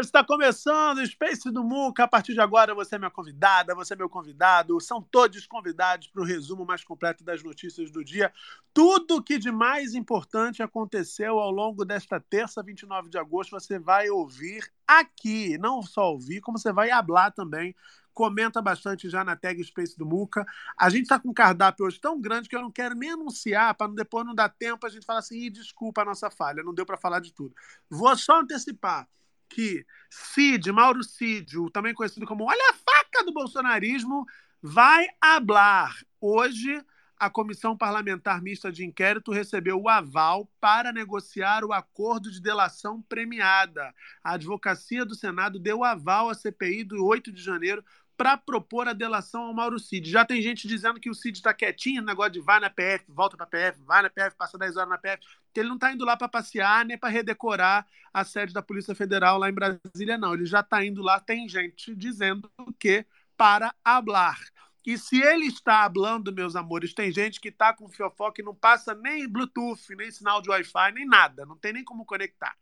Está começando o Space do Muca. A partir de agora, você é minha convidada, você é meu convidado. São todos convidados para o resumo mais completo das notícias do dia. Tudo que de mais importante aconteceu ao longo desta terça, 29 de agosto, você vai ouvir aqui. Não só ouvir, como você vai hablar também. Comenta bastante já na tag Space do Muca. A gente está com um cardápio hoje tão grande que eu não quero nem anunciar, para depois não dar tempo a gente falar assim, desculpa a nossa falha, não deu para falar de tudo. Vou só antecipar que Cid, Mauro Cid, também conhecido como Olha a Faca do Bolsonarismo, vai hablar. Hoje, a Comissão Parlamentar Mista de Inquérito recebeu o aval para negociar o acordo de delação premiada. A Advocacia do Senado deu aval à CPI do 8 de janeiro para propor a delação ao Mauro Cid. Já tem gente dizendo que o Cid está quietinho, negócio de vai na PF, volta para PF, vai na PF, passa 10 horas na PF, ele não está indo lá para passear nem para redecorar a sede da Polícia Federal lá em Brasília, não. Ele já está indo lá, tem gente dizendo que para hablar. E se ele está hablando, meus amores, tem gente que está com fiofó que não passa nem Bluetooth, nem sinal de Wi-Fi, nem nada, não tem nem como conectar.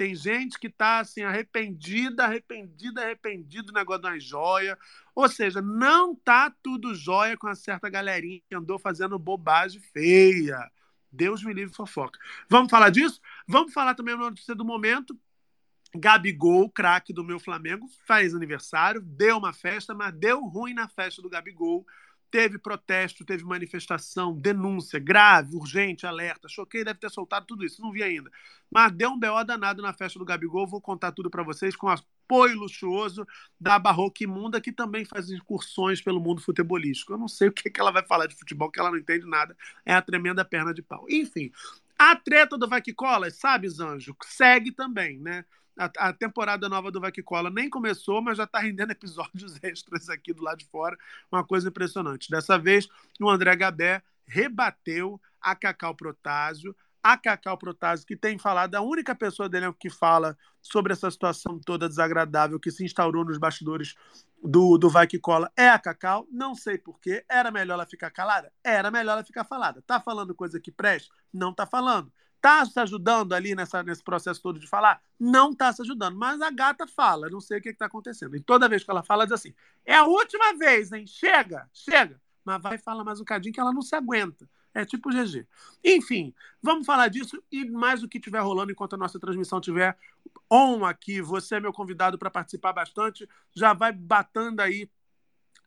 Tem gente que está assim, arrependida, arrependida, arrependida do negócio da joia. Ou seja, não tá tudo jóia com uma certa galerinha que andou fazendo bobagem feia. Deus me livre fofoca. Vamos falar disso? Vamos falar também na notícia do momento. Gabigol, craque do meu Flamengo, faz aniversário, deu uma festa, mas deu ruim na festa do Gabigol. Teve protesto, teve manifestação, denúncia grave, urgente, alerta. Choquei, deve ter soltado tudo isso, não vi ainda. Mas deu um BO danado na festa do Gabigol. Vou contar tudo para vocês com apoio luxuoso da Barroca Imunda, que também faz incursões pelo mundo futebolístico. Eu não sei o que, que ela vai falar de futebol, que ela não entende nada. É a tremenda perna de pau. Enfim, a treta do Vai Que Cola, sabe, Zanjo? Segue também, né? A, a temporada nova do Vai Que Cola nem começou, mas já está rendendo episódios extras aqui do lado de fora. Uma coisa impressionante. Dessa vez, o André Gabé rebateu a Cacau Protásio. A Cacau Protásio, que tem falado, a única pessoa dele que fala sobre essa situação toda desagradável que se instaurou nos bastidores do, do Vai Que Cola é a Cacau. Não sei porquê. Era melhor ela ficar calada? Era melhor ela ficar falada. Tá falando coisa que preste? Não tá falando. Tá se ajudando ali nessa, nesse processo todo de falar? Não tá se ajudando. Mas a gata fala, não sei o que, que tá acontecendo. E toda vez que ela fala, diz assim: é a última vez, hein? Chega, chega. Mas vai falar mais um cadinho que ela não se aguenta. É tipo GG. Enfim, vamos falar disso e mais o que estiver rolando enquanto a nossa transmissão estiver on aqui. Você é meu convidado para participar bastante. Já vai batendo aí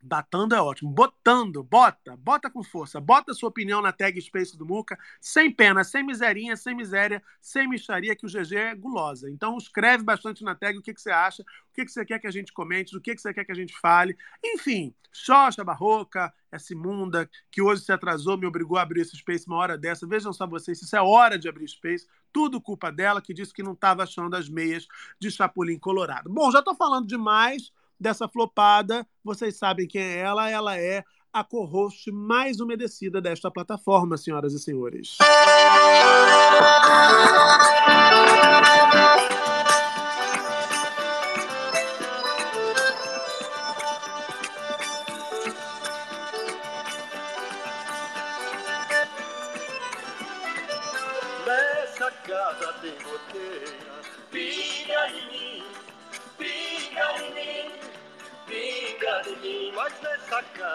Batando é ótimo. Botando, bota, bota com força. Bota sua opinião na tag Space do Muca, sem pena, sem miserinha, sem miséria, sem micharia, que o GG é gulosa. Então escreve bastante na tag o que, que você acha, o que, que você quer que a gente comente, o que, que você quer que a gente fale. Enfim, Xoxa Barroca, essa imunda, que hoje se atrasou, me obrigou a abrir esse Space uma hora dessa. Vejam só vocês, isso é hora de abrir Space. Tudo culpa dela, que disse que não estava achando as meias de Chapolin Colorado. Bom, já estou falando demais dessa flopada. Vocês sabem quem é ela. Ela é a co-host mais umedecida desta plataforma, senhoras e senhores.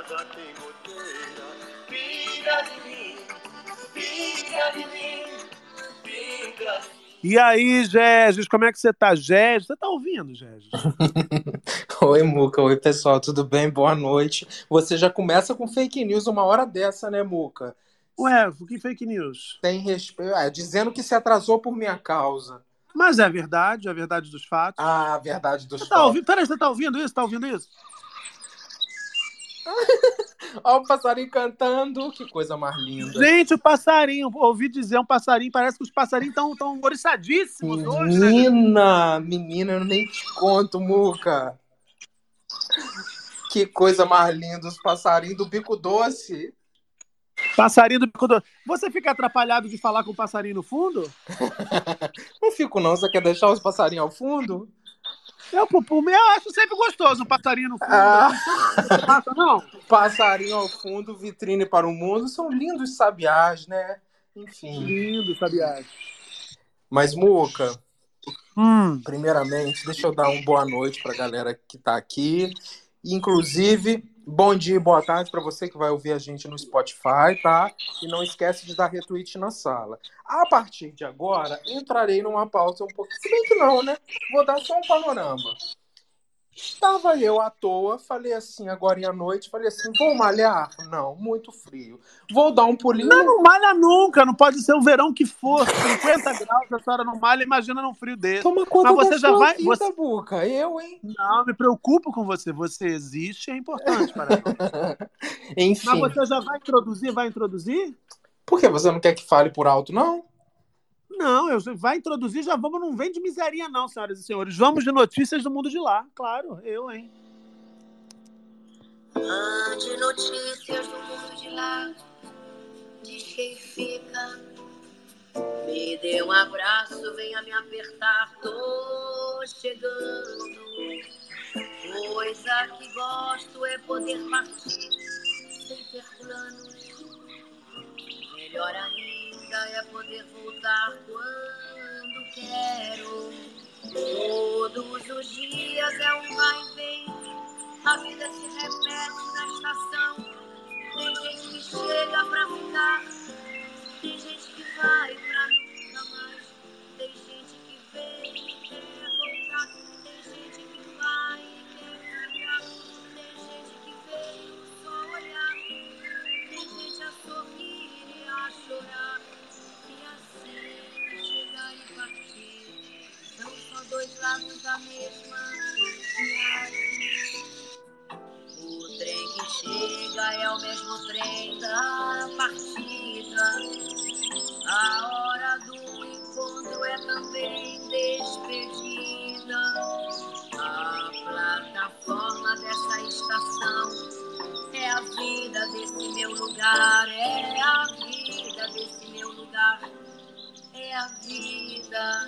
Casa tem goteira, pinga em mim, pinga em mim, pinga E aí, Gegis, como é que você tá, Gegis? Você tá ouvindo, Gegis? Oi, Muca. Oi, pessoal. Tudo bem? Boa noite. Você já começa com fake news uma hora dessa, né, Muca? Ué, que fake news? Tem respeito. É, dizendo que se atrasou por minha causa. Mas é verdade, é a verdade dos fatos. Ah, a verdade dos Você tá ouvindo? Peraí, você tá ouvindo isso? Tá ouvindo isso? Olha o passarinho cantando. Que coisa mais linda. Gente, o passarinho, ouvi dizer um passarinho, parece que os passarinhos estão tão oriçadíssimos hoje, né? Menina, menina, eu nem te conto, Muca. Que coisa mais linda, os passarinhos do bico doce. Passarinho do bico doce. Você fica atrapalhado de falar com o passarinho no fundo? Não fico, não. Você quer deixar os passarinhos ao fundo? Eu, pro meu, eu acho sempre gostoso um passarinho no fundo. Ah. Não passa, não? Passarinho ao fundo, vitrine para o mundo. São lindos sabiás, né? Enfim. Lindo, sabiás. Mas, Muca, Hum. primeiramente, deixa eu dar uma boa noite para a galera que está aqui. Inclusive, bom dia e boa tarde para você que vai ouvir a gente no Spotify, tá? E não esquece de dar retweet na sala. A partir de agora, entrarei numa pauta um pouco. Se bem que não, né? Vou dar só um panorama. Estava eu à toa, falei assim, agora à noite, falei assim, vou malhar? Não, muito frio. Vou dar um pulinho. Não, não malha nunca, não pode ser o verão que for. 50 graus, a senhora não malha, imagina num frio desse. Toma conta Mas você já vai- vida, você- Buca. Eu, hein? Não, me preocupo com você. Você existe, é importante para mim. Enfim. Mas você já vai introduzir? Vai introduzir? Por que você não quer que fale por alto, não? Não, eu vai introduzir, já vamos, não vem de miseria, não, senhoras e senhores. Vamos de notícias do mundo de lá. Claro, eu, hein? Ande notícias do mundo de lá, diz quem fica. Me dê um abraço, venha me apertar, tô chegando. Coisa que gosto é poder partir sem ter planos. Melhor ainda é poder voltar quando quero. Todos os dias é um vai e vem. A vida se repete na estação. Tem gente que chega pra ficar. Tem gente que vai pra nunca mais. Tem gente que vem e quer voltar. Tem gente que vai e quer ficar. Tem gente que veio só olhar. Tem gente a sorrir e a chorar. Dois lados da mesma. O trem que chega é o mesmo trem da partida. A hora do encontro é também despedida. A plataforma dessa estação é a vida desse meu lugar. É a vida desse meu lugar. É a vida.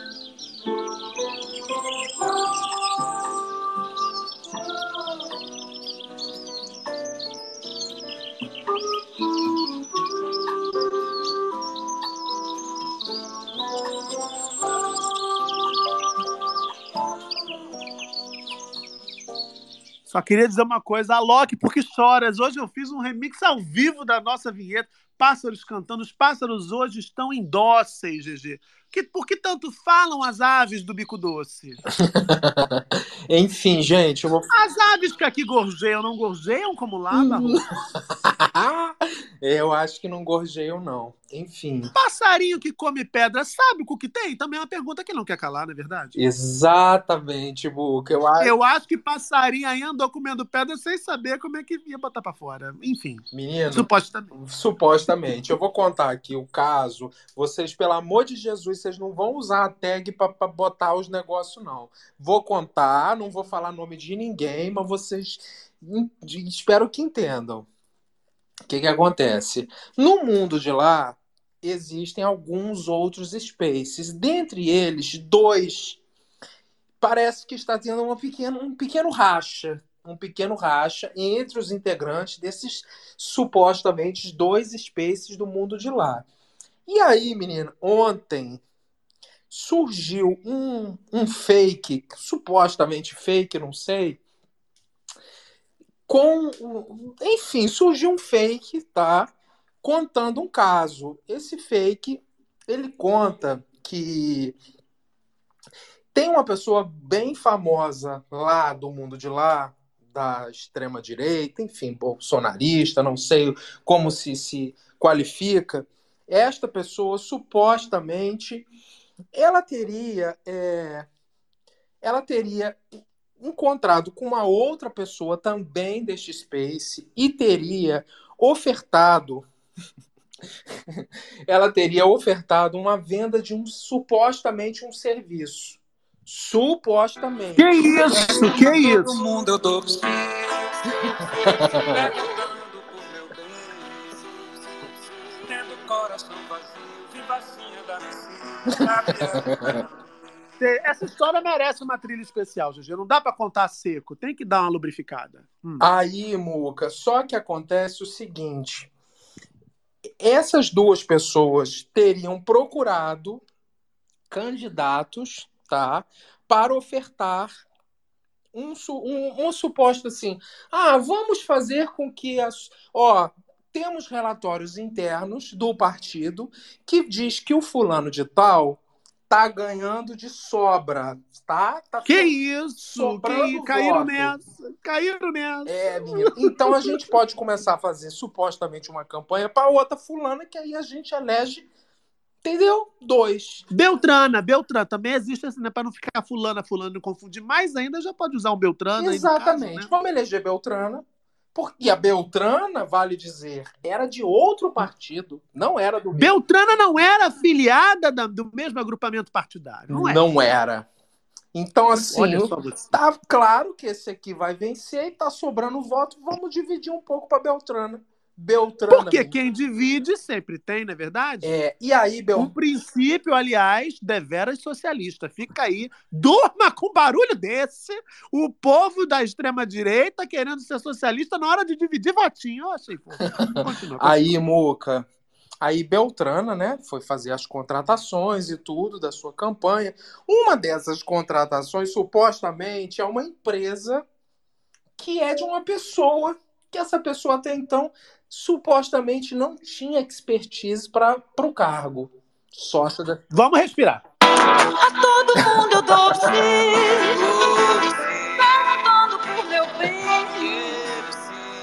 Só queria dizer uma coisa, Alok, porque choras. Hoje eu fiz um remix ao vivo da nossa vinheta, Pássaros Cantando. Os pássaros hoje estão indóceis, GG. Que, por que tanto falam as aves do bico doce? Enfim, gente, vou. As aves que aqui gorjeiam, não gorjeiam como lá, Barro? eu acho que não gorjeiam, não. Enfim. Passarinho que come pedra sabe o que tem? Também é uma pergunta que não quer calar, não é verdade? Exatamente, Buca. Eu acho. Eu acho que passarinho aí andou comendo pedra sem saber como é que ia botar pra fora. Enfim, Menino, supostamente. supostamente. Eu vou contar aqui o caso. Vocês, pelo amor de Jesus, vocês não vão usar a tag pra botar os negócios, não. Vou contar, não vou falar nome de ninguém, mas vocês espero que entendam. O que que acontece? No mundo de lá, existem alguns outros spaces. Dentre eles, dois. Parece que está tendo uma pequena, um pequeno racha. Um pequeno racha entre os integrantes desses supostamente dois spaces do mundo de lá. E aí, menina, ontem surgiu um, um fake, supostamente fake, não sei, com. Enfim, surgiu um fake, tá? Contando um caso. Esse fake, ele conta que tem uma pessoa bem famosa lá do mundo de lá, da extrema direita, enfim, bolsonarista, não sei como se se qualifica. Esta pessoa supostamente ela teria é, ela teria encontrado com uma outra pessoa também deste Space e teria ofertado ela teria ofertado uma venda de um supostamente um serviço. Supostamente. Que isso? Que isso? Todo mundo eu dou Tendo coração vazio, vivacinha da Essa história merece uma trilha especial, GG. Não dá pra contar seco. Tem que dar uma lubrificada. Hum. Aí, Muca, só que acontece o seguinte: essas duas pessoas teriam procurado candidatos, tá, para ofertar um, um, um suposto assim, ah, vamos fazer com que as, ó, temos relatórios internos do partido que diz que o fulano de tal tá ganhando de sobra, tá? tá Que so- isso? Que... Caíram voto. nessa. Caíram nessa. É, menino. Então a gente pode começar a fazer supostamente uma campanha para outra fulana que aí a gente elege, entendeu? Dois. Beltrana, Beltrana. Também existe assim, né? Pra não ficar fulana, fulano e confundir mais ainda, já pode usar um Beltrana. no caso, Exatamente. né? Vamos eleger Beltrana. Porque a Beltrana, vale dizer, era de outro partido, não era do mesmo. Beltrana não era afiliada da- do mesmo agrupamento partidário. Não, é. Não era. Então, assim, tá claro que esse aqui vai vencer e tá sobrando voto. Vamos dividir um pouco para Beltrana. Beltrana. Porque quem divide sempre tem, não é verdade? É, e aí, Bel... Um princípio, aliás, deveras socialista. Fica aí, durma com barulho desse, o povo da extrema-direita querendo ser socialista na hora de dividir votinho. Eu achei. Continua, continua. Aí, Muca, aí Beltrana, né, foi fazer as contratações e tudo da sua campanha. Uma dessas contratações, supostamente, é uma empresa que é de uma pessoa que essa pessoa até então supostamente não tinha expertise para o cargo. Sócia da. Vamos respirar. A todo mundo eu dou sim, perguntando por meu bem.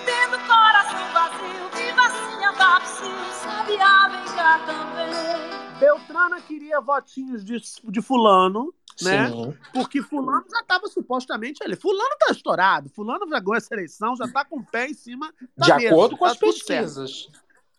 Tendo coração vazio, vivacinha da piscina, sabiá vem cá também. Beltrana queria votinhos de, de fulano, né? Sim. Porque fulano já estava supostamente ali. Fulano tá estourado, fulano já ganhou essa eleição, já tá com o pé em cima da De mesa, acordo com tá as tudo certo. pesquisas.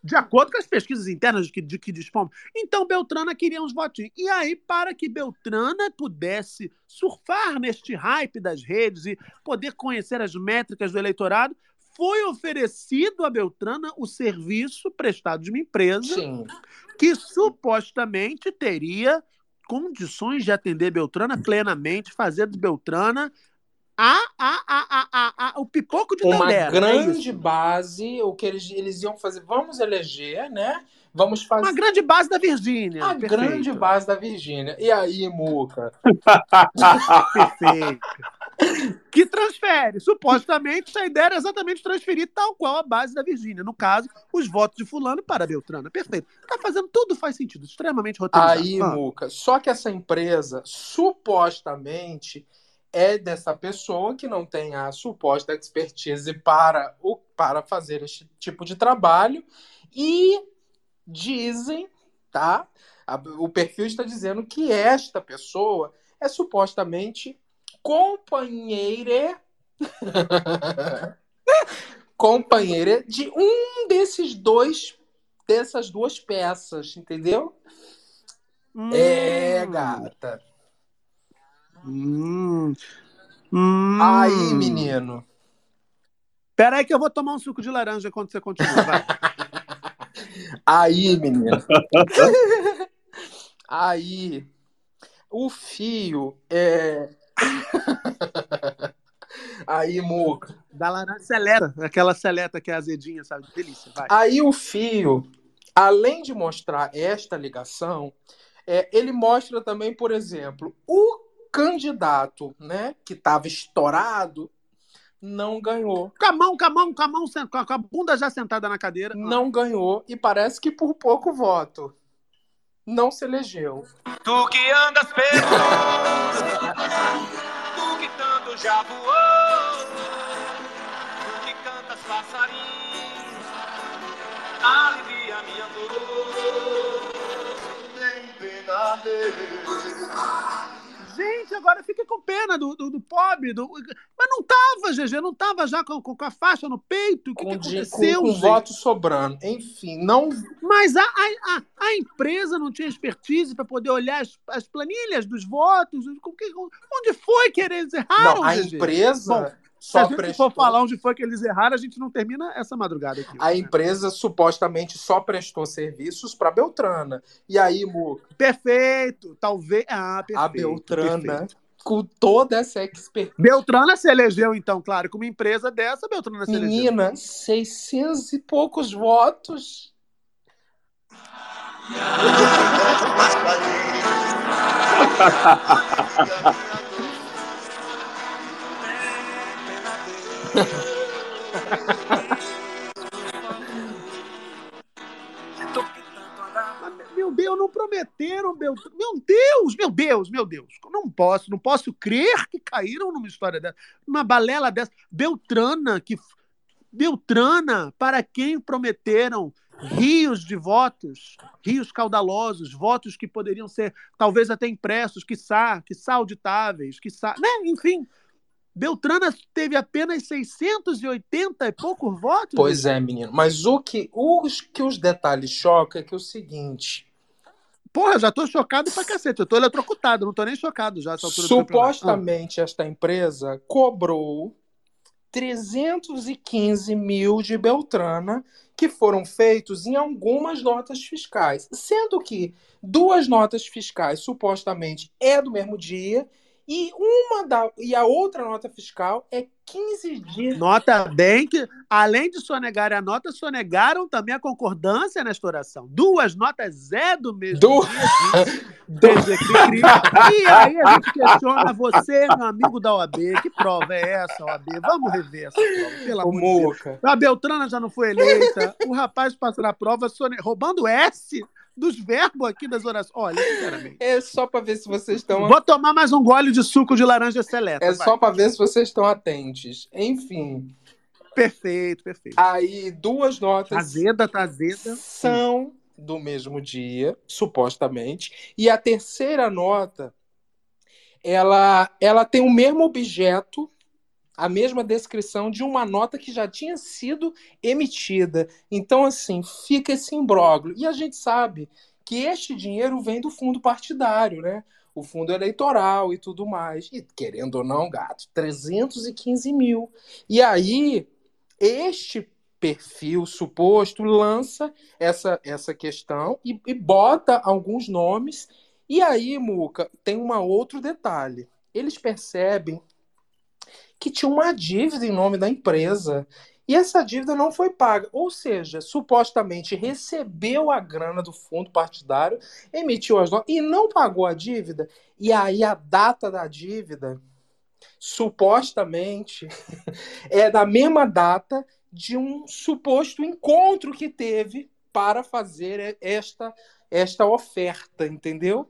De acordo com as pesquisas internas de que, de que dispomos. Então, Beltrana queria uns votinhos. E aí, para que Beltrana pudesse surfar neste hype das redes e poder conhecer as métricas do eleitorado, foi oferecido a Beltrana o serviço prestado de uma empresa Sim. que supostamente teria condições de atender Beltrana plenamente, fazer de Beltrana a, a, a, a, a, a- o pipoco de Uma Tandera. é grande isso. base, o que eles, eles iam fazer, vamos eleger, né? Vamos fazer Uma grande base da Virgínia. a Perfeito. grande base da Virgínia. E aí, Muca? Perfeito. Que transfere. Supostamente, a ideia era exatamente transferir tal qual a base da Virgínia. No caso, os votos de fulano para Beltrana. Perfeito. Tá fazendo tudo faz sentido. Extremamente roteirizado. Aí, Ah. Muca, só que essa empresa supostamente é dessa pessoa que não tem a suposta expertise para, o, para fazer esse tipo de trabalho e dizem, tá? O perfil está dizendo que esta pessoa é supostamente companheira companheira de um desses dois dessas duas peças, entendeu? É, Hum. gata. Hum. Hum. Aí, menino. Pera aí que eu vou tomar um suco de laranja quando você continua. Vai. Aí, menino. Aí, o fio é. Aí, Muca. Da laranja seleta. Aquela seleta que é azedinha, sabe? Delícia. Vai. Aí, o fio, além de mostrar esta ligação, é, ele mostra também, por exemplo, o candidato, né, que estava estourado, não ganhou. Com a mão, com a mão, com a mão, sen- com a com a bunda já sentada na cadeira. Não ganhou e parece que por pouco voto. Não se elegeu. Tu que andas pelo tu que tanto já voou, tu que cantas passarinho, alivia minha dor. Nem pena dele. Agora fica com pena do, do, do pobre. Do... Mas não tava, GG, não tava já com, com a faixa no peito. O que, Com, que aconteceu, com, com voto sobrando. Enfim, não. Mas a, a, a, empresa não tinha expertise para poder olhar as, as planilhas dos votos. Onde foi que eles erraram, Não, a GG? empresa Bom, se só a gente prestou. for falar onde foi que eles erraram, a gente não termina essa madrugada aqui. A empresa supostamente só prestou serviços para Beltrana. E aí, Mu, Perfeito, talvez. Ah, perfeito. a Beltrana, perfeito. com toda essa expertise. Beltrana se elegeu, então, claro, com uma empresa dessa, Beltrana se elegeu. Menina, 600 e poucos votos. Meu Deus, não prometeram, Beltrana. Meu Deus, meu Deus, meu Deus. Não posso, não posso crer que caíram numa história dessa, numa balela dessa. Beltrana, que. Beltrana, para quem prometeram rios de votos, rios caudalosos, votos que poderiam ser talvez até impressos, quiçá, quiçá auditáveis, quiçá, né? Enfim, Beltrana teve apenas 680 e poucos votos. Pois é, menino. Mas o que os, que os detalhes chocam é que é o seguinte: Porra, já tô chocado pra cacete. Eu tô eletrocutado, não tô nem chocado já. supostamente esta empresa cobrou 315 mil de Beltrana que foram feitos em algumas notas fiscais, sendo que duas notas fiscais supostamente é do mesmo dia e uma da e a outra nota fiscal é 15 dias. Nota bem que, além de sonegarem a nota, sonegaram também a concordância nesta oração. Duas notas é do mesmo Du- dia. E aí a gente questiona você, meu amigo da OAB. Que prova é essa, OAB? Vamos rever essa prova, pelo O amor de Deus. A Beltrana já não foi eleita. O rapaz passa na prova sone- roubando S dos verbos aqui das orações. Olha, sinceramente. É só para ver se vocês estão Vou tomar mais um gole de suco de laranja seleta. é vai. só para ver se vocês estão atentos. Enfim, Perfeito, perfeito. aí duas notas Azeda, tá azeda. são do mesmo dia, supostamente, e a terceira nota ela ela tem o mesmo objeto, a mesma descrição de uma nota que já tinha sido emitida. Então assim, fica esse imbróglio. E a gente sabe que este dinheiro vem do fundo partidário, né? O fundo eleitoral e tudo mais. E querendo ou não, gato, 315 mil. E aí, este perfil suposto lança essa, essa questão e, e bota alguns nomes. E aí, Muca, tem um outro detalhe. Eles percebem que tinha uma dívida em nome da empresa e essa dívida não foi paga. Ou seja, supostamente recebeu a grana do fundo partidário, emitiu as notas e não pagou a dívida. E aí a data da dívida, supostamente, é da mesma data de um suposto encontro que teve para fazer esta, esta oferta, entendeu?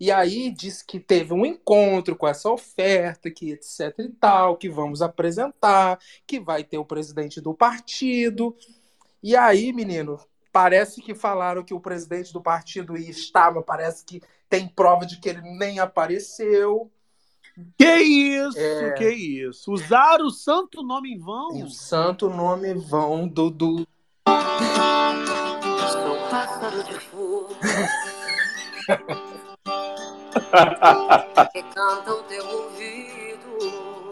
E aí diz que teve um encontro com essa oferta, que etc e tal, que vamos apresentar, que vai ter o presidente do partido. E aí, menino, parece que falaram que o presidente do partido ia estar, mas parece que tem prova de que ele nem apareceu. Que isso, É. que isso. Usaram o santo nome em vão. E o santo nome vão do, do, Sou pássaro de fogo que canta o teu ouvido.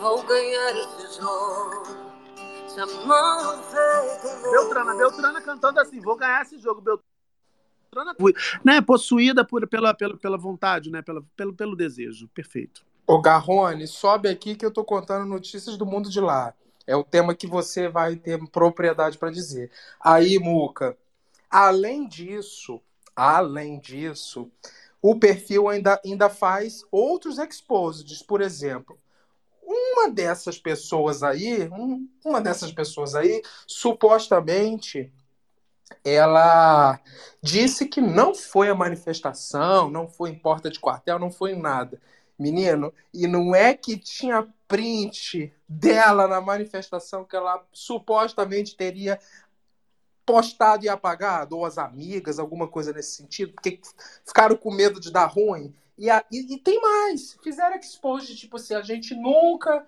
Vou ganhar esse jogo, chamando feito louco. Beltrana, Beltrana cantando assim, vou ganhar esse jogo. Beltrana, né, possuída por, pela, pela, pela vontade, né, pela, pelo, pelo desejo. Perfeito. Ô Garrone, sobe aqui que eu tô contando notícias do mundo de lá. É o tema que você vai ter propriedade para dizer. Aí, Muca, além disso, além disso, o perfil ainda, ainda faz outros exposits. Por exemplo, uma dessas pessoas aí, um- uma dessas pessoas aí, supostamente ela disse que não foi a manifestação, não foi em porta de quartel, não foi em nada. Menino, e não é que tinha print dela na manifestação que ela supostamente teria postado e apagado, ou as amigas, alguma coisa nesse sentido, porque ficaram com medo de dar ruim. E, a, e, e tem mais, fizeram expose tipo assim, a gente nunca,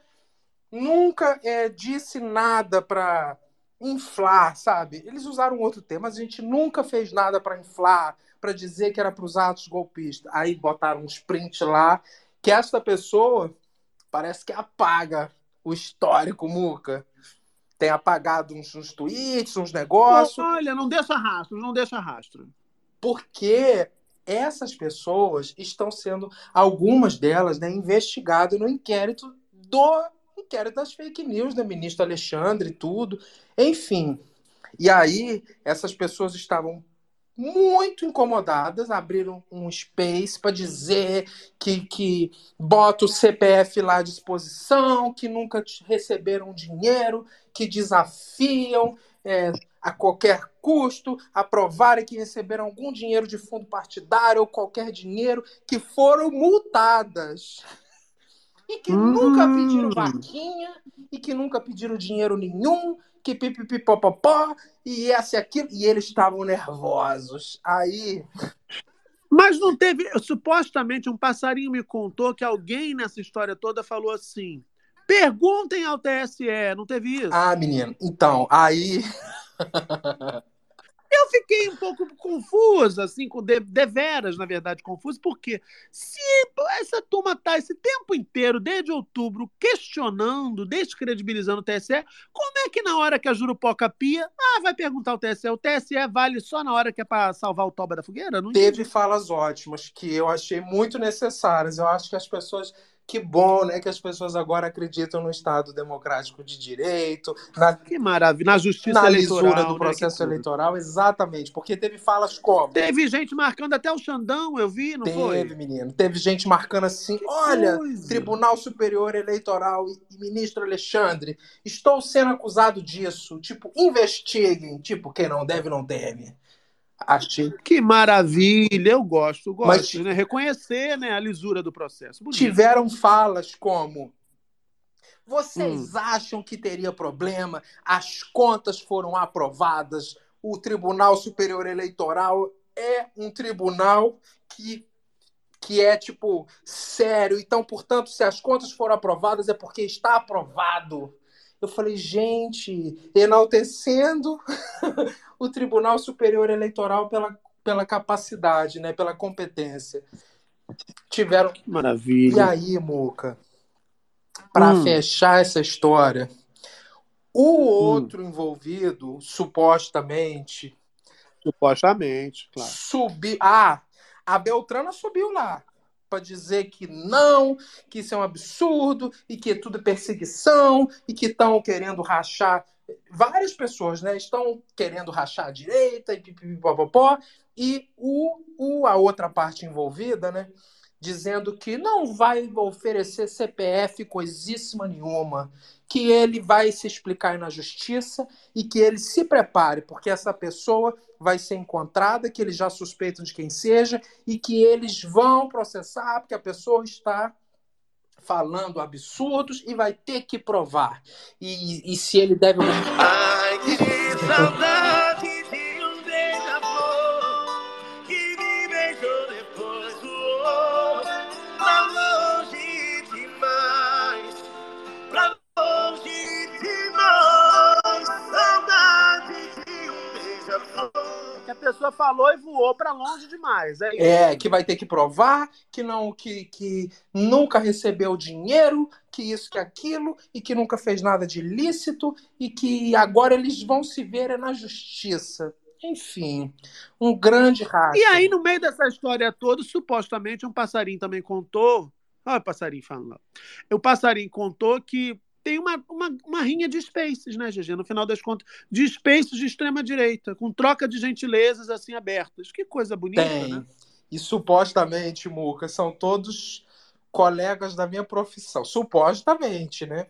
nunca é, disse nada para inflar, sabe? Eles usaram outro termo, mas a gente nunca fez nada para inflar, para dizer que era para os atos golpistas. Aí botaram uns prints lá, que esta pessoa parece que apaga o histórico, Muca tem apagado uns, uns tweets, uns negócios. Olha, não deixa rastro, não deixa rastro. Porque essas pessoas estão sendo, algumas delas, né, investigadas no inquérito do inquérito das fake news, da né, ministro Alexandre e tudo. Enfim. E aí, essas pessoas estavam muito incomodadas, abriram um space para dizer que, que bota o CPF lá à disposição, que nunca receberam dinheiro, que desafiam é, a qualquer custo a provarem que receberam algum dinheiro de fundo partidário ou qualquer dinheiro, que foram multadas. E que hum. nunca pediram vaquinha, e que nunca pediram dinheiro nenhum, que pipipipopopó, e essa e aquilo, e eles estavam nervosos. Aí. Mas não teve. Supostamente, um passarinho me contou que alguém nessa história toda falou assim: perguntem ao TSE, não teve isso? Ah, menino, então, aí. Eu fiquei um pouco confusa, assim, com de, deveras, na verdade, confusa, porque se essa turma tá esse tempo inteiro, desde outubro, questionando, descredibilizando o TSE, como é que na hora que a Jurupoca pia, ah, vai perguntar ao TSE, o TSE vale só na hora que é para salvar o toba da fogueira? Não Teve falas ótimas que eu achei muito necessárias. Eu acho que as pessoas que bom, né, que as pessoas agora acreditam no Estado democrático de direito, na, que maravilha, na justiça na eleitoral, lisura do né, processo eleitoral, exatamente, porque teve falas como teve gente marcando até o Xandão, eu vi, não teve, foi? Teve, menino, teve gente marcando assim, que olha, coisa. Tribunal Superior Eleitoral e ministro Alexandre, estou sendo acusado disso, tipo, investiguem, tipo, quem não deve não deve. Achei. Que maravilha, eu gosto, gosto, Mas, né? Reconhecer né, a lisura do processo. Bonito. Tiveram falas como. Vocês hum. acham que teria problema? As contas foram aprovadas, o Tribunal Superior Eleitoral é um tribunal que, que é, tipo, sério. Então, portanto, se as contas foram aprovadas, é porque está aprovado. Eu falei, gente, enaltecendo o Tribunal Superior Eleitoral pela, pela capacidade, né, pela competência. Tiveram. Maravilha. E aí, Muca, para hum. fechar essa história, o hum. outro hum. envolvido, supostamente. Supostamente, claro. Subiu. Ah, a Beltrana subiu lá para dizer que não, que isso é um absurdo e que é tudo perseguição e que estão querendo rachar. Várias pessoas né, estão querendo rachar a direita e pipipipopopó, e o, o, a outra parte envolvida, né, dizendo que não vai oferecer CPF coisíssima nenhuma, que ele vai se explicar na justiça e que ele se prepare, porque essa pessoa vai ser encontrada, que eles já suspeitam de quem seja e que eles vão processar porque a pessoa está falando absurdos e vai ter que provar. E, e se ele deve. Ai, que saudade! Pessoa falou e voou para longe demais. É, é, que vai ter que provar que não que, que nunca recebeu dinheiro, que isso, que aquilo, e que nunca fez nada de ilícito, e que agora eles vão se ver na justiça. Enfim, um grande rato. E aí, no meio dessa história toda, supostamente um passarinho também contou. Olha o passarinho falando. O passarinho contou que tem uma, uma, uma rinha de spaces, né, GG? No final das contas, de spaces de extrema-direita, com troca de gentilezas assim abertas. Que coisa bonita, tem. né? E supostamente, Muca, são todos colegas da minha profissão. Supostamente, né?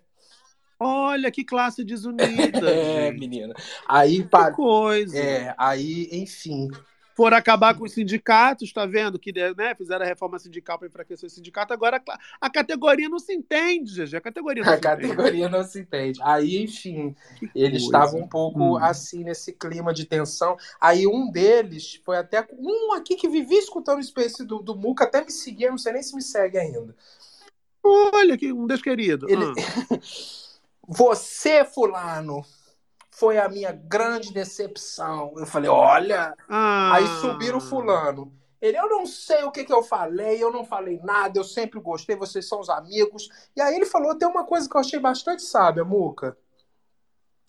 Olha que classe desunida. É, gente. menina. Aí, Que pa- coisa. é, aí, enfim. Foram acabar com os sindicatos, tá vendo? Que né, fizeram a reforma sindical para enfraquecer o sindicato. Agora a categoria não se entende, GG. A categoria não A se entende. categoria não se entende. Aí, enfim, Que eles estavam um pouco Hum. assim nesse clima de tensão. Aí um deles foi até um aqui que vivia escutando o Space do, do Muca, até me seguia, não sei nem se me segue ainda. Olha que um desquerido. Ele- Ah. Você, fulano, foi a minha grande decepção. Eu falei, olha. Ah. Aí subiram o fulano. Ele, eu não sei o que, que eu falei, eu não falei nada, eu sempre gostei, vocês são os amigos. E aí ele falou até uma coisa que eu achei bastante sábia, Muca.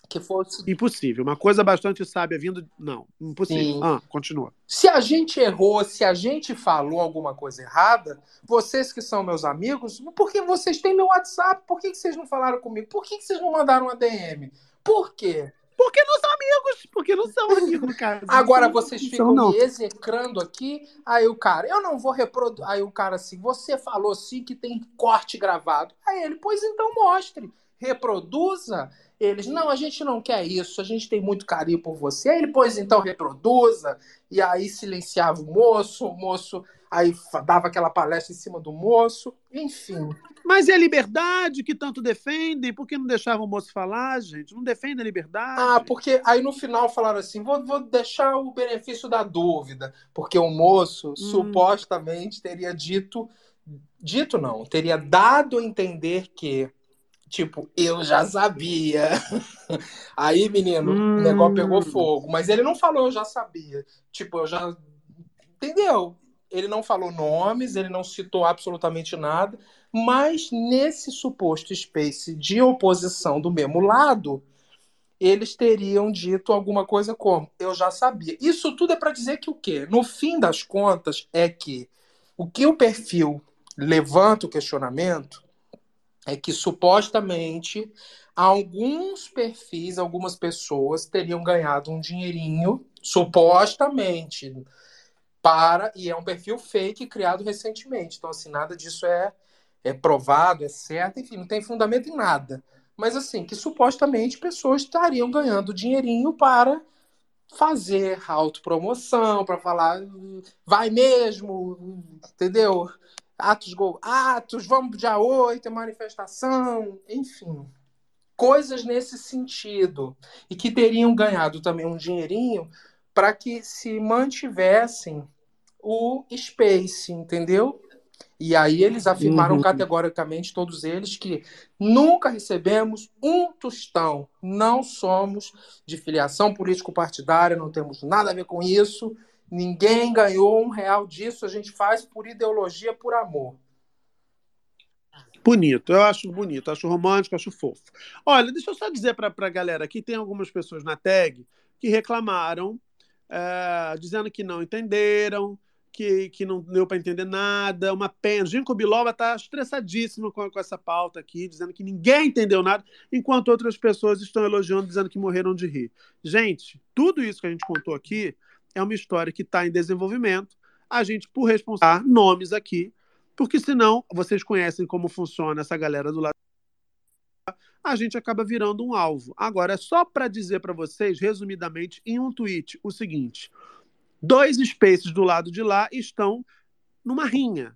Que seguinte, Impossível. Uma coisa bastante sábia vindo. Não, impossível. Ah, continua. se a gente errou, se a gente falou alguma coisa errada, vocês que são meus amigos, por que vocês têm meu WhatsApp? Por que, que vocês não falaram comigo? Por que, que vocês não mandaram uma DM? Por quê? Porque não são amigos. Porque não são amigos, caso. Agora Não vocês não ficam são, não. me execrando aqui. Aí o cara, eu não vou reproduzir. Aí o cara assim, você falou sim que tem corte gravado. Aí ele, pois então mostre, reproduza. Eles, não, a gente não quer isso, a gente tem muito carinho por você. Aí ele, pois então reproduza. E aí silenciava o moço, o moço aí dava aquela palestra em cima do moço. Enfim, Mas é a liberdade que tanto defendem? Por que não deixavam o moço falar, gente? Não defendem a liberdade? Ah, porque aí no final falaram assim: vou, vou deixar o benefício da dúvida, porque o moço supostamente teria dito, dito não, teria dado a entender que, tipo, eu já sabia. Aí, menino, o negócio pegou fogo, mas ele não falou eu já sabia. Tipo, eu já. Entendeu? Ele não falou nomes, ele não citou absolutamente nada, mas nesse suposto space de oposição do mesmo lado, eles teriam dito alguma coisa como: eu já sabia. Isso tudo é para dizer que o quê? No fim das contas, é que o que o perfil levanta o questionamento é que supostamente alguns perfis, algumas pessoas teriam ganhado um dinheirinho, supostamente, para. E é um perfil fake criado recentemente. Então, assim, nada disso é, é provado, é certo, enfim, não tem fundamento em nada. Mas, assim, que supostamente pessoas estariam ganhando dinheirinho para fazer autopromoção, para falar, vai mesmo, entendeu? Atos, gol, atos, vamos dia 8, é manifestação, enfim. Coisas nesse sentido. E que teriam ganhado também um dinheirinho para que se mantivessem o Space, entendeu? E aí eles afirmaram Uhum. categoricamente, todos eles, que nunca recebemos um tostão. Não somos de filiação político-partidária, não temos nada a ver com isso. Ninguém ganhou um real disso, a gente faz por ideologia, por amor. Bonito, eu acho bonito, acho romântico, acho fofo. Olha, deixa eu só dizer para a galera aqui: tem algumas pessoas na tag que reclamaram, é, dizendo que não entenderam, que, que não deu para entender nada. Uma pena. Ginkgo Biloba está estressadíssimo com, com essa pauta aqui, dizendo que ninguém entendeu nada, enquanto outras pessoas estão elogiando, dizendo que morreram de rir. Gente, tudo isso que a gente contou aqui é uma história que está em desenvolvimento. A gente, por responsabilidade, nomes aqui, porque senão vocês conhecem como funciona essa galera do lado. A gente acaba virando um alvo. Agora, é só para dizer para vocês, resumidamente, em um tweet, o seguinte: dois spaces do lado de lá estão numa rinha.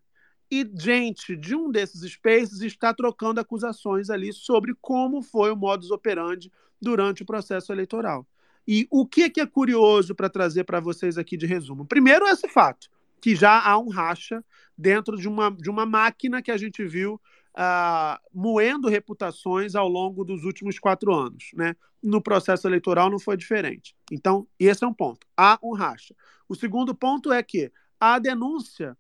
E gente de um desses spaces está trocando acusações ali sobre como foi o modus operandi durante o processo eleitoral. E o que, que é curioso para trazer para vocês aqui de resumo? Primeiro, esse fato, que já há um racha dentro de uma, de uma máquina que a gente viu uh, moendo reputações ao longo dos últimos quatro anos. Né? No processo eleitoral não foi diferente. Então, esse é um ponto. Há um racha. O segundo ponto é que há denúncia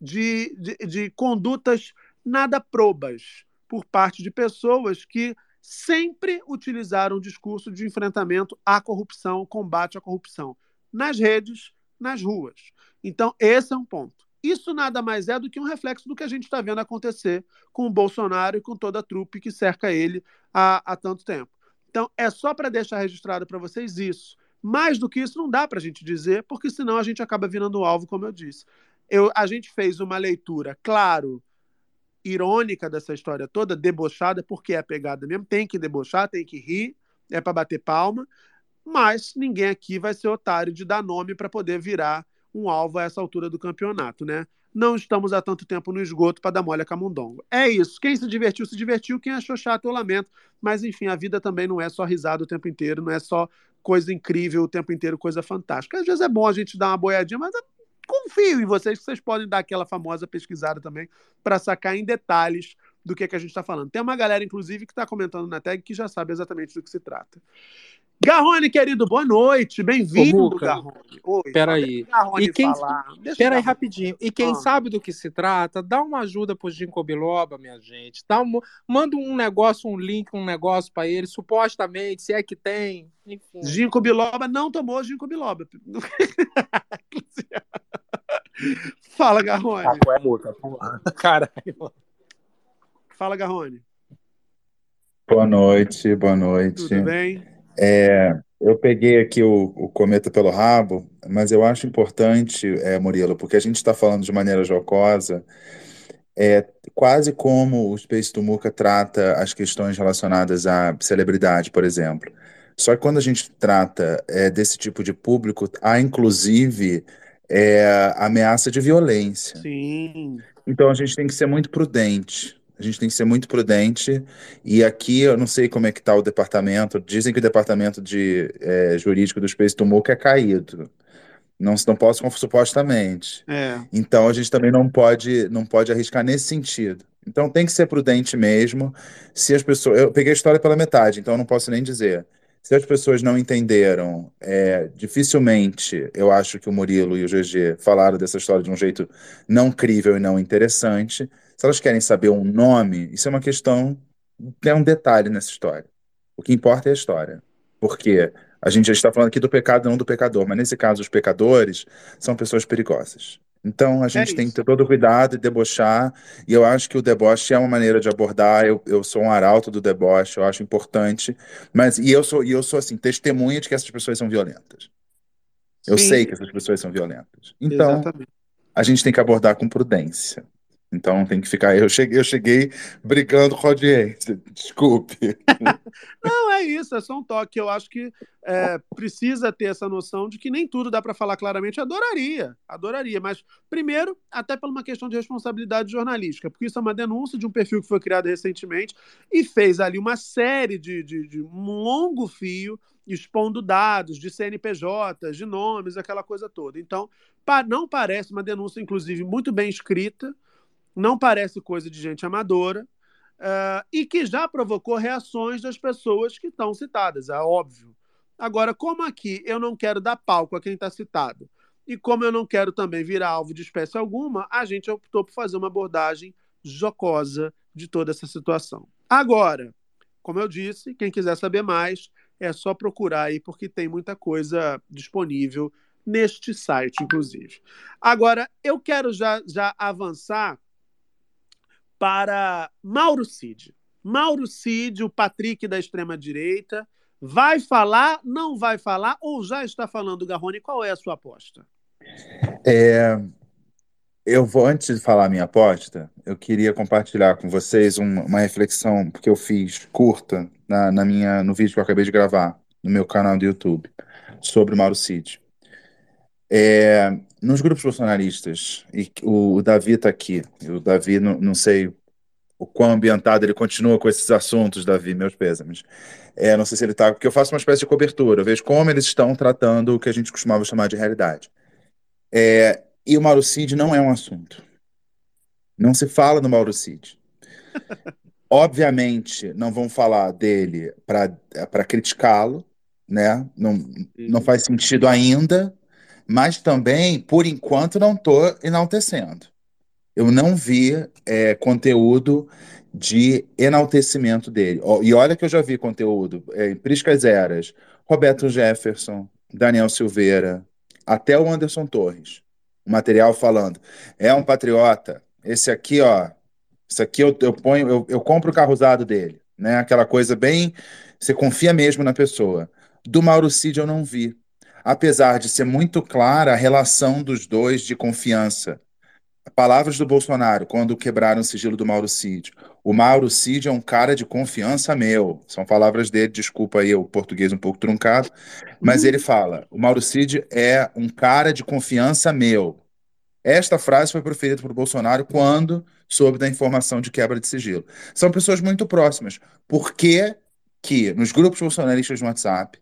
de, de, de condutas nada probas por parte de pessoas que sempre utilizaram o discurso de enfrentamento à corrupção, combate à corrupção, nas redes, nas ruas. Então, esse é um ponto. Isso nada mais é do que um reflexo do que a gente está vendo acontecer com o Bolsonaro e com toda a trupe que cerca ele há, há tanto tempo. Então, é só para deixar registrado para vocês isso. Mais do que isso, não dá para a gente dizer, porque senão a gente acaba virando alvo, como eu disse. Eu, a gente fez uma leitura, claro, irônica dessa história toda, debochada, porque é a pegada mesmo, tem que debochar, tem que rir, é para bater palma, mas ninguém aqui vai ser otário de dar nome para poder virar um alvo a essa altura do campeonato, né? Não estamos há tanto tempo no esgoto para dar mole a camundongo. É isso. Quem se divertiu, se divertiu. Quem achou chato, eu lamento. Mas, enfim, a vida também não é só risada o tempo inteiro, não é só coisa incrível o tempo inteiro, coisa fantástica. Às vezes é bom a gente dar uma boiadinha, mas confio em vocês que vocês podem dar aquela famosa pesquisada também para sacar em detalhes do que, é que a gente está falando. Tem uma galera, inclusive, que está comentando na tag que já sabe exatamente do que se trata. Garrone, querido, boa noite. Bem-vindo, Garrone. Oi, peraí. E quem... Peraí, rapidinho. E quem ah. sabe do que se trata, dá uma ajuda pro Ginkgo biloba, minha gente. Dá um... Manda um negócio, um link, um negócio para ele, supostamente, se é que tem. Enfim. Ginkgo biloba não tomou ginkgo biloba. Fala, Garrone. Ah, é Caralho. Fala, Garrone. Boa noite, boa noite. Tudo bem? É, eu peguei aqui o, o cometa pelo rabo, mas eu acho importante, é, Murilo, porque a gente está falando de maneira jocosa, é quase como o Space do Muca trata as questões relacionadas à celebridade, por exemplo. Só que quando a gente trata é, desse tipo de público, há inclusive é, ameaça de violência. Sim. Então a gente tem que ser muito prudente. A gente tem que ser muito prudente. E aqui eu não sei como é que está o departamento. Dizem que o departamento de é, jurídico do Space Tumuca é caído. Não, não posso, supostamente. É. Então a gente também não pode, não pode arriscar nesse sentido. Então tem que ser prudente mesmo. Se as pessoas. Eu peguei a história pela metade, então eu não posso nem dizer. Se as pessoas não entenderam, é, dificilmente eu acho que o Murilo e o GG falaram dessa história de um jeito não crível e não interessante. Se elas querem saber um nome, isso é uma questão, é um detalhe nessa história. O que importa é a história. Porque a gente já está falando aqui do pecado, não do pecador, mas nesse caso, os pecadores são pessoas perigosas. Então a gente é tem que ter todo o cuidado e debochar, e eu acho que o deboche é uma maneira de abordar. Eu, eu sou um arauto do deboche, eu acho importante, mas e eu sou, e eu sou assim, testemunha de que essas pessoas são violentas. Eu Sim. sei que essas pessoas são violentas. Então, Exatamente. a gente tem que abordar com prudência. Então tem que ficar. Eu cheguei, eu cheguei brigando com a audiência. Desculpe. Não, é isso, é só um toque. Eu acho que é, precisa ter essa noção de que nem tudo dá para falar claramente. Adoraria, adoraria. Mas, primeiro, até por uma questão de responsabilidade jornalística, porque isso é uma denúncia de um perfil que foi criado recentemente e fez ali uma série de, de, de um longo fio expondo dados de CNPJs, de nomes, aquela coisa toda. Então, não parece uma denúncia, inclusive, muito bem escrita não parece coisa de gente amadora uh, e que já provocou reações das pessoas que estão citadas, é óbvio. Agora, como aqui eu não quero dar palco a quem está citado e como eu não quero também virar alvo de espécie alguma, a gente optou por fazer uma abordagem jocosa de toda essa situação. Agora, como eu disse, quem quiser saber mais é só procurar aí, porque tem muita coisa disponível neste site, inclusive. Agora, eu quero já, já avançar para Mauro Cid. Mauro Cid, o Patrick da extrema-direita, vai falar, não vai falar ou já está falando, Garrone? Qual é a sua aposta? É, eu vou, antes de falar a minha aposta, eu queria compartilhar com vocês uma, reflexão que eu fiz curta na, na, minha, no vídeo que eu acabei de gravar no meu canal do YouTube sobre Mauro Cid. É, nos grupos bolsonaristas, e o, Davi está aqui, o Davi, não, não sei o quão ambientado ele continua com esses assuntos, Davi, meus pêsames. É, não sei se ele está, porque eu faço uma espécie de cobertura, eu vejo como eles estão tratando o que a gente costumava chamar de realidade. É, e o Mauro Cid não é um assunto. Não se fala no Mauro Cid. Obviamente, não vão falar dele para criticá-lo, né? Não, não faz sentido ainda, mas também, por enquanto, não estou enaltecendo. Eu não vi é, conteúdo de enaltecimento dele. E olha que eu já vi conteúdo é, em Priscas Eras, Roberto Jefferson, Daniel Silveira, até o Anderson Torres. O material falando, é um patriota. Esse aqui, ó, isso aqui eu, eu ponho, eu, eu compro o carro usado dele, né? Aquela coisa bem, você confia mesmo na pessoa. Do Mauro Cid eu não vi apesar de ser muito clara a relação dos dois de confiança. Palavras do Bolsonaro, quando quebraram o sigilo do Mauro Cid. O Mauro Cid é um cara de confiança meu. São palavras dele, desculpa aí o português um pouco truncado, mas ele fala: o Mauro Cid é um cara de confiança meu. Esta frase foi proferida por Bolsonaro quando soube da informação de quebra de sigilo. São pessoas muito próximas. Por que, que nos grupos bolsonaristas no WhatsApp,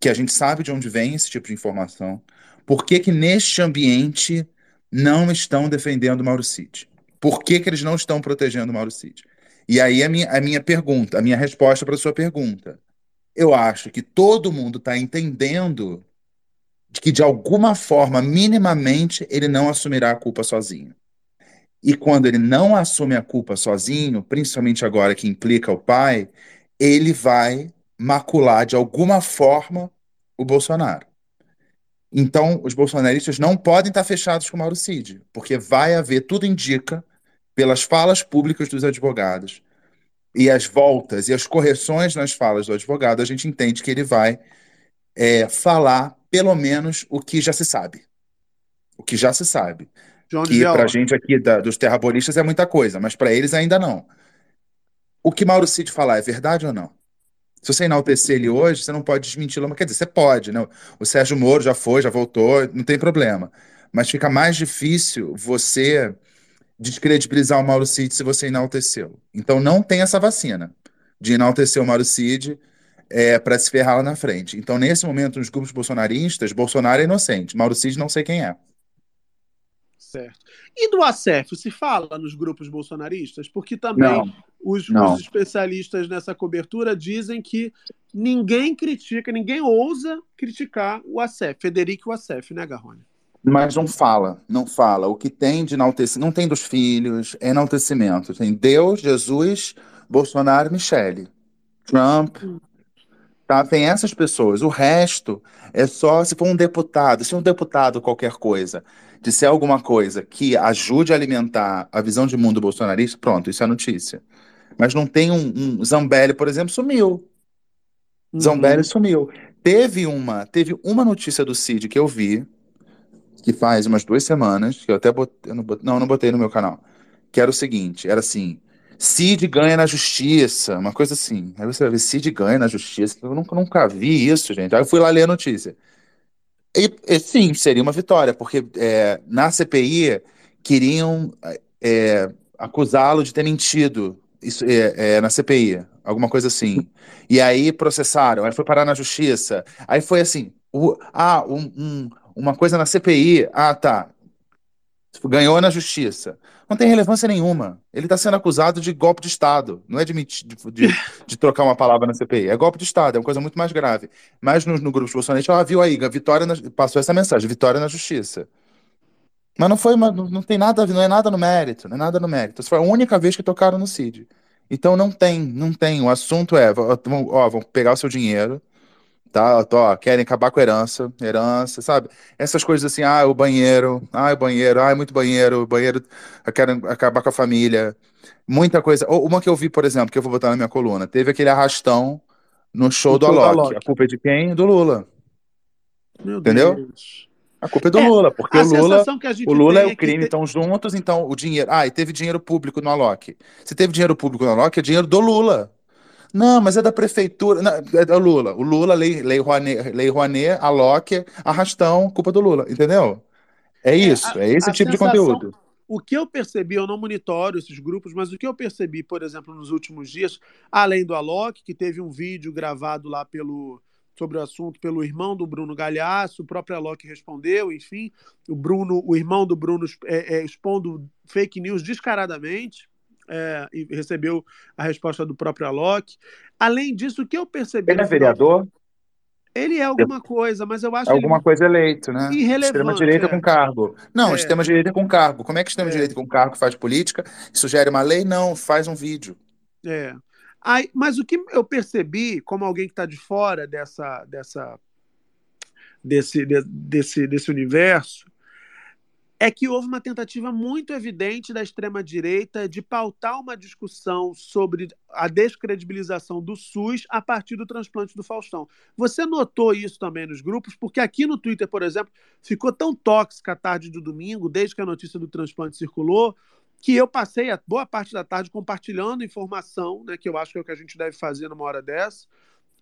que a gente sabe de onde vem esse tipo de informação, por que, que neste ambiente não estão defendendo Mauro Cid? Por que, que eles não estão protegendo Mauro Cid? E aí a minha, a minha pergunta, a minha resposta para a sua pergunta. Eu acho que todo mundo está entendendo de que, de alguma forma, minimamente, ele não assumirá a culpa sozinho. E quando ele não assume a culpa sozinho, principalmente agora que implica o pai, ele vai macular de alguma forma o Bolsonaro. Então, os bolsonaristas não podem estar fechados com o Mauro Cid, porque vai haver, tudo indica, pelas falas públicas dos advogados e as voltas e as correções nas falas do advogado, a gente entende que ele vai é, falar pelo menos o que já se sabe. O que já se sabe. João de que Viola. pra gente aqui da- dos terrabolistas é muita coisa, mas para eles ainda não. O que Mauro Cid falar é verdade ou não? Se você enaltecer ele hoje, você não pode desmenti-lo, quer dizer, você pode, né? O Sérgio Moro já foi, já voltou, não tem problema. Mas fica mais difícil você descredibilizar o Mauro Cid se você enaltecê-lo. Então não tem essa vacina de enaltecer o Mauro Cid é, para se ferrar lá na frente. Então, nesse momento, nos grupos bolsonaristas, Bolsonaro é inocente. Mauro Cid não sei quem é. Certo. E do ACEF, se fala nos grupos bolsonaristas? Porque também Não. Os, os especialistas nessa cobertura dizem que ninguém critica, ninguém ousa criticar o ACEF, Federico e o ACEF, né, Garrone? Mas não fala, não fala. O que tem de enaltecimento, não tem dos filhos, é enaltecimento. Tem Deus, Jesus, Bolsonaro, Michele, Trump, tá? Tem essas pessoas. O resto é só se for um deputado, se um deputado qualquer coisa disser alguma coisa que ajude a alimentar a visão de mundo bolsonarista, pronto, isso é notícia. Mas não tem um, um Zambelli, por exemplo, sumiu. Zambelli sumiu. Teve uma, teve uma notícia do Cid que eu vi, que faz umas duas semanas, que eu até botei, eu não, botei, não, não botei no meu canal, que era o seguinte, era assim, Cid ganha na justiça, uma coisa assim. Aí você vai ver, Cid ganha na justiça, eu nunca, nunca vi isso, gente. Aí eu fui lá ler a notícia. E, e, sim, seria uma vitória, porque é, na CPI queriam é, acusá-lo de ter mentido isso, é, é, na CPI, alguma coisa assim. E aí processaram, aí foi parar na justiça. Aí foi assim: o, ah, um, um, uma coisa na CPI, ah, tá. Ganhou na justiça. Não tem relevância nenhuma. Ele está sendo acusado de golpe de Estado. Não é de, de, de, de trocar uma palavra na CPI. É golpe de Estado, é uma coisa muito mais grave. Mas no, no grupo bolsonarista, ela viu aí, vitória na- passou essa mensagem, vitória na justiça. Mas não foi uma, não, tem nada, não é nada no mérito, não é nada no mérito. Essa foi a única vez que tocaram no Cid. Então não tem, não tem. O assunto é, ó, vão, pegar o seu dinheiro, tá? Ó, querem acabar com a herança, herança, sabe? Essas coisas assim, ah, o banheiro, ah, o banheiro, ah, é muito banheiro, o banheiro, querem acabar com a família. Muita coisa. Uma que eu vi, por exemplo, que eu vou botar na minha coluna, teve aquele arrastão no show No do show do Alok. Alok. A culpa é de quem? Do Lula. Meu Entendeu? Deus. A culpa é do É, Lula, porque o Lula, o Lula é o crime te- estão juntos, então o dinheiro. Ah, e teve dinheiro público no Alok. Se teve dinheiro público no Alok, é dinheiro do Lula. Não, mas é da prefeitura. Não, é do Lula. O Lula, Lei, lei, Rouanet, lei Rouanet, Alok, arrastão, culpa do Lula. Entendeu? É isso, a- é esse tipo de sensação- conteúdo. O que eu percebi, eu não monitoro esses grupos, mas o que eu percebi, por exemplo, nos últimos dias, além do Alok, que teve um vídeo gravado lá pelo sobre o assunto pelo irmão do Bruno Galhaço, o próprio Alok respondeu, enfim, o Bruno, o irmão do Bruno é, é, expondo fake news descaradamente. é, e recebeu a resposta do próprio Alok. Além disso, o que eu percebi. Ele é vereador? Ele é alguma coisa, mas eu acho É alguma ele coisa eleito, né? irrelevante, Extrema-direita é. com cargo. Não, É. extrema-direita com cargo. Como é que extrema-direita com cargo faz política? Sugere uma lei? Não, faz um vídeo. É. Aí, mas o que eu percebi, como alguém que está de fora dessa, dessa, desse, de- desse, desse universo, é que houve uma tentativa muito evidente da extrema-direita de pautar uma discussão sobre a descredibilização do SUS a partir do transplante do Faustão. Você notou isso também nos grupos? Porque aqui no Twitter, por exemplo, ficou tão tóxica a tarde do domingo, desde que a notícia do transplante circulou, que eu passei a boa parte da tarde compartilhando informação, né, que eu acho que é o que a gente deve fazer numa hora dessa,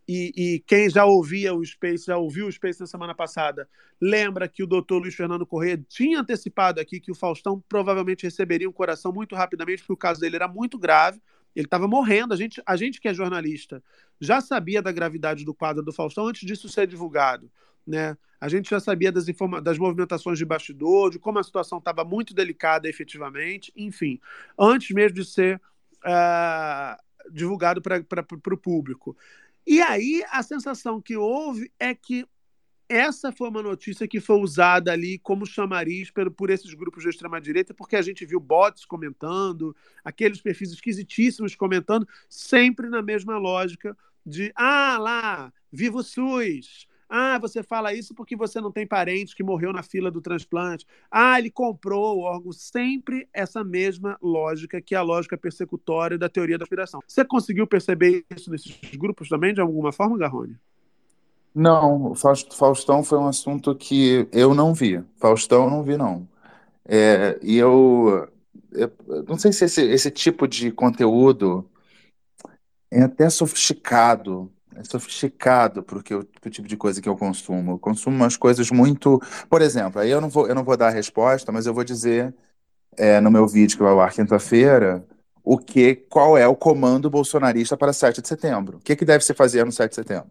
e, e, quem já ouvia o Space, já ouviu o Space na semana passada, lembra que o doutor Luiz Fernando Corrêa tinha antecipado aqui que o Faustão provavelmente receberia um coração muito rapidamente, porque o caso dele era muito grave, ele estava morrendo. A gente, a gente que é jornalista já sabia da gravidade do quadro do Faustão antes disso ser divulgado. Né? A gente já sabia das, das movimentações de bastidor, de como a situação estava muito delicada efetivamente, enfim, antes mesmo de ser uh, divulgado para o público. E aí a sensação que houve é que essa foi uma notícia que foi usada ali como chamariz por, por esses grupos de extrema-direita, porque a gente viu bots comentando, aqueles perfis esquisitíssimos comentando, sempre na mesma lógica de ah lá, viva o SUS, ah, você fala isso porque você não tem parente que morreu na fila do transplante. Ah, ele comprou o órgão. Sempre essa mesma lógica, que é a lógica persecutória da teoria da aspiração. Você conseguiu perceber isso nesses grupos também, de alguma forma, Garrone? Não, Faustão foi um assunto que eu não vi. Faustão eu não vi, não. É, e eu, eu, não sei se esse, esse tipo de conteúdo é até sofisticado sofisticado para o tipo de coisa que eu consumo. Eu consumo umas coisas muito. Por exemplo, aí eu não vou, eu não vou dar a resposta, mas eu vou dizer é, no meu vídeo que vai ao ar quinta-feira o que, qual é o comando bolsonarista para 7 de setembro. O que, que deve se fazer no 7 de setembro?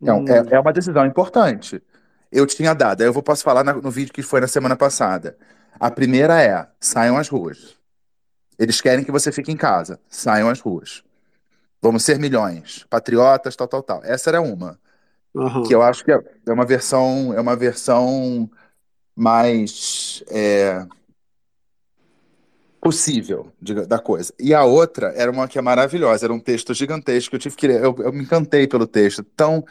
Então, hum. é, é uma decisão importante. Eu tinha dado, aí eu vou, posso falar na, no vídeo que foi na semana passada. A primeira é: saiam às ruas. Eles querem que você fique em casa. Saiam às ruas. Vamos ser milhões, patriotas, tal, tal, tal. Essa era uma. Uhum. Que eu acho que é, é uma versão, é uma versão mais é, possível de, da coisa. E a outra era uma que é maravilhosa, era um texto gigantesco. Eu tive que eu, eu me encantei pelo texto. Tão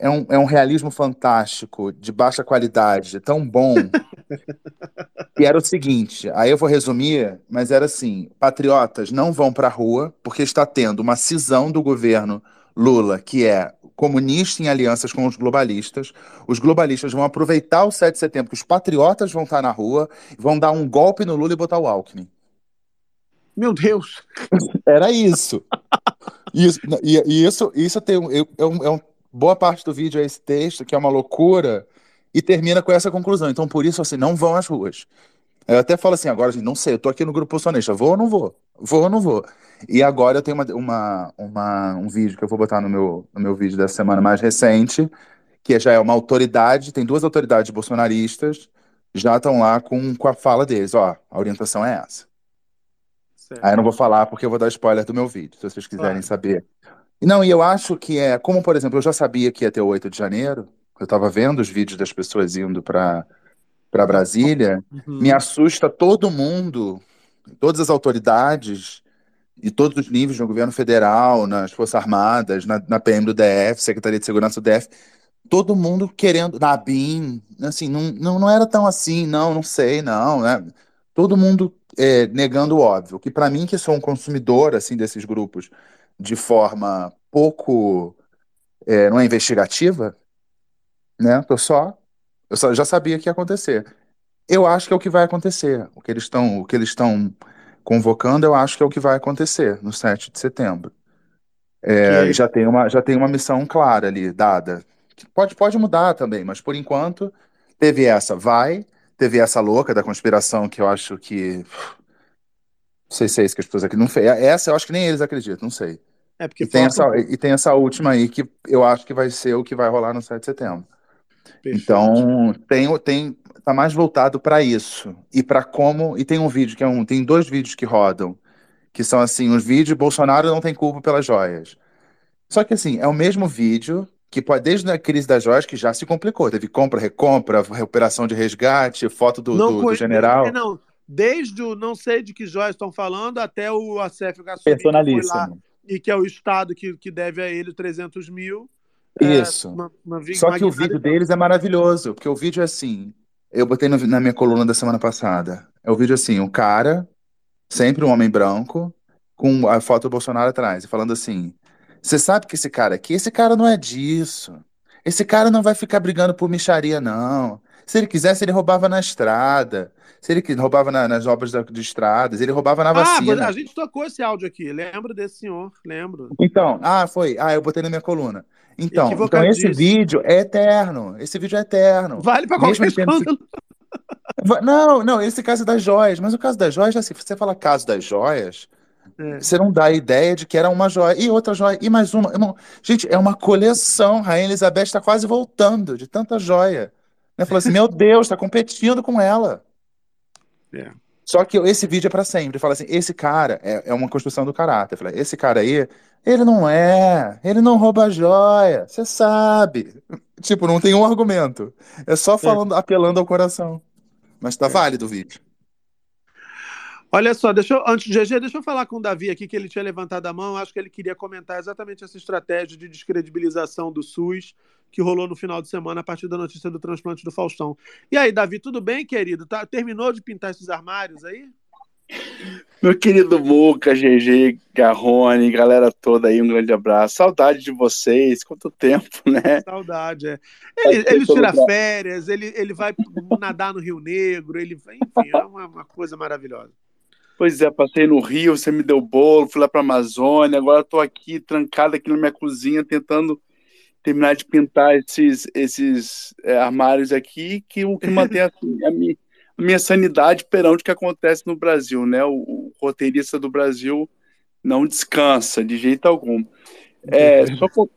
é um, é um realismo fantástico, de baixa qualidade, tão bom. e era o seguinte, aí eu vou resumir, mas era assim: patriotas não vão para a rua porque está tendo uma cisão do governo Lula, que é comunista em alianças com os globalistas. Os globalistas vão aproveitar o 7 de setembro, que os patriotas vão estar na rua, vão dar um golpe no Lula e botar o Alckmin. Meu Deus! Era isso. Isso, e, e isso, isso tem, é, um, é um boa parte do vídeo é esse texto, que é uma loucura, e termina com essa conclusão. Então, por isso, assim, não vão às ruas. Eu até falo assim, agora, assim, não sei, eu tô aqui no grupo bolsonarista, vou ou não vou? Vou ou não vou? E agora eu tenho uma, uma, uma, um vídeo que eu vou botar no meu, no meu vídeo dessa semana mais recente, que já é uma autoridade, tem duas autoridades bolsonaristas, já estão lá com, com a fala deles, ó, a orientação é essa. Certo. Aí eu não vou falar porque eu vou dar spoiler do meu vídeo, se vocês quiserem claro. saber não, e eu acho que é, como por exemplo, eu já sabia que ia ter o 8 de janeiro, eu estava vendo os vídeos das pessoas indo para para Brasília, uhum. me assusta todo mundo, todas as autoridades e todos os níveis no governo federal, nas Forças Armadas, na, na PM do DF, Secretaria de Segurança do DF, todo mundo querendo, na BIM, assim, não, não, não era tão assim, não, não sei, não, né? Todo mundo é, negando o óbvio, que para mim, que sou um consumidor, assim, desses grupos, de forma pouco é, não é investigativa, né? Tô só, eu só, já sabia que ia acontecer. Eu acho que é o que vai acontecer. O que eles estão, o que eles estão convocando, eu acho que é o que vai acontecer no 7 de setembro. É, que... já tem uma já tem uma missão clara ali dada. Pode pode mudar também, mas por enquanto teve essa, vai, teve essa louca da conspiração que eu acho que não sei se é isso que as pessoas aqui não fez. Essa eu acho que nem eles acreditam, não sei. É porque e, tem essa, e tem essa última aí que eu acho que vai ser o que vai rolar no 7 de setembro. Perfeito. Então, tem, tem, tá mais voltado para isso. E para como. E tem um vídeo que é um. Tem dois vídeos que rodam. Que são assim: os vídeos Bolsonaro não tem culpa pelas joias. Só que assim, é o mesmo vídeo que pode, desde a crise das joias, que já se complicou. Teve compra, recompra, recuperação de resgate, foto do, não, do, do general. Não, desde o não sei de que joias estão falando até o Acef Gasolina. Personalíssimo e que é o Estado que, que deve a ele 300 mil. É, Isso. É, uma, uma, Só que o vídeo deles é maravilhoso, porque o vídeo é assim: Eu botei no- na minha coluna da semana passada. É o vídeo assim, o cara, sempre um homem branco, com a foto do Bolsonaro atrás, e falando assim: Você sabe que esse cara aqui, esse cara não é disso. Esse cara não vai ficar brigando por micharia, não. Se ele quisesse, ele roubava na estrada. Se ele roubava na- nas obras da- de estradas, ele roubava na Ah, vacina. a gente tocou esse áudio aqui. Lembro desse senhor, lembro. Então, ah, foi. Ah, eu botei na minha coluna. Então, então esse vídeo é eterno. Esse vídeo é eterno. Vale pra Mesmo qualquer escândalo. Va- Não, não, esse caso das joias. Mas o caso das joias, assim, se você fala caso das joias, É. você não dá a ideia de que era uma joia e outra joia e mais uma. Gente, é uma coleção. Rainha Elizabeth está quase voltando de tanta joia. Né? Falou assim: meu Deus, está competindo com ela. É. Só que esse vídeo é para sempre. Fala assim: esse cara é, é uma construção do caráter. Fala, esse cara aí, ele não é, ele não rouba joia. Você sabe. Tipo, não tem um argumento. É só falando, apelando ao coração. Mas tá válido o vídeo. Olha só, deixa eu, antes de GG, deixa eu falar com o Davi aqui, que ele tinha levantado a mão. Acho que ele queria comentar exatamente essa estratégia de descredibilização do SUS que rolou no final de semana a partir da notícia do transplante do Faustão. E aí, Davi, tudo bem, querido? Tá, terminou de pintar esses armários aí? Meu querido Muca, GG, Garrone, galera toda aí, um grande abraço. Saudade de vocês, quanto tempo, né? Saudade, é. Ele, ele tira férias, ele, ele vai nadar no Rio Negro, ele, enfim, é uma, uma coisa maravilhosa. Pois é, passei no Rio, você me deu bolo, fui lá pra Amazônia, agora tô aqui, trancado aqui na minha cozinha, tentando terminar de pintar esses, esses é, armários aqui, que o que mantém assim, a, minha, a minha sanidade perante o que acontece no Brasil, né? O, o roteirista do Brasil não descansa de jeito algum. É, só co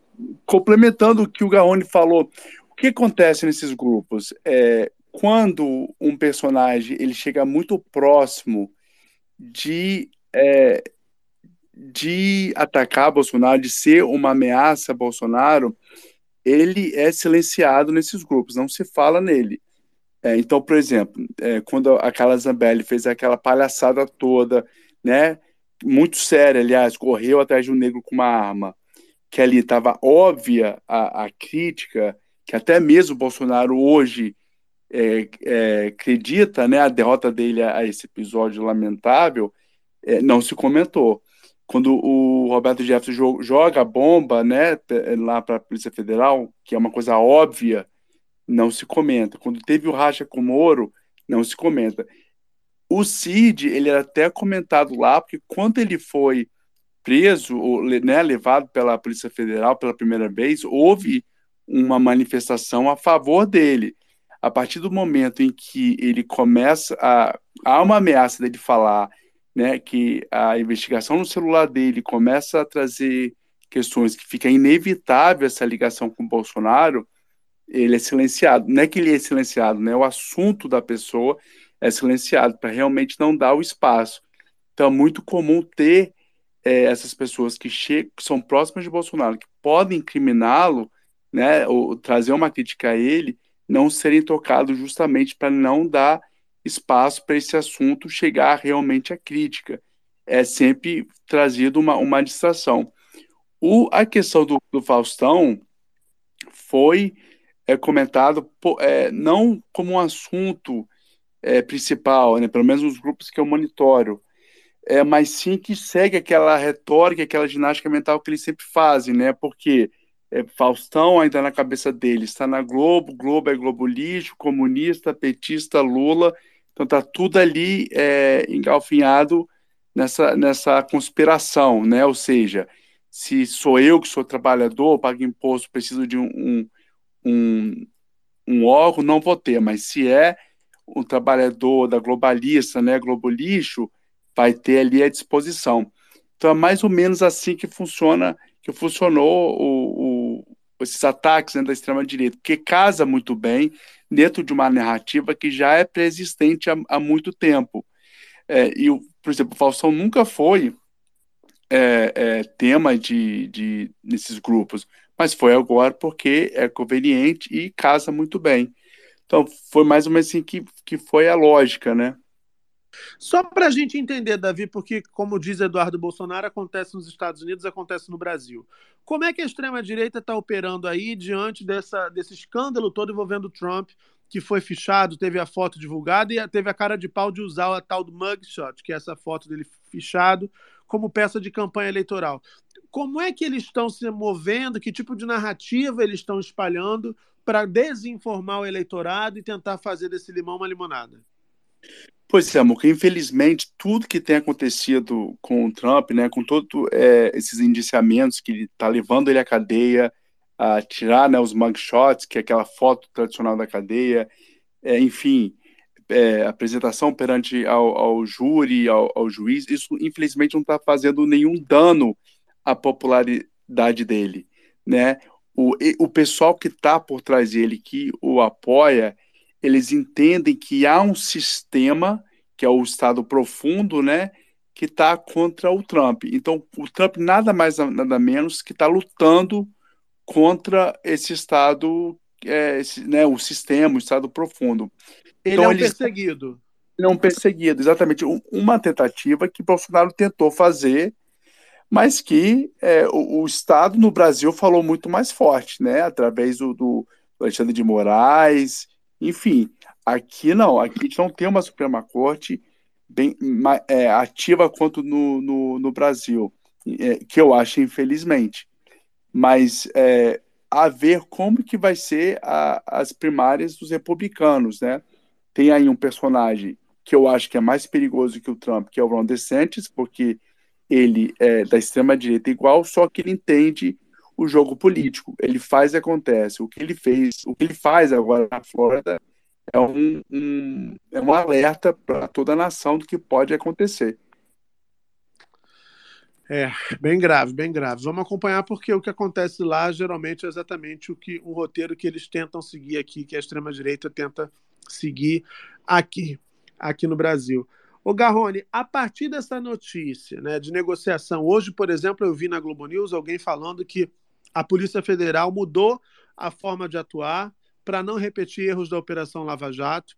complementando o que o Gaone falou, o que acontece nesses grupos? É, quando um personagem ele chega muito próximo de, é, de atacar Bolsonaro, de ser uma ameaça a Bolsonaro, ele é silenciado nesses grupos, não se fala nele. É, então, por exemplo, é, quando a Carla Zambelli fez aquela palhaçada toda, né, muito séria, aliás, correu atrás de um negro com uma arma, que ali estava óbvia a, a, crítica, que até mesmo Bolsonaro hoje é, é, acredita, né, a derrota dele a, a esse episódio lamentável, é, não se comentou. Quando o Roberto Jefferson joga a bomba, né, lá para a Polícia Federal, que é uma coisa óbvia, não se comenta. Quando teve o racha com o Moro, não se comenta. O Cid, ele era até comentado lá, porque quando ele foi preso, ou, né, levado pela Polícia Federal pela primeira vez, houve uma manifestação a favor dele. A partir do momento em que ele começa a. Há uma ameaça dele falar né, que a investigação no celular dele começa a trazer questões que fica inevitável essa ligação com o Bolsonaro, ele é silenciado. Não é que ele é silenciado, né? O assunto da pessoa é silenciado para realmente não dar o espaço. Então é muito comum ter é, essas pessoas que, chegam, que são próximas de Bolsonaro, que podem incriminá-lo, né, ou trazer uma crítica a ele, não serem tocados justamente para não dar espaço para esse assunto chegar realmente à crítica. É sempre trazido uma, uma distração. O, a questão do, do Faustão foi é, comentado é, não como um assunto é, principal, né, pelo menos nos grupos que eu monitoro, é, mas sim que segue aquela retórica, aquela ginástica mental que eles sempre fazem, né, porque é, Faustão ainda na cabeça dele está na Globo, Globo é Globo lixo, comunista, petista, Lula, então tá tudo ali é, engalfinhado nessa, nessa conspiração, né, ou seja, se sou eu que sou trabalhador, pago imposto, preciso de um, um um, um órgão, não vou ter, mas se é um trabalhador da globalista, né, Globo Lixo, vai ter ali à disposição. Então é mais ou menos assim que funciona, que funcionou o, o, esses ataques né, da extrema direita, porque casa muito bem dentro de uma narrativa que já é preexistente há, há muito tempo. É, e, por exemplo, o Faustão nunca foi é, é, tema de, de nesses grupos mas foi agora porque é conveniente e casa muito bem. Então, foi mais ou menos assim que, que foi a lógica, né? Só para a gente entender, Davi, porque, como diz Eduardo Bolsonaro, acontece nos Estados Unidos, acontece no Brasil. Como é que a extrema-direita está operando aí diante dessa, desse escândalo todo envolvendo Trump, que foi fichado, teve a foto divulgada e teve a cara de pau de usar a tal do mugshot, que é essa foto dele fichado, como peça de campanha eleitoral. Como é que eles estão se movendo? Que tipo de narrativa eles estão espalhando para desinformar o eleitorado e tentar fazer desse limão uma limonada? Pois é, Muca, infelizmente, tudo que tem acontecido com o Trump, né, com todos é, esses indiciamentos que está levando ele à cadeia, a tirar né, os mugshots, que é aquela foto tradicional da cadeia, é, enfim, é, apresentação perante ao, ao júri, ao, ao, juiz, isso infelizmente não está fazendo nenhum dano à popularidade dele, né? O, o pessoal que está por trás dele, que o apoia, eles entendem que há um sistema, que é o Estado profundo, né? Que está contra o Trump. Então, o Trump nada mais nada menos que está lutando contra esse Estado, é, esse, né, o sistema, o Estado profundo. Ele então, é um eles, perseguido. Ele é um perseguido, exatamente. Uma tentativa que Bolsonaro tentou fazer, mas que é, o, o, Estado no Brasil falou muito mais forte, né? Através do, do Alexandre de Moraes, enfim. Aqui não, aqui a gente não tem uma Suprema Corte bem é, ativa quanto no, no, no Brasil, é, que eu acho, infelizmente mas é, a ver como que vai ser a, as primárias dos republicanos, né? Tem aí um personagem que eu acho que é mais perigoso que o Trump, que é o Ron DeSantis, porque ele é da extrema direita igual, só que ele entende o jogo político. Ele faz e acontece. O que ele fez, o que ele faz agora na Flórida é um, um é um alerta para toda a nação do que pode acontecer. É, bem grave, bem grave. Vamos acompanhar porque o que acontece lá geralmente é exatamente o que o roteiro que eles tentam seguir aqui, que a extrema direita tenta seguir aqui, aqui no Brasil. O Garrone, a partir dessa notícia, né, de negociação, hoje, por exemplo, eu vi na Globo News alguém falando que a Polícia Federal mudou a forma de atuar para não repetir erros da Operação Lava Jato.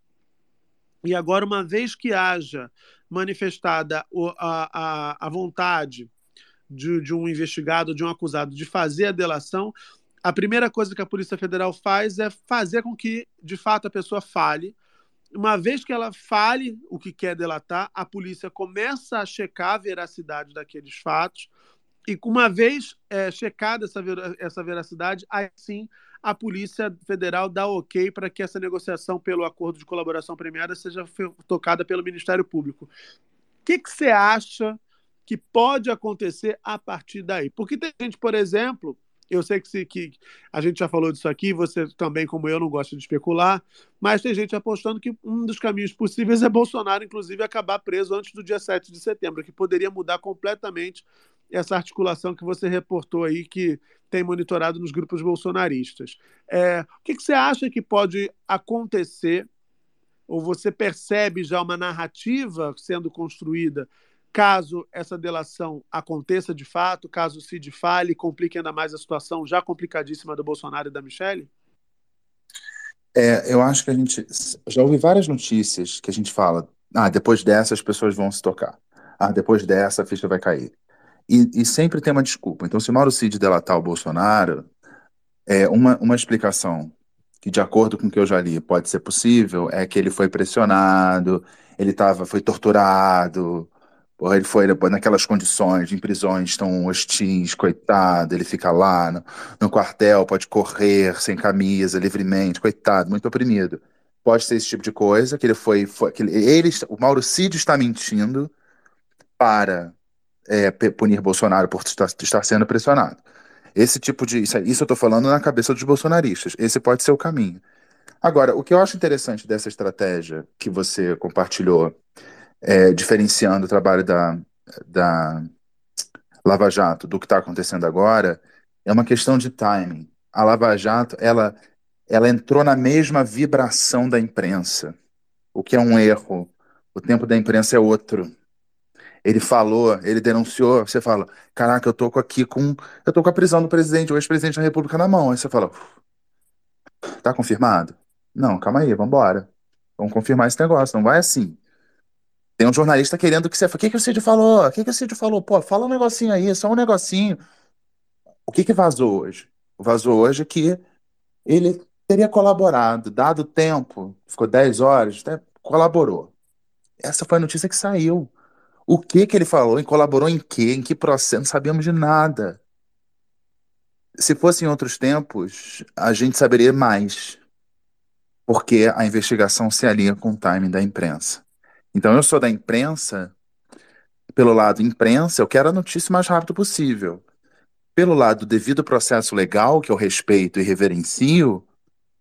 E agora, uma vez que haja manifestada a, a, a vontade de, de um investigado, de um acusado, de fazer a delação, a primeira coisa que a Polícia Federal faz é fazer com que, de fato, a pessoa fale. Uma vez que ela fale o que quer delatar, a polícia começa a checar a veracidade daqueles fatos. E uma vez é, checada essa, ver essa veracidade, aí sim a Polícia Federal dá ok para que essa negociação pelo acordo de colaboração premiada seja tocada pelo Ministério Público. O que, você acha que pode acontecer a partir daí. Porque tem gente, por exemplo, eu sei que, se, que a gente já falou disso aqui, você também, como eu, não gosta de especular, mas tem gente apostando que um dos caminhos possíveis é Bolsonaro, inclusive, acabar preso antes do dia 7 de setembro, que poderia mudar completamente essa articulação que você reportou aí, que tem monitorado nos grupos bolsonaristas. É, o que, que você acha que pode acontecer, ou você percebe já uma narrativa sendo construída Caso essa delação aconteça de fato, caso o Cid fale, complique ainda mais a situação já complicadíssima do Bolsonaro e da Michelle? É, eu acho que a gente já ouvi várias notícias que a gente fala, ah, depois dessa as pessoas vão se tocar, ah, depois dessa a ficha vai cair. E, e sempre tem uma desculpa. Então, se Mauro Cid delatar o Bolsonaro, é uma, uma explicação que, de acordo com o que eu já li, pode ser possível, é que ele foi pressionado, ele tava, foi torturado, Porra, ele foi naquelas condições, em prisões tão hostis, coitado, ele fica lá no, no, quartel, pode correr sem camisa, livremente, coitado, muito oprimido. Pode ser esse tipo de coisa, que ele foi, foi que ele, o Mauro Cid está mentindo para é, punir Bolsonaro por estar, estar, sendo pressionado. Esse tipo de. Isso, isso eu estou falando na cabeça dos bolsonaristas. Esse pode ser o caminho. Agora, o que eu acho interessante dessa estratégia que você compartilhou é, diferenciando o trabalho da, da Lava Jato do que está acontecendo agora, é uma questão de timing. A Lava Jato, ela, ela entrou na mesma vibração da imprensa, o que é um erro. O tempo da imprensa é outro. Ele falou, ele denunciou, você fala, caraca, eu tô aqui com, eu tô com a prisão do presidente, o ex-presidente da República na mão. Aí você fala, tá confirmado? Não, calma aí, vamos embora. Vamos confirmar esse negócio, não vai assim. Tem um jornalista querendo que você. O que, que o Cid falou? O que, que o Cid falou? Pô, fala um negocinho aí, só um negocinho. O que, que vazou hoje? Vazou hoje que ele teria colaborado, dado tempo, ficou 10 horas, né, colaborou. Essa foi a notícia que saiu. O que que ele falou? E colaborou em quê? Em que processo? Não sabíamos de nada. Se fosse em outros tempos, a gente saberia mais. Porque a investigação se alinha com o timing da imprensa. Então eu sou da imprensa, pelo lado imprensa, eu quero a notícia o mais rápido possível. Pelo lado devido processo legal, que eu respeito e reverencio,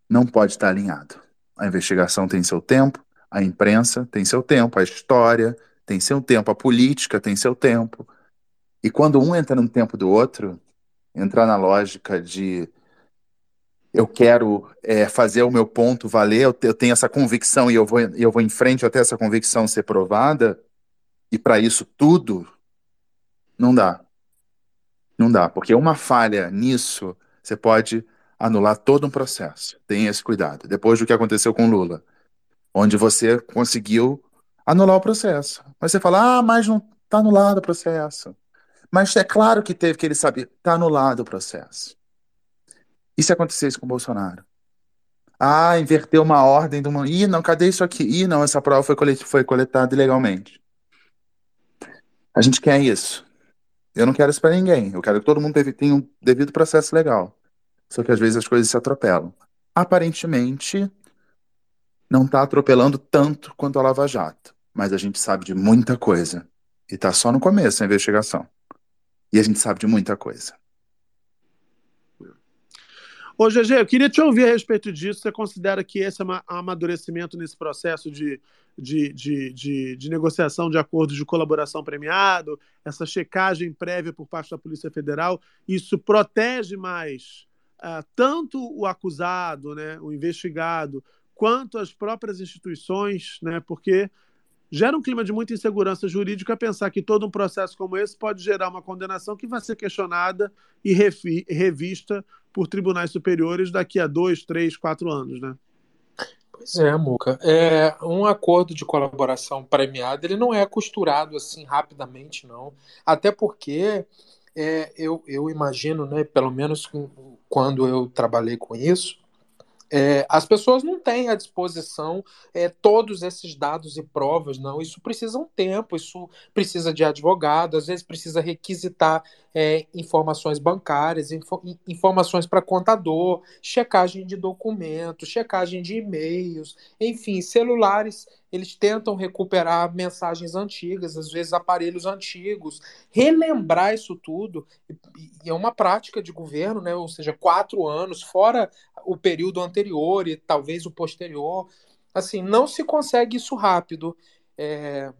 não pode estar alinhado. A investigação tem seu tempo, a imprensa tem seu tempo, a história tem seu tempo, a política tem seu tempo. E quando um entra no tempo do outro, entrar na lógica de eu quero é, fazer o meu ponto valer, eu, eu tenho essa convicção e eu vou, eu vou em frente até essa convicção ser provada, e para isso tudo, não dá. Não dá, porque uma falha nisso, você pode anular todo um processo. Tenha esse cuidado. Depois do que aconteceu com Lula, onde você conseguiu anular o processo. Mas você fala, ah, mas não está anulado o processo. Mas é claro que teve que ele saber, está anulado o processo. E se acontecesse com o Bolsonaro? Ah, inverteu uma ordem de uma. Ih, não, cadê isso aqui? Ih, não, essa prova foi, colet... foi coletada ilegalmente. A gente quer isso. Eu não quero isso para ninguém. Eu quero que todo mundo tenha um devido processo legal. Só que às vezes as coisas se atropelam. Aparentemente, não está atropelando tanto quanto a Lava Jato. Mas a gente sabe de muita coisa. E está só no começo a investigação. E a gente sabe de muita coisa. Ô, GG, eu queria te ouvir a respeito disso. Você considera que esse é amadurecimento nesse processo de, de, de, de, de negociação de acordos de colaboração premiado, essa checagem prévia por parte da Polícia Federal, isso protege mais uh, tanto o acusado, né, o investigado, quanto as próprias instituições, né, porque gera um clima de muita insegurança jurídica pensar que todo um processo como esse pode gerar uma condenação que vai ser questionada e revista por tribunais superiores daqui a dois, três, quatro anos, né? Pois é, Muca. É, um acordo de colaboração premiado ele não é costurado assim rapidamente, não. Até porque é, eu, eu imagino, né, pelo menos quando eu trabalhei com isso, é, as pessoas não têm à disposição é, todos esses dados e provas, não. Isso precisa um tempo, isso precisa de advogado, às vezes precisa requisitar é, informações bancárias, info, informações para contador, checagem de documentos, checagem de e-mails, enfim, celulares. Eles tentam recuperar mensagens antigas, às vezes aparelhos antigos, relembrar isso tudo. E é uma prática de governo, né? ou seja, quatro anos, fora o período anterior e talvez o posterior. Assim, não se consegue isso rápido. É,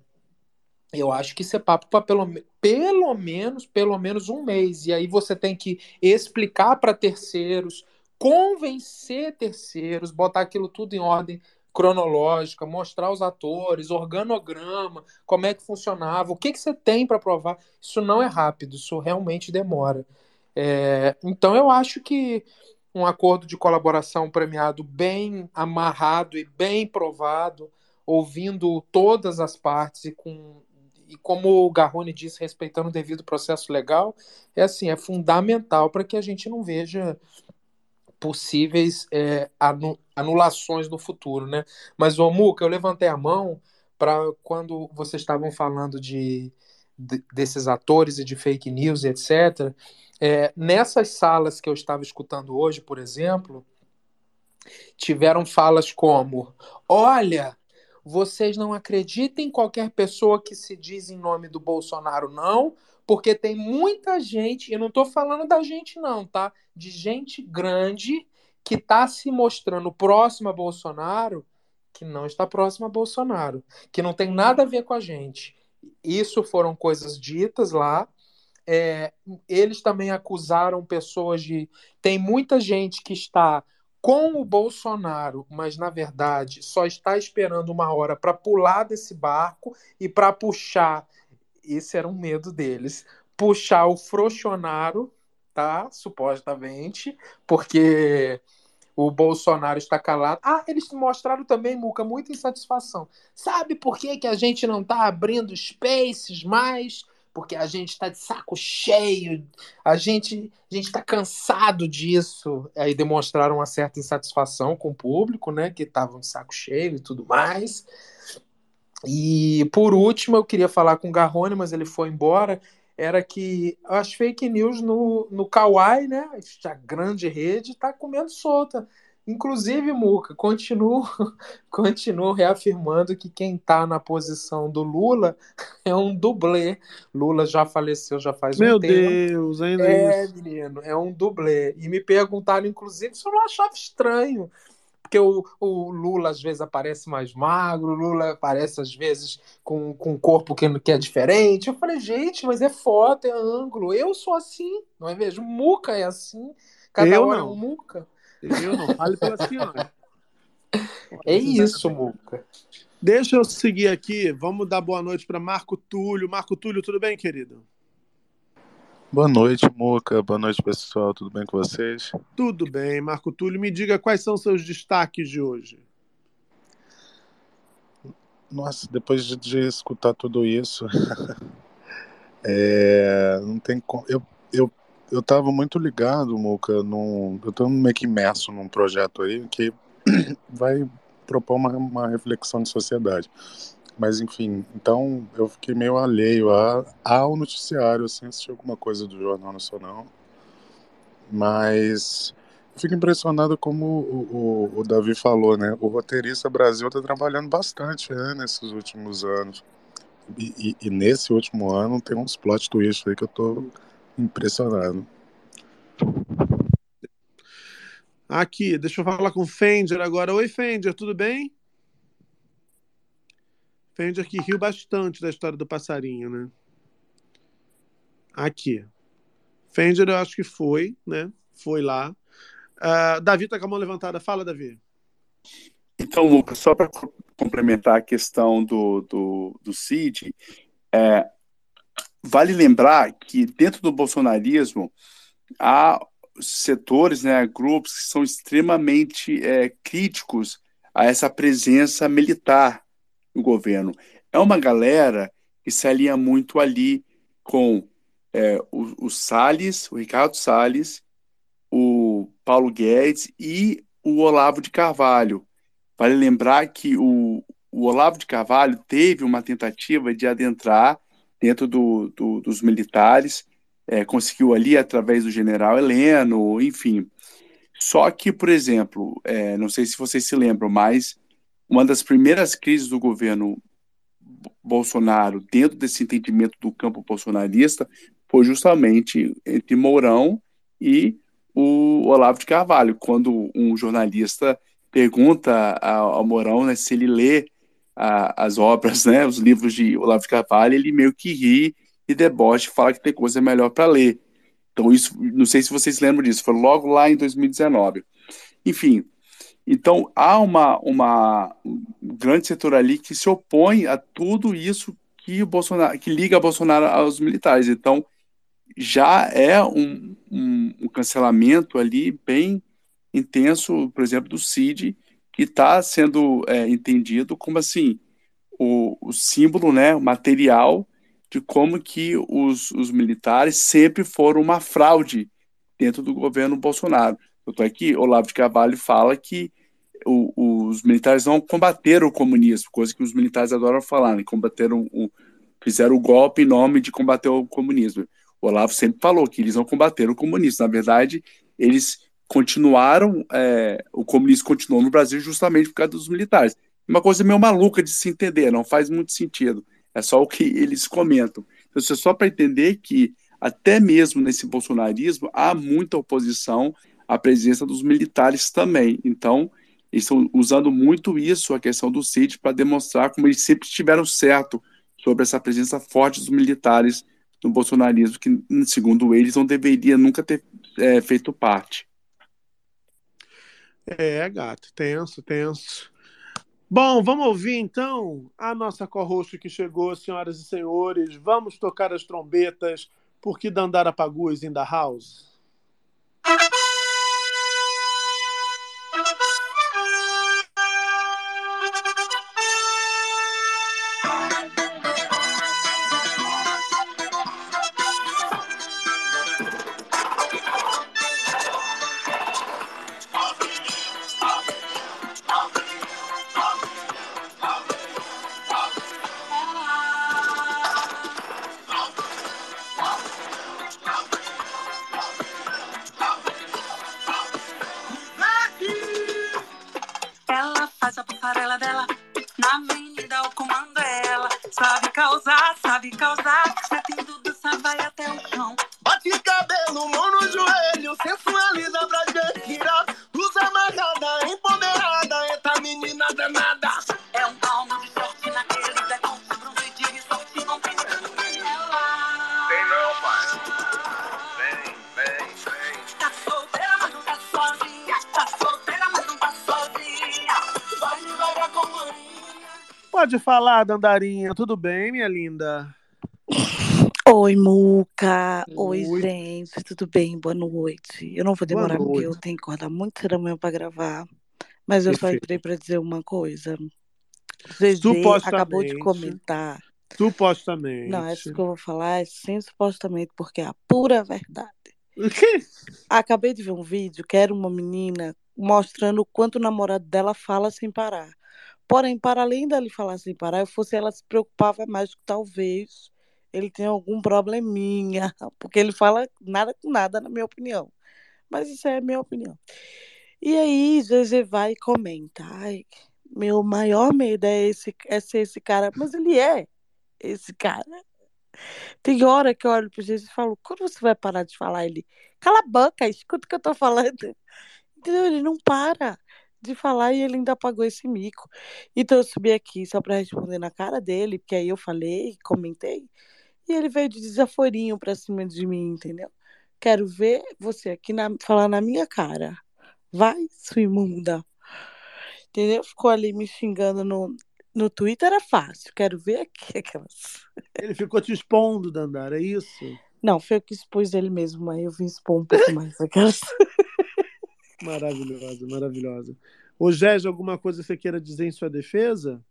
eu acho que isso é papo para pelo, pelo menos pelo menos um mês. E aí você tem que explicar para terceiros, convencer terceiros, botar aquilo tudo em ordem cronológica, mostrar os atores, organograma, como é que funcionava, o que, que você tem para provar. Isso não é rápido, isso realmente demora. É, então eu acho que um acordo de colaboração premiado bem amarrado e bem provado, ouvindo todas as partes e com e como o Garrone disse, respeitando o devido processo legal, é assim, é fundamental para que a gente não veja possíveis é, anulações no futuro, né? Mas, ô Muca, eu levantei a mão para quando vocês estavam falando de, de, desses atores e de fake news etc. É, nessas salas que eu estava escutando hoje, por exemplo, tiveram falas como: olha, vocês não acreditem em qualquer pessoa que se diz em nome do Bolsonaro, não, porque tem muita gente, e não estou falando da gente, não, tá? De gente grande que está se mostrando próxima a Bolsonaro, que não está próxima a Bolsonaro, que não tem nada a ver com a gente. Isso foram coisas ditas lá. É, eles também acusaram pessoas de. Tem muita gente que está com o Bolsonaro, mas na verdade só está esperando uma hora para pular desse barco e para puxar. Esse era um medo deles. Puxar o Frouxonaro, tá? Supostamente, porque o Bolsonaro está calado. Ah, eles mostraram também, Muca, muita insatisfação. Sabe por que, que a gente não está abrindo spaces mais porque a gente está de saco cheio, a gente a gente está cansado disso. Aí demonstraram uma certa insatisfação com o público, né, que estavam de saco cheio e tudo mais. E por último, eu queria falar com o Garrone, mas ele foi embora. Era que as fake news no, no Kawaii, né? A grande rede está comendo solta. Inclusive, Muca, continuo, continuo reafirmando que quem está na posição do Lula é um dublê. Lula já faleceu já faz Meu um tempo. Deus, ainda É, isso. menino, é um dublê. E me perguntaram, inclusive, se eu não achava estranho. Porque o, o Lula às vezes aparece mais magro, o Lula aparece às vezes com, com um corpo que, que é diferente. Eu falei, gente, mas é foto, é ângulo. Eu sou assim, não é mesmo? Muca é assim. Cada Eu hora é não. um Muca. Eu não fale pela senhora. É isso, Muca. Deixa eu seguir aqui. Vamos dar boa noite para Marco Túlio. Marco Túlio, tudo bem, querido? Boa noite, Muca. Boa noite, pessoal. Tudo bem com vocês? Tudo bem, Marco Túlio. Me diga quais são seus destaques de hoje. Nossa, depois de, de escutar tudo isso, é, não tem como. Eu, eu, eu tava muito ligado, Muca, num, eu tô meio que imerso num projeto aí que vai propor uma, uma reflexão de sociedade. Mas, enfim, então eu fiquei meio alheio a, ao noticiário, assim, assistir alguma coisa do Jornal Nacional. Mas fico impressionado como o, o, o Davi falou, né? O roteirista Brasil está trabalhando bastante né, nesses últimos anos. E, e, e nesse último ano tem uns plot twists aí que eu tô impressionado. Aqui, deixa eu falar com o Fender agora. Oi, Fender, tudo bem? Fender que riu bastante da história do passarinho, né? Aqui. Fender, eu acho que foi, né? Foi lá. Uh, Davi tá com a mão levantada. Fala, Davi. Então, Lucas, só para complementar a questão do, do, do CID, é, vale lembrar que dentro do bolsonarismo há setores, né, grupos que são extremamente é, críticos a essa presença militar no governo. É uma galera que se alinha muito ali com é, o, o Salles, o Ricardo Salles, o Paulo Guedes e o Olavo de Carvalho. Vale lembrar que o, o Olavo de Carvalho teve uma tentativa de adentrar dentro do, do, dos militares, é, conseguiu ali através do general Heleno, enfim. Só que, por exemplo, é, não sei se vocês se lembram, mas uma das primeiras crises do governo Bolsonaro, dentro desse entendimento do campo bolsonarista, foi justamente entre Mourão e o Olavo de Carvalho, quando um jornalista pergunta ao Mourão né, se ele lê a, as obras, né, os livros de Olavo de Carvalho, ele meio que ri e deboche, fala que tem coisa melhor para ler. Então, isso, não sei se vocês lembram disso, foi logo lá em 2019. Enfim, então há uma, uma um grande setor ali que se opõe a tudo isso que o Bolsonaro, que liga Bolsonaro aos militares. Então, já é um, um, um cancelamento ali bem intenso, por exemplo, do CID, que está sendo é, entendido como assim o, o símbolo, né, o material de como que os, os militares sempre foram uma fraude dentro do governo Bolsonaro. Eu estou aqui, Olavo de Carvalho fala que o, os militares não combateram o comunismo, coisa que os militares adoram falar, né? combateram o, fizeram o golpe em nome de combater o comunismo. O Olavo sempre falou que eles não combateram o comunismo. Na verdade, eles continuaram, é, o comunismo continuou no Brasil justamente por causa dos militares. Uma coisa meio maluca de se entender, não faz muito sentido. É só o que eles comentam. Então, isso é só para entender que, até mesmo nesse bolsonarismo, há muita oposição à presença dos militares também. Então, eles estão usando muito isso, a questão do CID, para demonstrar como eles sempre estiveram certo sobre essa presença forte dos militares no bolsonarismo, que, segundo eles, não deveria nunca ter é, feito parte. É, gato, tenso, tenso. Bom, vamos ouvir então a nossa co-host que chegou, senhoras e senhores. Vamos tocar as trombetas, porque Dandara Pagu is in the house. Pode falar, Dandarinha. Tudo bem, minha linda? Oi, Muca. Oi, Oi. gente. Tudo bem? Boa noite. Eu não vou demorar porque eu tenho que acordar muito cedo amanhã pra gravar. Mas eu só Perfeito. entrei pra dizer uma coisa. GG acabou de comentar. Supostamente. Não, essa que eu vou falar é sem supostamente, porque é a pura verdade. Acabei de ver um vídeo que era uma menina mostrando o quanto o namorado dela fala sem parar. Porém, para além dele falar sem parar, eu fosse ela se preocupava mais que talvez ele tenha algum probleminha, porque ele fala nada com nada, na minha opinião. Mas isso é a minha opinião. E aí, GG vai e comenta. Ai, meu maior medo é, esse, é ser esse cara. Mas ele é esse cara. Tem hora que eu olho pro Jesus e falo, quando você vai parar de falar? Ele, cala a boca, escuta o que eu tô falando. Entendeu? Ele não para de falar e ele ainda pagou esse mico. Então eu subi aqui só pra responder na cara dele, porque aí eu falei, comentei, e ele veio de desaforinho pra cima de mim, entendeu? Quero ver você aqui na, falar na minha cara. Vai, sua imunda. Entendeu? Ficou ali me xingando no, no Twitter, era fácil. Quero ver aqui aquelas. Ele ficou te expondo, Dandara, é isso? Não, foi eu que expus ele mesmo, mas eu vim expor um pouco mais aquelas. Maravilhosa, maravilhosa. Ô, Gégio, alguma coisa que você queira dizer em sua defesa?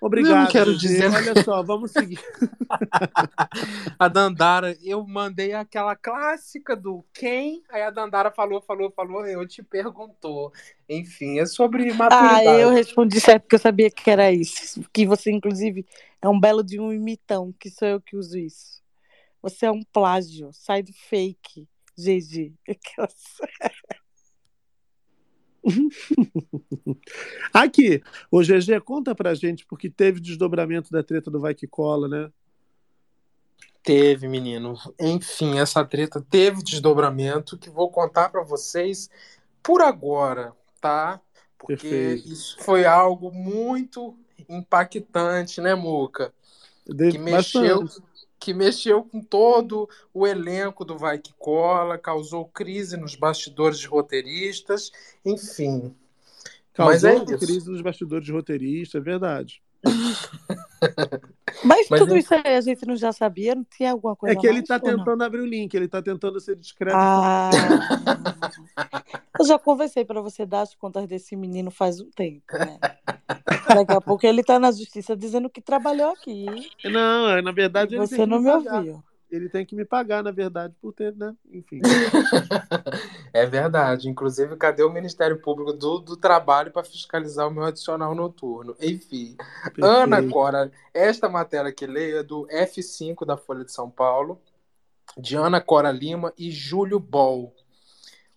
Obrigado. Não, não quero Gégé. dizer. Olha só, vamos seguir. A Dandara, eu mandei aquela clássica do quem? Aí a Dandara falou, falou, falou, eu te perguntou. Enfim, é sobre Ah, maturidade. eu respondi certo porque eu sabia que era isso. Que você, inclusive, é um belo de um imitão, que sou eu que uso isso. Você é um plágio, sai do fake, GG. Aquelas- Aqui, o GG, conta pra gente, porque teve desdobramento da treta do Vai Que Cola, né? Teve, menino. Enfim, essa treta teve desdobramento que vou contar pra vocês por agora, tá? Porque Perfeito. isso foi algo muito impactante, né, Muca? De- Que mexeu, bastante. Que mexeu com todo o elenco do Vai Que Cola, causou crise nos bastidores de roteiristas, enfim. Mas é Causou isso. crise nos bastidores de roteirista, é verdade. Mas, Mas tudo é- isso aí a gente não já sabia? Não tinha alguma coisa É que ele mais, tá ou não? tentando abrir o link, ele tá tentando ser discreto. Ah, eu já conversei pra você dar as contas desse menino faz um tempo, né? Daqui a pouco ele tá na justiça dizendo que trabalhou aqui. Não, é, na verdade E ele você não me ouviu. Ele tem que me pagar, na verdade, por ter, né? Enfim. É verdade. Inclusive, cadê o Ministério Público do, do Trabalho para fiscalizar o meu adicional noturno? Enfim. Ana Cora, esta matéria que leio é do F5 da Folha de São Paulo, de Ana Cora Lima e Júlio Bol.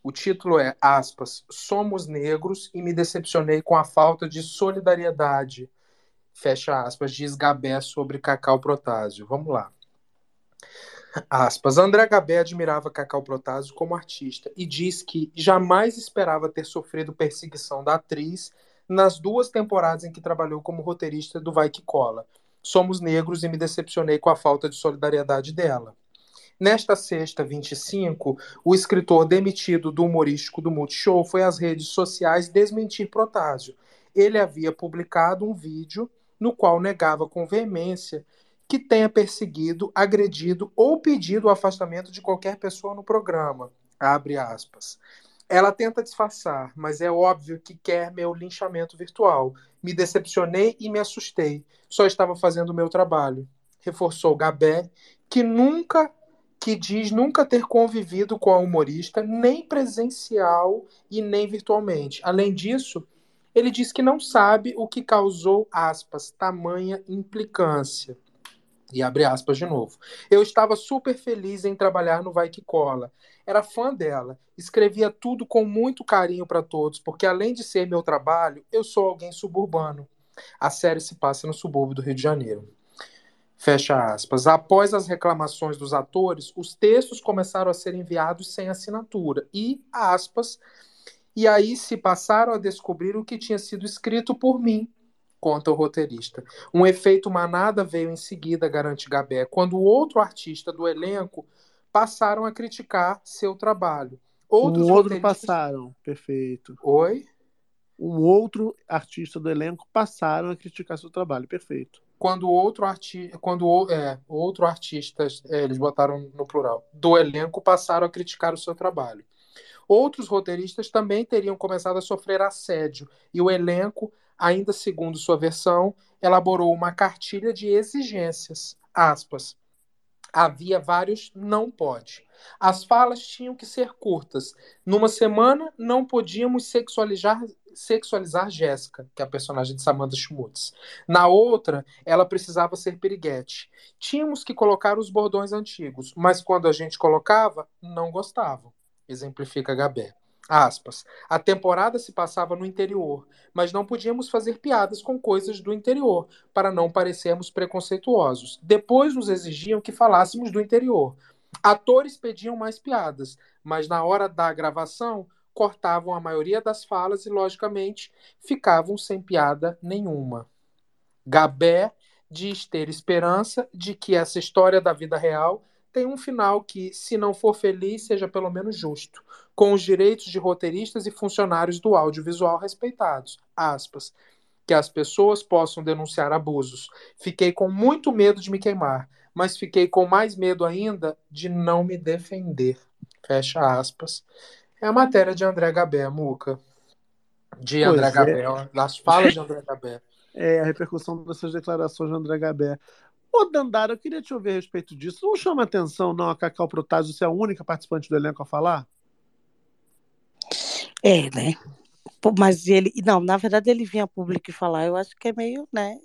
O título é, aspas, Somos negros e me decepcionei com a falta de solidariedade. Fecha aspas, diz Gabé sobre Cacau Protásio. Vamos lá. Aspas. André Gabé admirava Cacau Protásio como artista e diz que jamais esperava ter sofrido perseguição da atriz nas duas temporadas em que trabalhou como roteirista do Vai Que Cola. Somos negros e me decepcionei com a falta de solidariedade dela. Nesta sexta, 25, o escritor demitido do humorístico do Multishow foi às redes sociais desmentir Protásio. Ele havia publicado um vídeo no qual negava com veemência que tenha perseguido, agredido ou pedido o afastamento de qualquer pessoa no programa. Abre aspas. Ela tenta disfarçar, mas é óbvio que quer meu linchamento virtual. Me decepcionei e me assustei. Só estava fazendo o meu trabalho. Reforçou Gabé, que nunca que diz nunca ter convivido com a humorista, nem presencial e nem virtualmente. Além disso, ele diz que não sabe o que causou, aspas, tamanha implicância. E abre aspas de novo. Eu estava super feliz em trabalhar no Vai Que Cola. Era fã dela. Escrevia tudo com muito carinho para todos, porque além de ser meu trabalho, eu sou alguém suburbano. A série se passa no subúrbio do Rio de Janeiro. Fecha aspas. Após as reclamações dos atores, os textos começaram a ser enviados sem assinatura. E, aspas, e aí se passaram a descobrir o que tinha sido escrito por mim, conta o roteirista. Um efeito manada veio em seguida, garante Gabé, quando outro artista do elenco passaram a criticar seu trabalho. Outros um outro roteiristas... passaram, perfeito. Oi? Um outro artista do elenco passaram a criticar seu trabalho, perfeito. Quando outro artista, quando é, outro artista, é, eles botaram no plural, do elenco passaram a criticar o seu trabalho. Outros roteiristas também teriam começado a sofrer assédio e o elenco ainda segundo sua versão, elaborou uma cartilha de exigências. Aspas. Havia vários não pode. As falas tinham que ser curtas. Numa semana, não podíamos sexualizar, sexualizar Jéssica, que é a personagem de Samantha Schmutz. Na outra, ela precisava ser piriguete. Tínhamos que colocar os bordões antigos, mas quando a gente colocava, não gostavam. Exemplifica Gabé. Aspas. A temporada se passava no interior, mas não podíamos fazer piadas com coisas do interior, para não parecermos preconceituosos. Depois nos exigiam que falássemos do interior. Atores pediam mais piadas, mas na hora da gravação cortavam a maioria das falas e, logicamente, ficavam sem piada nenhuma. Gabé diz ter esperança de que essa história da vida real tem um final que, se não for feliz, seja pelo menos justo, com os direitos de roteiristas e funcionários do audiovisual respeitados. Aspas. Que as pessoas possam denunciar abusos. Fiquei com muito medo de me queimar, mas fiquei com mais medo ainda de não me defender. Fecha aspas. É a matéria de André Gabé, Muca. De André pois Gabé, é. das falas de André Gabé. É, a repercussão dessas declarações de André Gabé. Ô, Dandara, eu queria te ouvir a respeito disso. Não chama atenção, não, a Cacau Protásio ser a única participante do elenco a falar? É, né? Mas ele. Não, na verdade, ele vinha público falar, eu acho que é meio, né?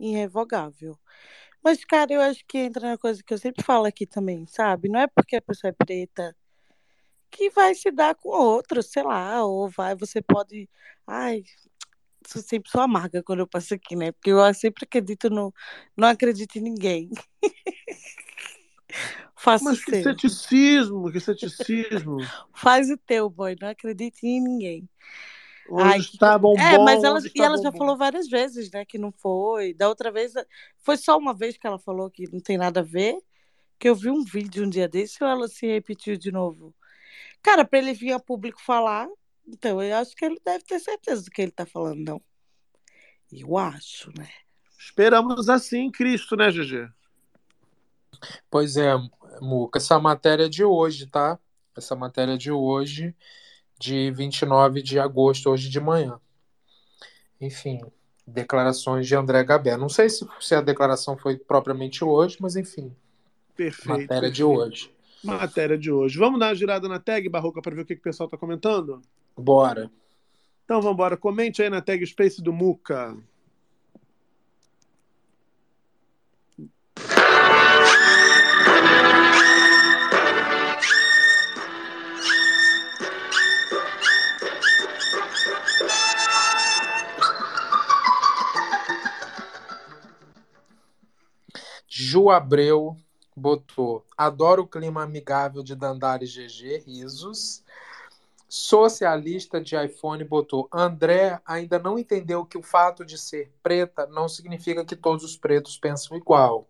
Irrevogável. Mas, cara, eu acho que entra na coisa que eu sempre falo aqui também, sabe? Não é porque a pessoa é preta que vai se dar com outro, sei lá, ou vai, você pode. Ai, sou sempre sou amarga quando eu passo aqui, né? Porque eu sempre acredito no. Não acredito em ninguém. Faço Mas que ceticismo, que ceticismo. Faz o teu, boy. Não acredite em ninguém. Hoje Ai, está bom, É, mas ela, e ela já falou várias vezes, né, que não foi. Da outra vez, foi só uma vez que ela falou que não tem nada a ver, que eu vi um vídeo um dia desse ou ela se repetiu de novo. Cara, para ele vir a público falar, então, eu acho que ele deve ter certeza do que ele está falando, não. Eu acho, né? Esperamos assim Cristo, né, GG? Pois é, Muca, essa matéria é de hoje, tá? Essa matéria é de hoje, de 29 de agosto, hoje de manhã. Enfim, declarações de André Gabé. Não sei se, se a declaração foi propriamente hoje, mas enfim. Perfeito. Matéria perfeito. de hoje. Matéria de hoje. Vamos dar uma girada na tag, Barroca, para ver o que, que o pessoal está comentando? Bora. Então vamos embora. Comente aí na tag Space do Muca. Ju Abreu botou: Adoro o clima amigável de Dandara e GG, risos. Socialista de iPhone botou: André ainda não entendeu que o fato de ser preta não significa que todos os pretos pensam igual.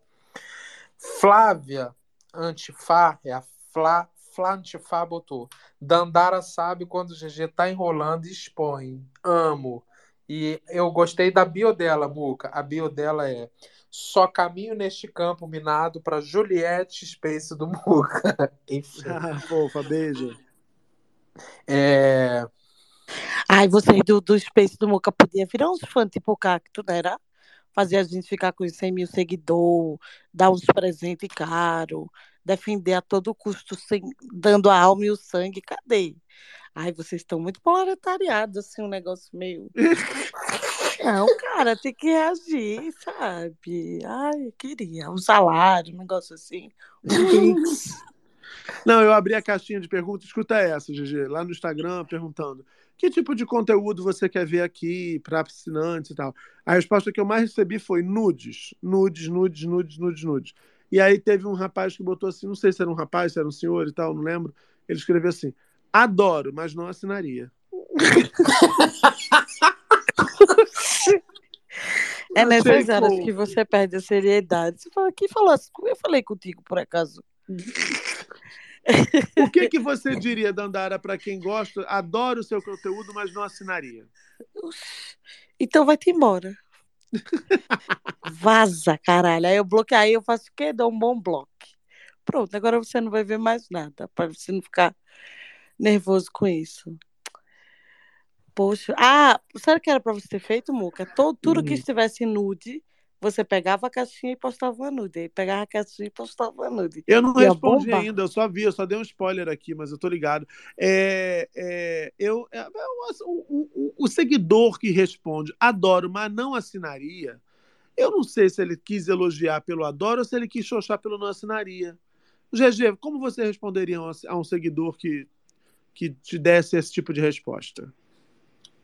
Flávia Antifá, é a Flá, Flá Antifá botou: Dandara sabe quando o GG tá enrolando e expõe. Amo. E eu gostei da bio dela, Muca. A bio dela é: Só caminho neste campo minado para Juliette Space do Muca. Enfim. Ah, fofa, beijo. É... Ai, vocês do, do Space do Moca podia virar uns fãs tipo cacto, né? Era? Fazer a gente ficar com os 100 mil seguidores, dar uns presentes caros, defender a todo custo, sem, dando a alma e o sangue. Cadê? Ai, vocês estão muito proletariados, assim, um negócio meio. Não, cara, tem que reagir, sabe? Ai, eu queria. Um salário, um negócio assim. Um. Não, eu abri a caixinha de perguntas. Escuta essa, GG, lá no Instagram, perguntando que tipo de conteúdo você quer ver aqui para assinantes e tal. A resposta que eu mais recebi foi nudes, nudes, nudes, nudes, nudes, nudes. E aí teve um rapaz que botou assim, não sei se era um rapaz, se era um senhor e tal, não lembro. Ele escreveu assim: adoro, mas não assinaria. É nessas horas que você perde a seriedade. Você fala, quem falou assim? Eu falei contigo, por acaso. O que, que você diria, Dandara, para quem gosta, adora o seu conteúdo, mas não assinaria? Então vai-te embora. Vaza, caralho. Aí eu bloqueio, aí eu faço o quê? Dou um bom bloco. Pronto, agora você não vai ver mais nada, para você não ficar nervoso com isso. Poxa, ah, sabe o que era pra você ter feito, Muca? Todo, tudo que Uhum. estivesse nude, você pegava a caixinha e postava nude. Aí pegava a caixinha e postava nude. Eu não Ia respondi ainda, eu só vi, eu só dei um spoiler aqui, mas eu tô ligado. É, é, eu, é, o, o- o seguidor que responde adoro, mas não assinaria. Eu não sei se ele quis elogiar pelo adoro ou se ele quis xoxar pelo não assinaria. GG, como você responderia a um, a um seguidor que, que te desse esse tipo de resposta?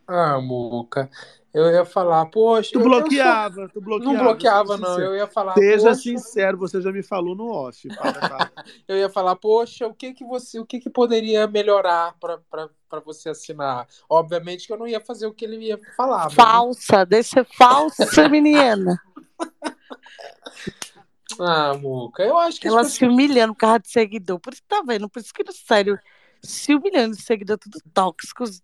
Ah, Muca, eu ia falar, poxa. Tu eu- eu sou- bloqueava, tu bloqueava. Não bloqueava, não. sincero. Eu ia falar, Seja poxa, sincero, você já me falou no off. para, para. eu ia falar, poxa, o que que você, o que que poderia melhorar para você assinar? Obviamente que eu não ia fazer o que ele ia falar. mas- Falsa, deixa ser falsa, menina. Ah, Muca, eu acho que Ela pessoas- se humilhando por causa de seguidor. Por isso que tá vendo, por isso que, sério, se humilhando de seguidor, tudo tóxicos.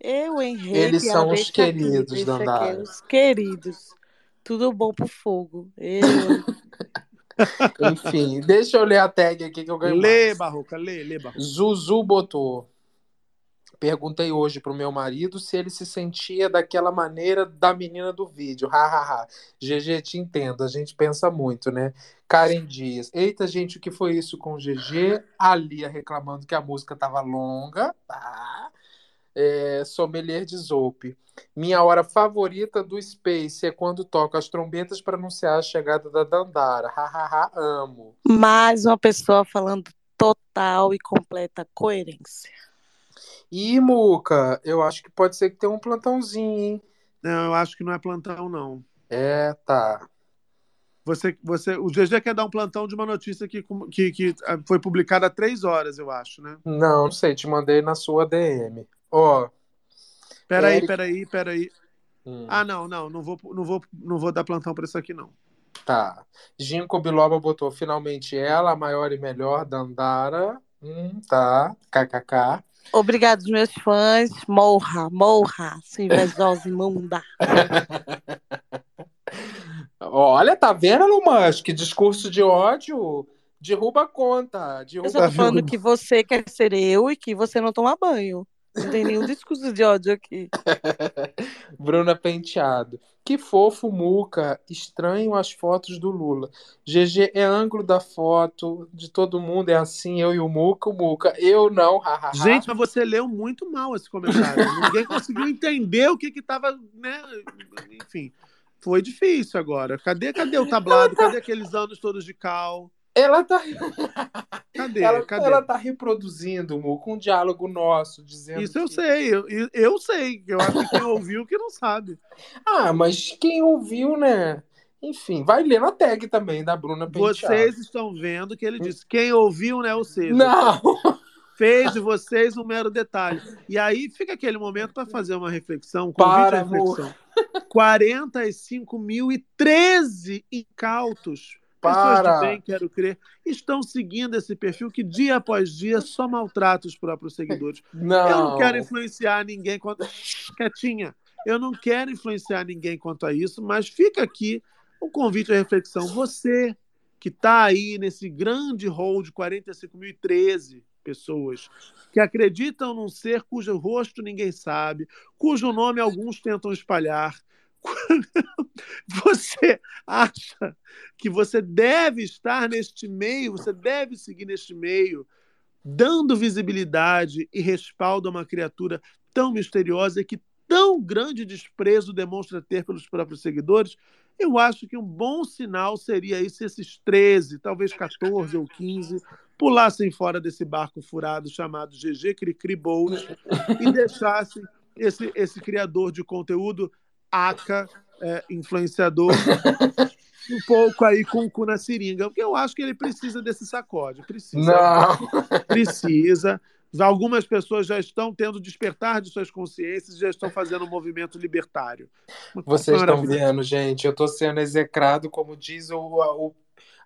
Eu, Henrique, Eles são os queridos, aqui, Dandara. os queridos. Tudo bom pro fogo. Eu, Enfim, deixa eu ler a tag aqui que eu ganho Lê, mais. Barroca, lê, lê, Barroca. Zuzu botou. Perguntei hoje pro meu marido se ele se sentia daquela maneira da menina do vídeo. Hahaha. GG, te entendo. A gente pensa muito, né? Karen Dias. Eita, gente, o que foi isso com o GG? A Lia reclamando que a música tava longa. Tá? É, sommelier de Zope. Minha hora favorita do Space é quando toca as trombetas para anunciar a chegada da Dandara. Hahaha, amo. mais uma pessoa falando total e completa coerência. Ih, Muca, eu acho que pode ser que tenha um plantãozinho, hein? Não, eu acho que não é plantão, não. É, tá. Você, você, o GG quer dar um plantão de uma notícia que, que, que ah, foi publicada há três horas, eu acho, né? Não, não sei, te mandei na sua DM. Ó, Peraí, Eric- peraí, peraí. Hum. Ah, não, não, não vou, não vou, não vou dar plantão para isso aqui, não. tá. Ginkgo Biloba botou finalmente ela, a maior e melhor, Dandara. Hum, tá. KKK. Obrigado, meus fãs. Morra, morra, sua invejosa imunda. Olha, tá vendo, Elon Musk? Discurso de ódio derruba a conta. Eu Derruba só tô falando que você quer ser eu e que você não toma banho. Não tem nenhum discurso de ódio aqui. Bruna Penteado. Que fofo, Muca. Estranho as fotos do Lula. GG é ângulo da foto de todo mundo, é assim, eu e o Muca, o Muca. Eu não, hahaha. Gente, mas você leu muito mal esse comentário. Ninguém conseguiu entender o que que tava, né? Enfim, foi difícil agora. Cadê, cadê o tablado? Cadê aqueles anos todos de cal? Ela tá, Cadê? ela, cadê? ela tá reproduzindo, Muca, um diálogo nosso, dizendo Isso eu que- sei, eu, eu- eu sei. Eu acho que quem ouviu que não sabe. Ah, mas quem ouviu, né? Enfim, vai ler na tag também da Bruna Penteado. Vocês estão vendo que ele disse: quem ouviu, né? Ou seja, Não! Fez de vocês um mero detalhe. E aí fica aquele momento para fazer uma reflexão, um convite Para, à reflexão. 45.013 incautos, pessoas Para. de bem, quero crer, estão seguindo esse perfil que dia após dia só maltrata os próprios seguidores. Não. Eu não quero influenciar ninguém quanto. Quietinha. Eu não quero influenciar ninguém quanto a isso, mas fica aqui um convite à reflexão. Você que está aí nesse grande hall de 45.013 pessoas que acreditam num ser cujo rosto ninguém sabe, cujo nome alguns tentam espalhar. Você acha que você deve estar neste meio, você deve seguir neste meio, dando visibilidade e respaldo a uma criatura tão misteriosa que tão grande desprezo demonstra ter pelos próprios seguidores, eu acho que um bom sinal seria aí se esses 13, talvez 14 ou 15, pulassem fora desse barco furado chamado GG Cricri Bolt e deixassem esse, esse criador de conteúdo, ACA, é, influenciador, um pouco aí com o cu na seringa, porque eu acho que ele precisa desse sacode. Precisa. Não. Precisa. Algumas pessoas já estão tendo despertar de suas consciências, já estão fazendo um movimento libertário. Vocês estão vendo, gente? Eu estou sendo execrado, como diz o, o-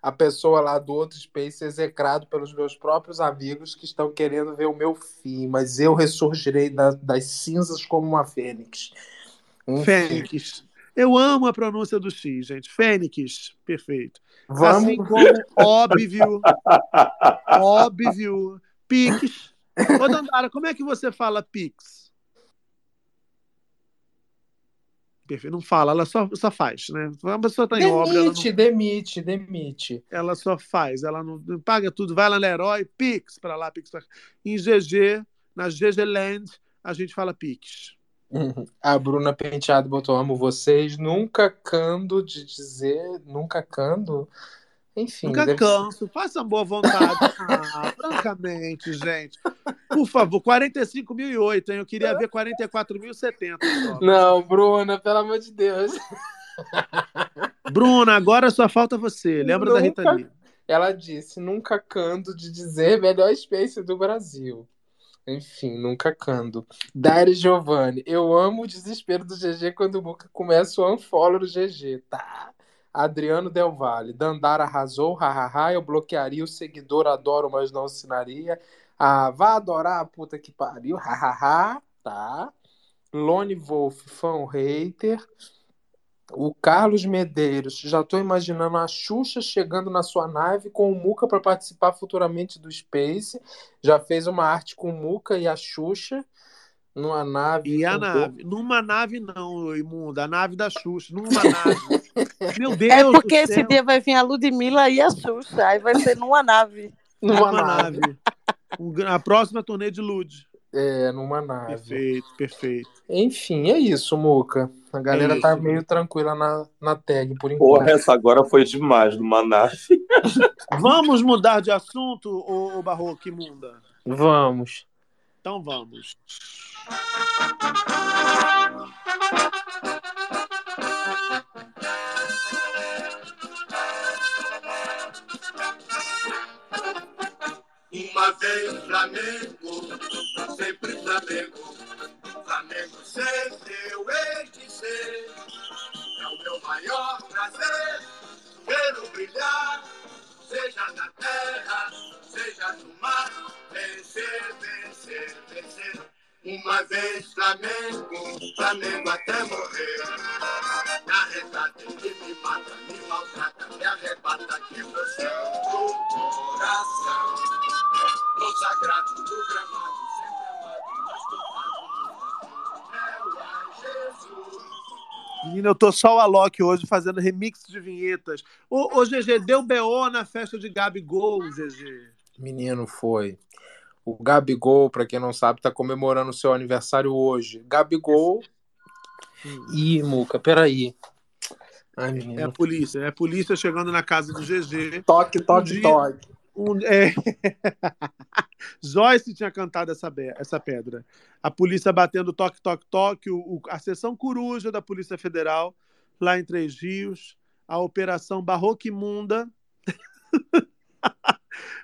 a pessoa lá do outro Space, execrado pelos meus próprios amigos que estão querendo ver o meu fim, mas eu ressurgirei da- das cinzas como uma fênix. Enfim. Fênix. Eu amo a pronúncia do X, gente. Fênix. Perfeito. Vamos. Assim como óbvio, óbvio, Pix. Ô, Dandara, como é que você fala Pix? Perfeito. Não fala, ela só, só faz, né? A pessoa está em obra, ela, Demite, não, demite, demite. ela só faz, ela não paga tudo. Vai lá na Herói, Pix para lá, Pix pra. Em GG, na GG Land, a gente fala Pix. Uhum. A Bruna Penteado botou amo vocês, nunca cando de dizer, nunca cando. Enfim, Nunca deve- canso, façam boa vontade. Ah, francamente, gente. Por favor, 45.008, hein? Eu queria ver 44.070. só. Não, Bruna, pelo amor de Deus. Bruna, agora só falta você. Lembra da Rita Nunca- Lee? Ela disse, nunca cando de dizer melhor Space do Brasil. Enfim, nunca cando. Dari Giovanni, eu amo o desespero do GG quando o Muca começa o unfollow do GG, tá? Adriano Del Valle, Dandara arrasou, hahaha, eu bloquearia o seguidor, adoro, mas não assinaria. Ah, vá adorar a puta que pariu, hahaha, tá? Lone Wolf, fã hater. O Carlos Medeiros, já tô imaginando a Xuxa chegando na sua nave com o Muca para participar futuramente do Space. Já fez uma arte com o Muca e a Xuxa numa nave. E a nave? Numa nave não, imunda. A nave da Xuxa. Numa nave. Meu Deus É porque do esse dia vai vir a Ludmilla e a Xuxa. Aí vai ser numa nave. Numa nave. Um gra- a próxima turnê de Lud. É, numa nave. Perfeito, perfeito. Enfim, é isso, Muca. A galera É tá meio tranquila na, na tag por enquanto. Porra, essa agora foi demais numa nave. Vamos mudar de assunto, ô, ô Barroco imunda? Vamos. Então vamos. Uma vez Flamengo, sempre Flamengo. Flamengo sempre eu hei de ser. É o meu maior prazer ver brilhar, seja na terra, seja no mar. Vencer, vencer, vencer. Uma vez Flamengo, Flamengo até morrer. Me arrebata, ele me mata, me maltrata, me arrebata aqui você é o coração. No sagrado do gramado, sempre amado, mas tocado. É a Jesus. Menina, eu tô só o Alok hoje fazendo remix de vinhetas. Ô, ô GG, deu BO na festa de Gabigol, GG. Menino, foi. O Gabigol, pra quem não sabe, tá comemorando o seu aniversário hoje. Gabigol. Ih, Muca, peraí. Ai, É menino. a polícia, é a polícia chegando na casa do GG. Toque, toque, Um dia- toque. Um, é... Joyce tinha cantado essa, be- essa pedra. A polícia batendo toque, toque, toque. O, o- a sessão coruja da Polícia Federal, lá em Três Rios. A Operação Barroca Imunda.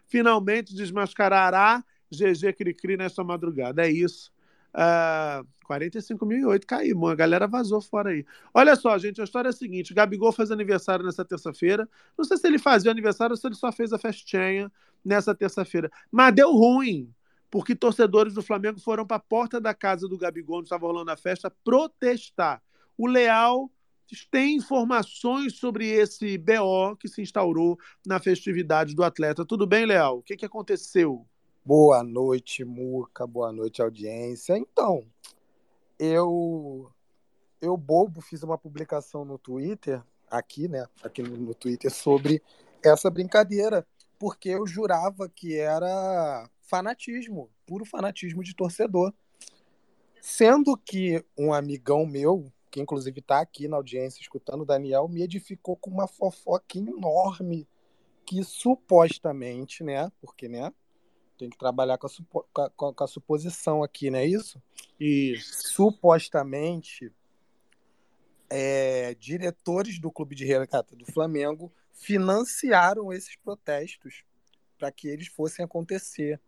Finalmente desmascarará GG Cricri nesta madrugada. É isso. Ah, 45.008 caiu, a galera vazou fora aí. Olha só, gente, a história é a seguinte: o Gabigol faz aniversário nessa terça-feira. Não sei se ele fazia aniversário ou se ele só fez a festinha nessa terça-feira. Mas deu ruim, porque torcedores do Flamengo foram para a porta da casa do Gabigol, onde estava rolando a festa, protestar. O Leal tem informações sobre esse BO que se instaurou na festividade do atleta. Tudo bem, Leal? O que, que aconteceu? Boa noite, Muca. Boa noite, audiência. Então, eu, eu bobo, fiz uma publicação no Twitter, aqui, né? Aqui no, no Twitter, sobre essa brincadeira, porque eu jurava que era fanatismo, puro fanatismo de torcedor. Sendo que um amigão meu, que inclusive está aqui na audiência escutando o Daniel, me edificou com uma fofoca enorme que supostamente, né? Porque, né? Tem que trabalhar com a, supo, com a, com a suposição aqui, não é isso? Isso. Supostamente, é, diretores do Clube de Regata do Flamengo financiaram esses protestos para que eles fossem acontecer.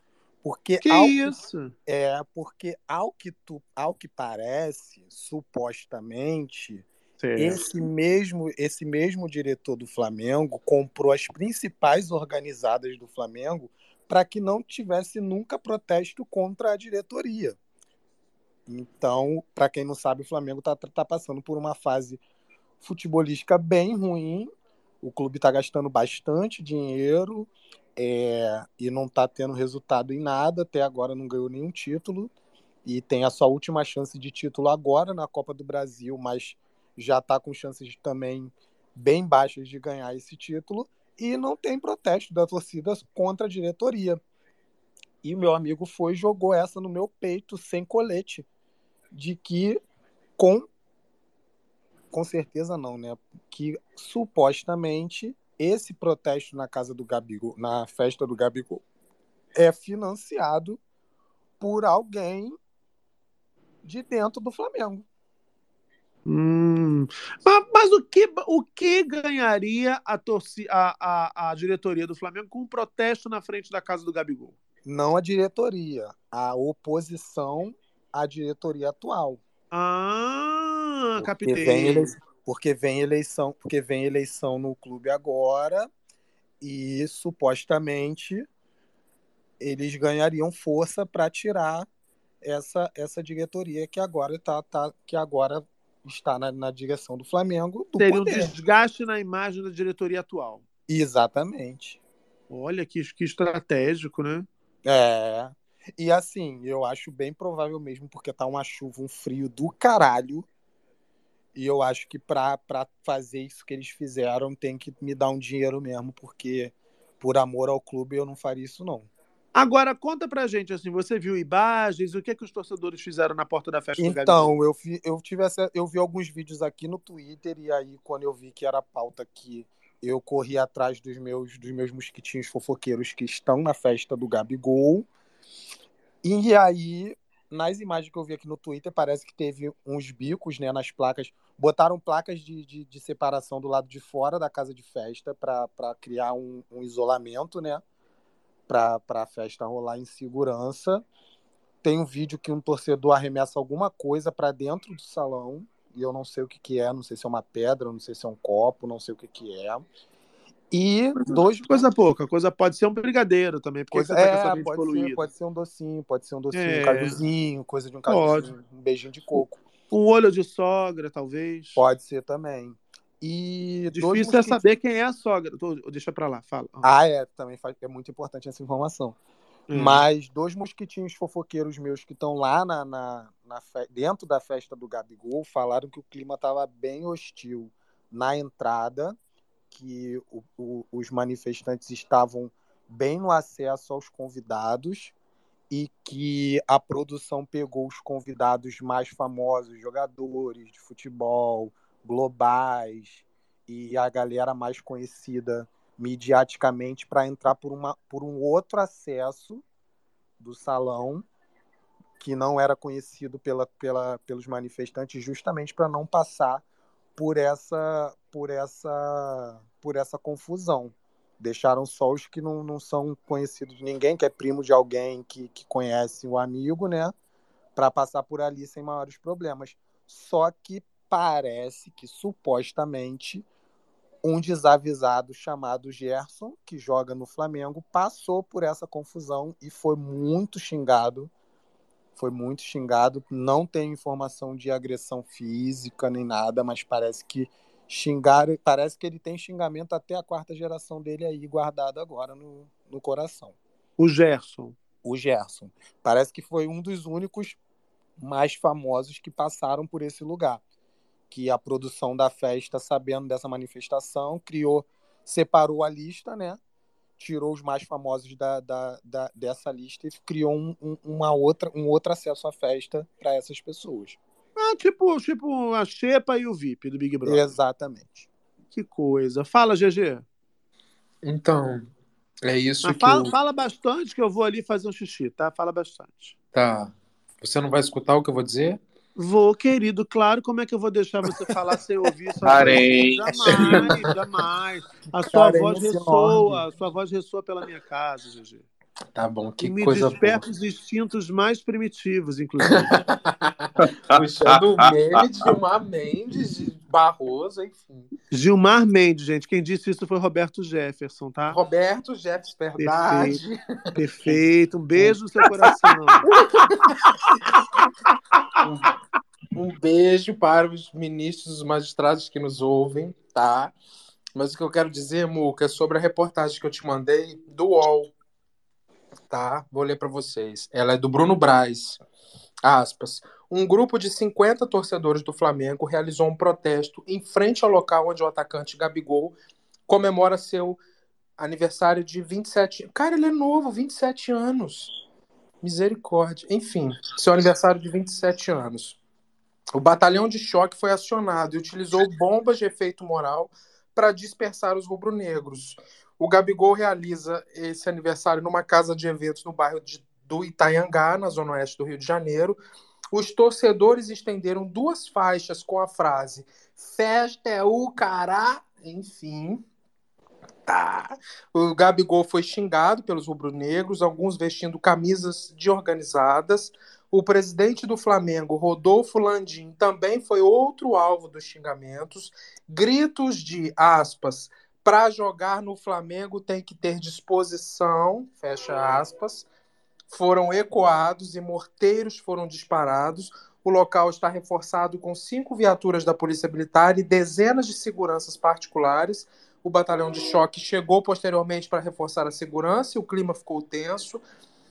Porque que ao isso? É, porque ao que, tu, ao que parece, supostamente, certo. esse mesmo, esse mesmo diretor do Flamengo comprou as principais organizadas do Flamengo para que não tivesse nunca protesto contra a diretoria. Então, para quem não sabe, o Flamengo está tá passando por uma fase futebolística bem ruim. O clube está gastando bastante dinheiro é, e não está tendo resultado em nada. Até agora não ganhou nenhum título e tem a sua última chance de título agora na Copa do Brasil, mas já está com chances também bem baixas de ganhar esse título. E não tem protesto da torcida contra a diretoria. E meu amigo foi jogou essa no meu peito sem colete de que com com certeza não, né? Que supostamente esse protesto na casa do Gabigol, na festa do Gabigol, é financiado por alguém de dentro do Flamengo. Hum, mas, mas, o, que, o que ganharia a, torcida, a, a, a diretoria do Flamengo com um protesto na frente da casa do Gabigol? Não a diretoria, a oposição à diretoria atual. Ah, porque captei. Vem porque vem eleição, porque vem eleição no clube agora e supostamente eles ganhariam força para tirar essa essa diretoria que agora tá, tá que agora está na, na direção do Flamengo. Do Teria poder. um desgaste na imagem da diretoria atual. Exatamente. Olha que, que estratégico, né? É. E assim, eu acho bem provável mesmo, porque tá uma chuva, um frio do caralho. E eu acho que pra fazer isso que eles fizeram, tem que me dar um dinheiro mesmo, porque por amor ao clube eu não faria isso, não. Agora, conta pra gente, assim, você viu imagens, o que, que os torcedores fizeram na porta da festa do Então, eu, vi, eu, tive essa, eu vi alguns vídeos aqui no Twitter, e aí, quando eu vi que era pauta aqui, eu corri atrás dos meus, dos meus mosquitinhos fofoqueiros que estão na festa do Gabigol. E aí, nas imagens que eu vi aqui no Twitter, parece que teve uns bicos né, nas placas. Botaram placas de, de, de separação do lado de fora da casa de festa para criar um, um, isolamento, né? Para a festa rolar em segurança. Tem um vídeo que um torcedor arremessa alguma coisa para dentro do salão. E eu não sei o que, que é, não sei se é uma pedra, não sei se é um copo, não sei o que, que é. E dois. Coisa pouca, coisa pode ser um brigadeiro também, porque coisa, você tá é, mente pode, ser, pode ser um docinho, pode ser um docinho, É. um cajuzinho, coisa de um cajuzinho, um beijinho de coco. Um olho de sogra, talvez. Pode ser também. E Difícil é saber quem é a sogra. Deixa pra lá, fala. Ah, é, também faz, é muito importante essa informação. Hum. Mas dois mosquitinhos fofoqueiros meus que estão lá na, na, na fe- dentro da festa do Gabigol falaram que o clima estava bem hostil na entrada, que o- o- os manifestantes estavam bem no acesso aos convidados e que a produção pegou os convidados mais famosos, jogadores de futebol, globais e a galera mais conhecida mediaticamente para entrar por, uma, por um outro acesso do salão que não era conhecido pela, pela, pelos manifestantes justamente para não passar por essa por essa por essa confusão deixaram só os que não, não são conhecidos de ninguém que é primo de alguém que, que conhece o amigo né para passar por ali sem maiores problemas só que parece que supostamente um desavisado chamado Gerson, que joga no Flamengo, passou por essa confusão e foi muito xingado. Foi muito xingado. Não tem informação de agressão física nem nada, mas parece que xingaram. Parece que ele tem xingamento até a quarta geração dele aí guardado agora no, no coração. O Gerson. O Gerson. Parece que foi um dos únicos mais famosos que passaram por esse lugar que a produção da festa, sabendo dessa manifestação, criou, separou a lista, né? tirou os mais famosos da, da, da dessa lista e criou um, um, uma outra, um outro acesso à festa para essas pessoas. Ah, tipo, tipo a Xepa e o VIP do Big Brother. Exatamente. Que coisa. Fala, GG. Então, é isso Mas que fala, eu... fala bastante que eu vou ali fazer um xixi, tá? Fala bastante. Tá. Você não vai escutar o que eu vou dizer? Vou, querido, claro. Como é que eu vou deixar você falar sem ouvir sua Carente. voz? Jamais, jamais. A sua Carência voz ressoa, a sua voz ressoa pela minha casa, GG. Tá bom, que me coisa desperta os instintos mais primitivos, inclusive. boa. Puxando o meme de Gilmar Mendes, de Barroso, enfim. Gilmar Mendes, gente. Quem disse isso foi Roberto Jefferson, tá? Roberto Jefferson, verdade. Perfeito. Perfeito. Um beijo no seu coração. Um beijo para os ministros, os magistrados que nos ouvem, tá? Mas o que eu quero dizer, Muca, é sobre a reportagem que eu te mandei do UOL, tá? Vou ler para vocês. Ela é do Bruno Braz. Aspas. Um grupo de 50 torcedores do Flamengo realizou um protesto em frente ao local onde o atacante Gabigol comemora seu aniversário de 27. Cara, ele é novo, 27 anos. Misericórdia. Enfim, seu aniversário de 27 anos. O batalhão de choque foi acionado e utilizou bombas de efeito moral para dispersar os rubro-negros. O Gabigol realiza esse aniversário numa casa de eventos no bairro de, do Itaiangá, na zona oeste do Rio de Janeiro. Os torcedores estenderam duas faixas com a frase Festa é o cará, enfim. Tá. O Gabigol foi xingado pelos rubro-negros, alguns vestindo camisas de organizadas. O presidente do Flamengo, Rodolfo Landim, também foi outro alvo dos xingamentos. Gritos de aspas, para jogar no Flamengo tem que ter disposição, fecha aspas, foram ecoados e morteiros foram disparados. O local está reforçado com cinco viaturas da Polícia Militar e dezenas de seguranças particulares. O batalhão de choque chegou posteriormente para reforçar a segurança e o clima ficou tenso.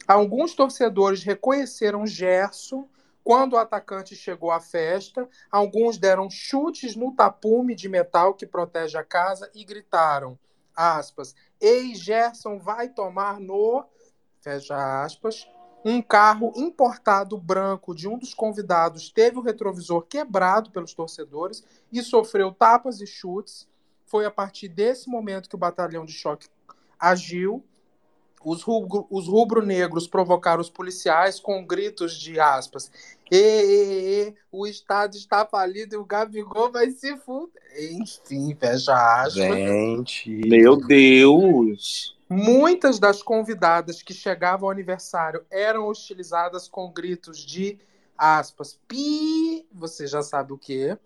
Alguns torcedores reconheceram Gerson quando o atacante chegou à festa. Alguns deram chutes no tapume de metal que protege a casa e gritaram, aspas, Ei, Gerson, vai tomar no... Fecha aspas. Um carro importado branco de um dos convidados teve o retrovisor quebrado pelos torcedores e sofreu tapas e chutes. Foi a partir desse momento que o batalhão de choque agiu. Os, rubro, os rubro-negros provocaram os policiais com gritos de aspas. E, e, e, o Estado está falido e o Gabigol vai se fuder. Enfim, fecha aspas. Gente. Meu Deus. Muitas das convidadas que chegavam ao aniversário eram hostilizadas com gritos de aspas. Pi, você já sabe o que.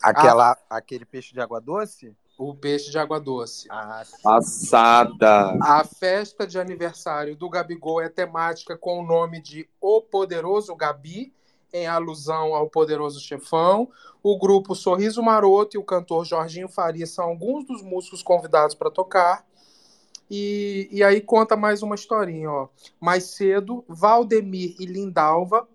Aquela, Aquele peixe de água doce? O peixe de água doce. Passada. A festa de aniversário do Gabigol é temática com o nome de O Poderoso Gabi, em alusão ao poderoso chefão. O grupo Sorriso Maroto e o cantor Jorginho Faria são alguns dos músicos convidados para tocar. E, e aí conta mais uma historinha, ó. Mais cedo, Valdemir e Lindalva,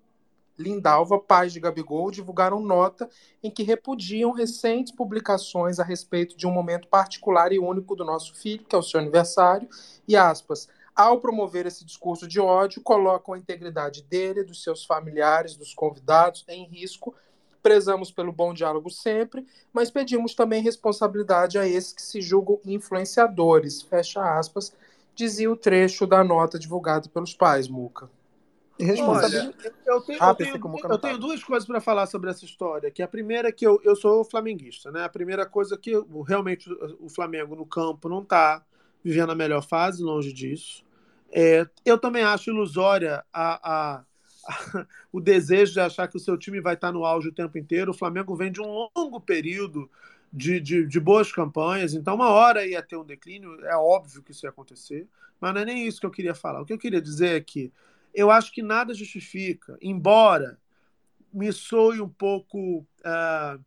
Lindalva, pais de Gabigol, divulgaram nota em que repudiam recentes publicações a respeito de um momento particular e único do nosso filho, que é o seu aniversário, e aspas, ao promover esse discurso de ódio, colocam a integridade dele, dos seus familiares, dos convidados em risco. Prezamos pelo bom diálogo sempre, mas pedimos também responsabilidade a esses que se julgam influenciadores, fecha aspas, dizia o trecho da nota divulgada pelos pais, Muca. Olha, eu tenho, Ah, eu tenho- eu duas coisas para falar sobre essa história. Que a primeira é que eu, eu sou flamenguista, né? A primeira coisa é que realmente o o Flamengo no campo não está vivendo a melhor fase, longe disso. É, eu também acho ilusória a, a- a- o desejo de achar que o seu time vai estar no auge o tempo inteiro. O Flamengo vem de um longo período de, de, de boas campanhas, então uma hora ia ter um declínio, é óbvio que isso ia acontecer, mas não é nem isso que eu queria falar. O que eu queria dizer é que eu acho que nada justifica, embora me soe um pouco ah,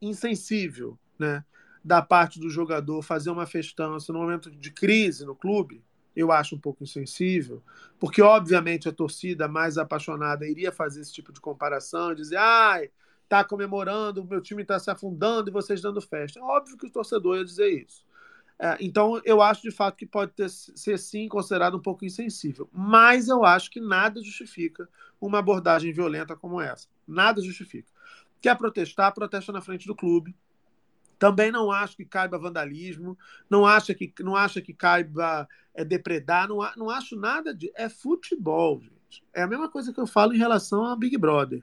insensível, né, da parte do jogador fazer uma festança no momento de crise no clube, eu acho um pouco insensível, porque obviamente a torcida mais apaixonada iria fazer esse tipo de comparação, dizer, ai, tá comemorando, meu time está se afundando e vocês dando festa. Óbvio que o torcedor ia dizer isso. É, então, eu acho de fato que pode ter, ser sim considerado um pouco insensível. Mas eu acho que nada justifica uma abordagem violenta como essa. Nada justifica. Quer protestar, protesta na frente do clube. Também não acho que caiba vandalismo, não acho que, não acho que caiba é, depredar, não, não acho nada de. É futebol, gente. É a mesma coisa que eu falo em relação a Big Brother.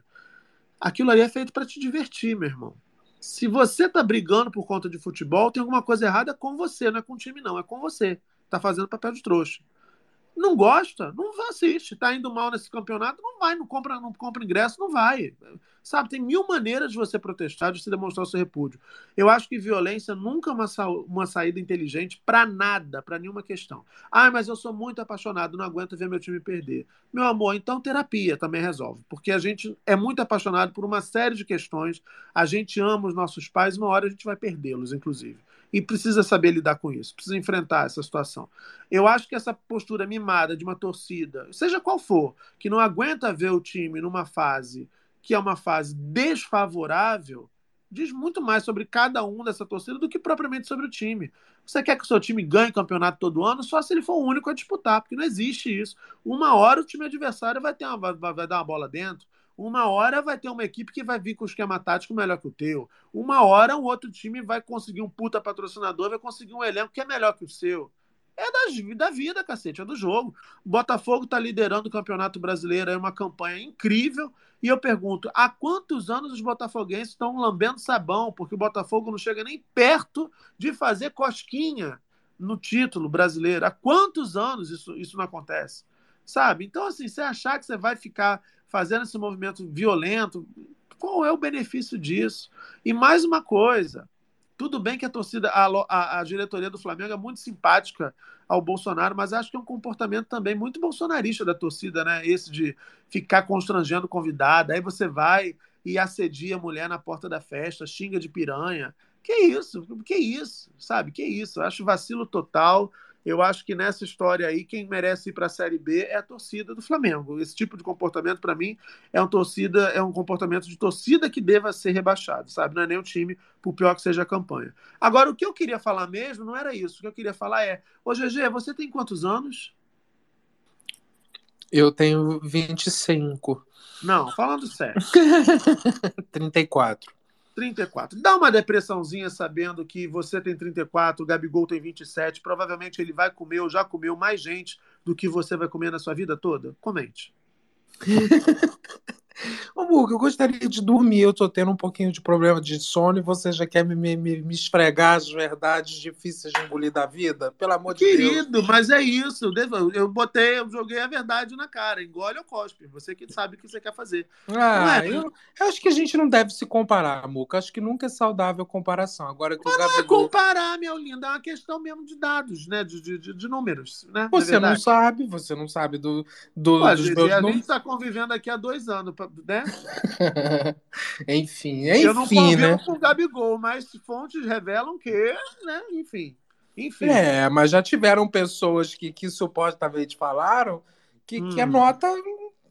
Aquilo ali é feito para te divertir, meu irmão. Se você tá brigando por conta de futebol, tem alguma coisa errada com você, não é com o time, não, é com você. Tá fazendo papel de trouxa. Não gosta, não vai assistir. Tá indo mal nesse campeonato, não vai, não compra, não compra ingresso, não vai. Sabe, tem mil maneiras de você protestar, de você demonstrar o seu repúdio. Eu acho que violência nunca é uma, sa uma saída inteligente para nada, para nenhuma questão. Ah, mas eu sou muito apaixonado, não aguento ver meu time perder. Meu amor, então terapia também resolve, porque a gente é muito apaixonado por uma série de questões, a gente ama os nossos pais, uma hora a gente vai perdê-los, inclusive e precisa saber lidar com isso, precisa enfrentar essa situação. Eu acho que essa postura mimada de uma torcida, seja qual for, que não aguenta ver o time numa fase que é uma fase desfavorável, diz muito mais sobre cada um dessa torcida do que propriamente sobre o time. Você quer que o seu time ganhe campeonato todo ano só se ele for o único a disputar, porque não existe isso. Uma hora o time adversário vai, ter uma, vai, vai dar uma bola dentro. Uma hora vai ter uma equipe que vai vir com o esquema tático melhor que o teu. Uma hora o outro time vai conseguir um puta patrocinador, vai conseguir um elenco que é melhor que o seu. É da vida, cacete, é do jogo. O Botafogo está liderando o Campeonato Brasileiro, é uma campanha incrível. E eu pergunto, há quantos anos os botafoguenses estão lambendo sabão? Porque o Botafogo não chega nem perto de fazer cosquinha no título brasileiro. Há quantos anos isso, isso não acontece? Sabe? Então, assim, você achar que você vai ficar fazendo esse movimento violento. Qual é o benefício disso? E mais uma coisa: tudo bem que a torcida, a, a, a, diretoria do Flamengo é muito simpática ao Bolsonaro, mas acho que é um comportamento também muito bolsonarista da torcida, né? Esse de ficar constrangendo o convidado, aí você vai e assedia a mulher na porta da festa, xinga de piranha. Que isso? Que isso? Sabe? Que isso? Eu acho vacilo total. Eu acho que nessa história aí, quem merece ir para a Série B é a torcida do Flamengo. Esse tipo de comportamento, para mim, é, uma torcida, é um comportamento de torcida que deva ser rebaixado, sabe? Não é nem o time, por pior que seja a campanha. Agora, o que eu queria falar mesmo não era isso. O que eu queria falar é: Ô GG, você tem quantos anos? Eu tenho 25. Não, falando sério. 34. 34. Dá uma depressãozinha sabendo que você tem 34, o Gabigol tem 27. Provavelmente ele vai comer ou já comeu mais gente do que você vai comer na sua vida toda? Comente. Ô, Muga, eu gostaria de dormir. Eu tô tendo um pouquinho de problema de sono e você já quer me, me, me esfregar as verdades difíceis de engolir da vida? Pelo amor de Querido, Deus. Querido, mas é isso. Eu botei, eu joguei a verdade na cara. Engole ou cospe. Você que sabe o que você quer fazer. Ah, é? eu, eu, acho que a gente não deve se comparar, Muca. Acho que nunca é saudável comparação. Agora que mas o Gabigol... não é comparar, meu lindo. É uma questão mesmo de dados, né? De, de, de números, né? Você não sabe, você não sabe do, do, Pô, dos gente, meus A gente está convivendo aqui há dois anos, né? enfim, Eu não enfim, convivo né? com o Gabigol, mas fontes revelam que, né? Enfim. Enfim. É, mas já tiveram pessoas que, que supostamente falaram que, que a Hum. nota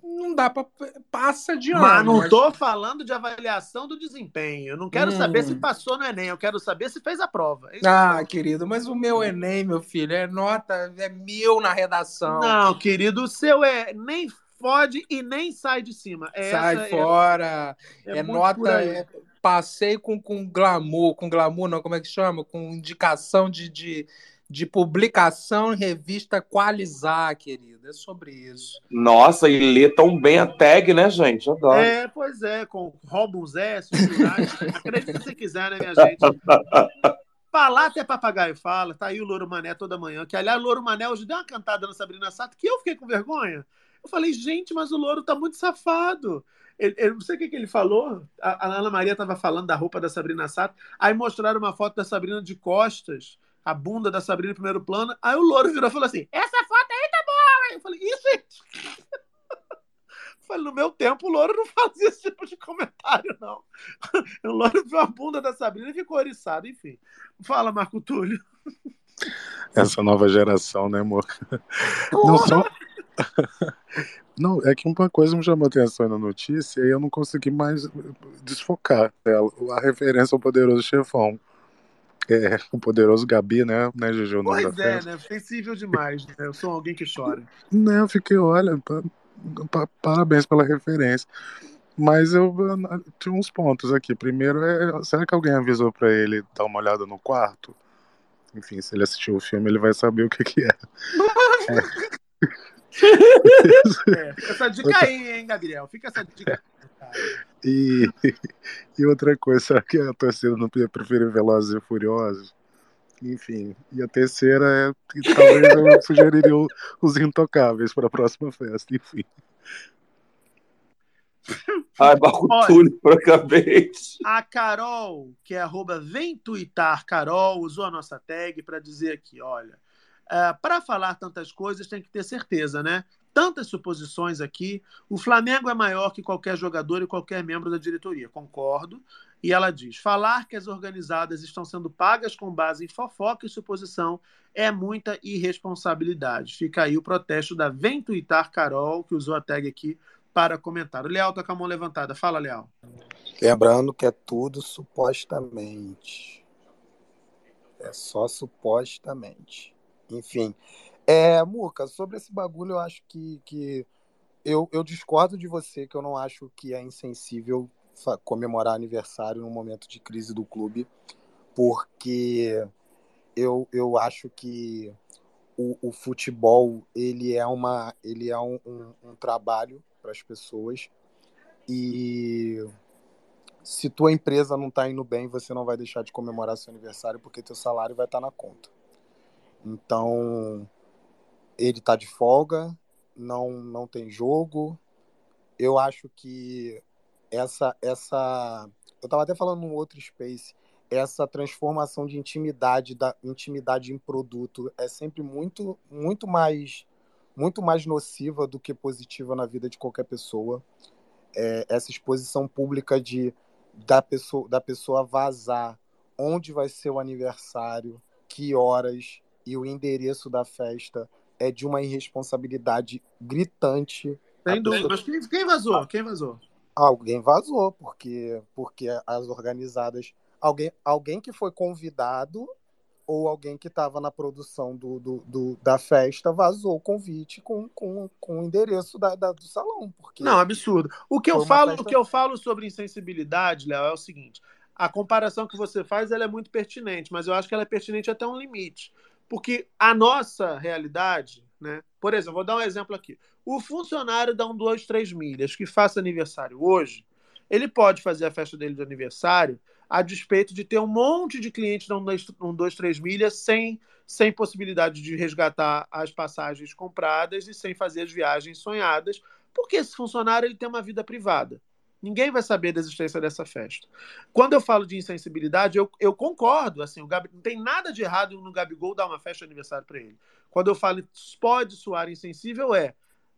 não dá para passa de ano. Mas não mas- tô falando de avaliação do desempenho. Eu não quero Hum. saber se passou no Enem, eu quero saber se fez a prova. É isso Ah, querido, mas o meu Enem, meu filho, é nota, é mil na redação. Não, querido, o seu é nem fode e nem sai de cima. Sai Essa é- fora. é É, nota. é- passei com, com glamour, com glamour, não, como é que chama? Com indicação de, de, de publicação em revista Qualizar, querido. É sobre isso. Nossa, e lê tão bem a tag, né, gente? Adoro. É, pois é, com rouba uns S, plurais. Acredite se você quiser, né, minha gente? Falar até papagaio fala, tá aí o Louro Mané toda manhã. Que, aliás, o Louro Mané hoje deu uma cantada na Sabrina Sato que eu fiquei com vergonha. Eu falei, gente, mas o Louro tá muito safado. Ele, ele- não sei o que, que ele falou. A, a Ana Maria tava falando da roupa da Sabrina Sato. Aí mostraram uma foto da Sabrina de costas, a bunda da Sabrina em primeiro plano. Aí o Louro virou e falou assim: Essa foto aí tá boa! Eu falei, isso, gente. Eu Falei, no meu tempo, o Louro não fazia esse tipo de comentário, não. O Louro viu a bunda da Sabrina e ficou oriçado, enfim. Fala, Marco Túlio. Essa nova geração, né, amor? Não só. Não, é que uma coisa me chamou a atenção na notícia e eu não consegui mais desfocar dela. A referência ao poderoso chefão. É, o poderoso Gabi, né? né, Juju? Pois é, né? Sensível demais, né? Eu sou alguém que chora. Não, eu fiquei, olha, pa- pa- parabéns pela referência. Mas eu, eu tinha uns pontos aqui. Primeiro, é, será que alguém avisou pra ele dar uma olhada no quarto? Enfim, se ele assistiu o filme, ele vai saber o que que é. É, fica essa dica aí, hein, Gabriel? Fica essa dica. E, e outra coisa, será que a torcida não ia preferir Velozes e Furiosos? Enfim, e a terceira é que talvez eu sugeriria o- os Intocáveis para a próxima festa, enfim. Ai, Olha. Túlio, francamente. A Carol, que é arroba Vem Tuitar Carol, usou a nossa tag para dizer aqui, olha, para falar tantas coisas tem que ter certeza, né? Tantas suposições aqui. O Flamengo é maior que qualquer jogador e qualquer membro da diretoria. Concordo. E ela diz: falar que as organizadas estão sendo pagas com base em fofoca e suposição é muita irresponsabilidade. Fica aí o protesto da Vem Tuitar Carol, que usou a tag aqui para comentar. O Leal tá com a mão levantada. Fala, Leal. Lembrando que é tudo supostamente. É só supostamente. Enfim. É, Muca, sobre esse bagulho, eu acho que, que eu, eu discordo de você, que eu não acho que é insensível comemorar aniversário num momento de crise do clube, porque eu, eu acho que o, o futebol ele é, uma, ele é um, um, um trabalho para as pessoas e se tua empresa não está indo bem, você não vai deixar de comemorar seu aniversário porque teu salário vai estar na conta. Então, ele está de folga, não, não tem jogo. Eu acho que essa essa eu estava até falando num outro space, essa transformação de intimidade da intimidade em produto é sempre muito muito mais muito mais nociva do que positiva na vida de qualquer pessoa. É, essa exposição pública de da pessoa da pessoa vazar onde vai ser o aniversário, que horas e o endereço da festa é de uma irresponsabilidade gritante. Sem dúvida. Mas quem, quem vazou? Quem vazou? Alguém vazou, porque, porque as organizadas. Alguém, alguém que foi convidado ou alguém que estava na produção do, do, do- da festa vazou o convite com, com, com o endereço da, da- do salão. Porque Não, absurdo. O que eu falo, festa- o que eu falo sobre insensibilidade, Léo, é o seguinte: a comparação que você faz ela é muito pertinente, mas eu acho que ela é pertinente até um limite. Porque a nossa realidade, né? Por exemplo, vou dar um exemplo aqui. O funcionário dá um, dois, três milhas que faça aniversário hoje, ele pode fazer a festa dele de aniversário a despeito de ter um monte de clientes da dois, um, dois, três milhas sem, sem possibilidade de resgatar as passagens compradas e sem fazer as viagens sonhadas, porque esse funcionário ele tem uma vida privada. Ninguém vai saber da existência dessa festa. Quando eu falo de insensibilidade, eu, eu concordo. Assim, o Gabi, não tem nada de errado no Gabigol dar uma festa de aniversário para ele. Quando eu falo pode soar insensível, é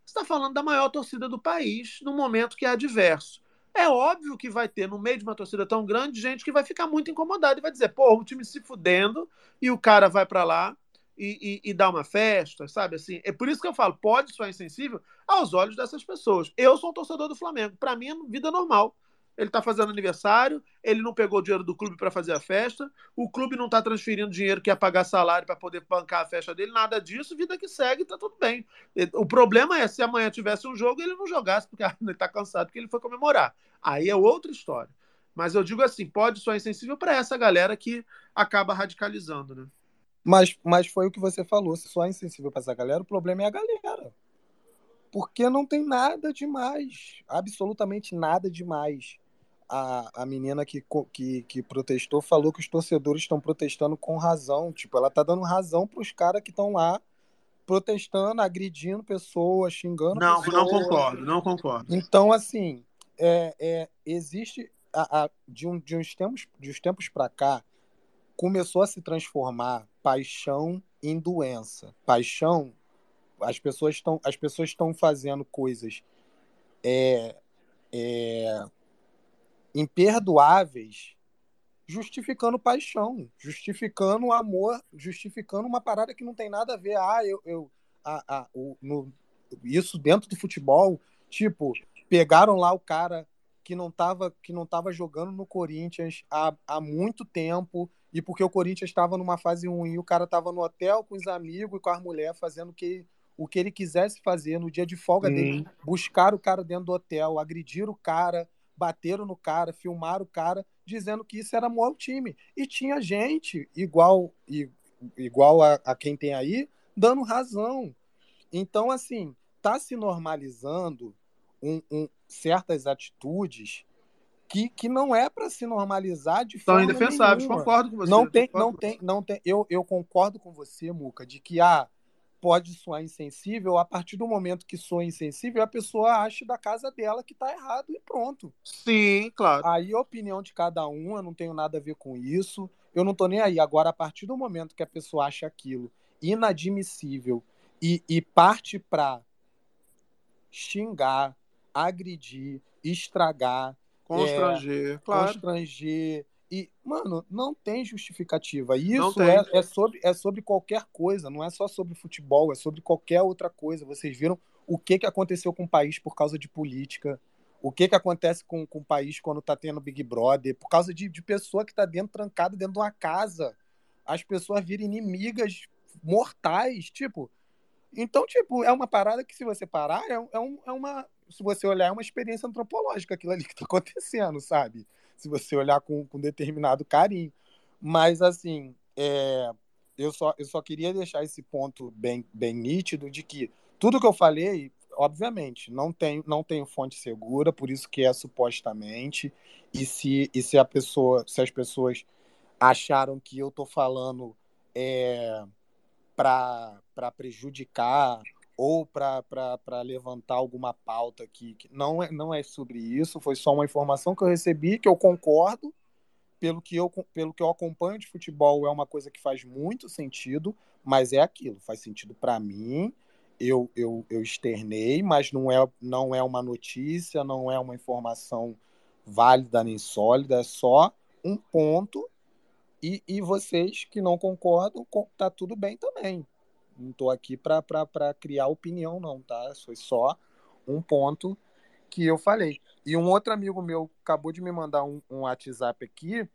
você está falando da maior torcida do país num momento que é adverso. É óbvio que vai ter, no meio de uma torcida tão grande, gente que vai ficar muito incomodada e vai dizer, pô, o time se fudendo e o cara vai para lá e, e, e dá uma festa, sabe? Assim, é por isso que eu falo, pode soar insensível aos olhos dessas pessoas. Eu sou um torcedor do Flamengo, para mim é vida normal. Ele está fazendo aniversário, ele não pegou o dinheiro do clube para fazer a festa, o clube não está transferindo dinheiro que ia pagar salário para poder bancar a festa dele, nada disso, vida que segue, tá tudo bem. O problema é se amanhã tivesse um jogo e ele não jogasse, porque ele está cansado, porque ele foi comemorar. Aí é outra história. Mas eu digo assim, pode soar insensível para essa galera que acaba radicalizando, né? Mas, mas foi o que você falou. Se só é insensível para essa galera, o problema é a galera. Porque não tem nada demais. Absolutamente nada demais. A, a menina que, que, que protestou falou que os torcedores estão protestando com razão. Tipo, ela tá dando razão pros caras que estão lá protestando, agredindo pessoas, xingando Não, pessoas. não concordo, não concordo. Então, assim, é, é, existe a, a- de, um, de uns tempos, de uns tempos para cá, começou a se transformar paixão em doença. Paixão, as pessoas estão, as pessoas estão fazendo coisas é, é, imperdoáveis, justificando paixão, justificando amor, justificando uma parada que não tem nada a ver. Ah, eu, eu a, a, o, no, isso dentro do futebol, tipo, pegaram lá o cara que não estava que não tava jogando no Corinthians há, há muito tempo e porque o Corinthians estava numa fase ruim, o cara estava no hotel com os amigos e com as mulheres fazendo o que, o que ele quisesse fazer no dia de folga dele. Buscaram o cara dentro do hotel, agrediram o cara, bateram no cara, filmaram o cara, dizendo que isso era maior time. E tinha gente igual, i- igual a, a quem tem aí, dando razão. Então, assim, tá se normalizando um- um- certas atitudes que, que não é para se normalizar de São forma indefensáveis, nenhuma. concordo com você, Não tem, não tem, não tem. Eu, eu concordo com você, Muca, de que ah, pode soar insensível. A partir do momento que soa insensível, a pessoa acha da casa dela que tá errado e pronto. Sim, claro. Aí a opinião de cada um, eu não tenho nada a ver com isso. Eu não tô nem aí. Agora, a partir do momento que a pessoa acha aquilo inadmissível e, e parte para xingar, agredir, estragar, Constranger, é, claro. constranger. E, mano, não tem justificativa. Isso tem. é, é, sobre, é sobre qualquer coisa, não é só sobre futebol, é sobre qualquer outra coisa. Vocês viram o que, que aconteceu com o país por causa de política, o que, que acontece com, com o país quando tá tendo Big Brother, por causa de, de pessoa que tá dentro, trancada dentro de uma casa. As pessoas viram inimigas mortais, tipo. Então, tipo, é uma parada que, se você parar, é, é, um- é uma. Se você olhar, é uma experiência antropológica aquilo ali que tá acontecendo, sabe? Se você olhar com, com determinado carinho. Mas, assim, é, eu, só, eu só queria deixar esse ponto bem, bem nítido de que tudo que eu falei, obviamente, não tem, não tenho fonte segura, por isso que é supostamente. E se, e se a pessoa, se as pessoas acharam que eu tô falando é, para prejudicar ou para levantar alguma pauta aqui. que Não é, não é sobre isso, foi só uma informação que eu recebi, que eu concordo. Pelo que, eu, pelo que eu acompanho de futebol, é uma coisa que faz muito sentido, mas é aquilo, faz sentido para mim. Eu, eu, eu externei, mas não é, não é uma notícia, não é uma informação válida nem sólida, é só um ponto e, e vocês que não concordam, tá tudo bem também. Não tô aqui para criar opinião, não, tá? Foi só um ponto que eu falei. E um outro amigo meu acabou de me mandar um, um WhatsApp aqui,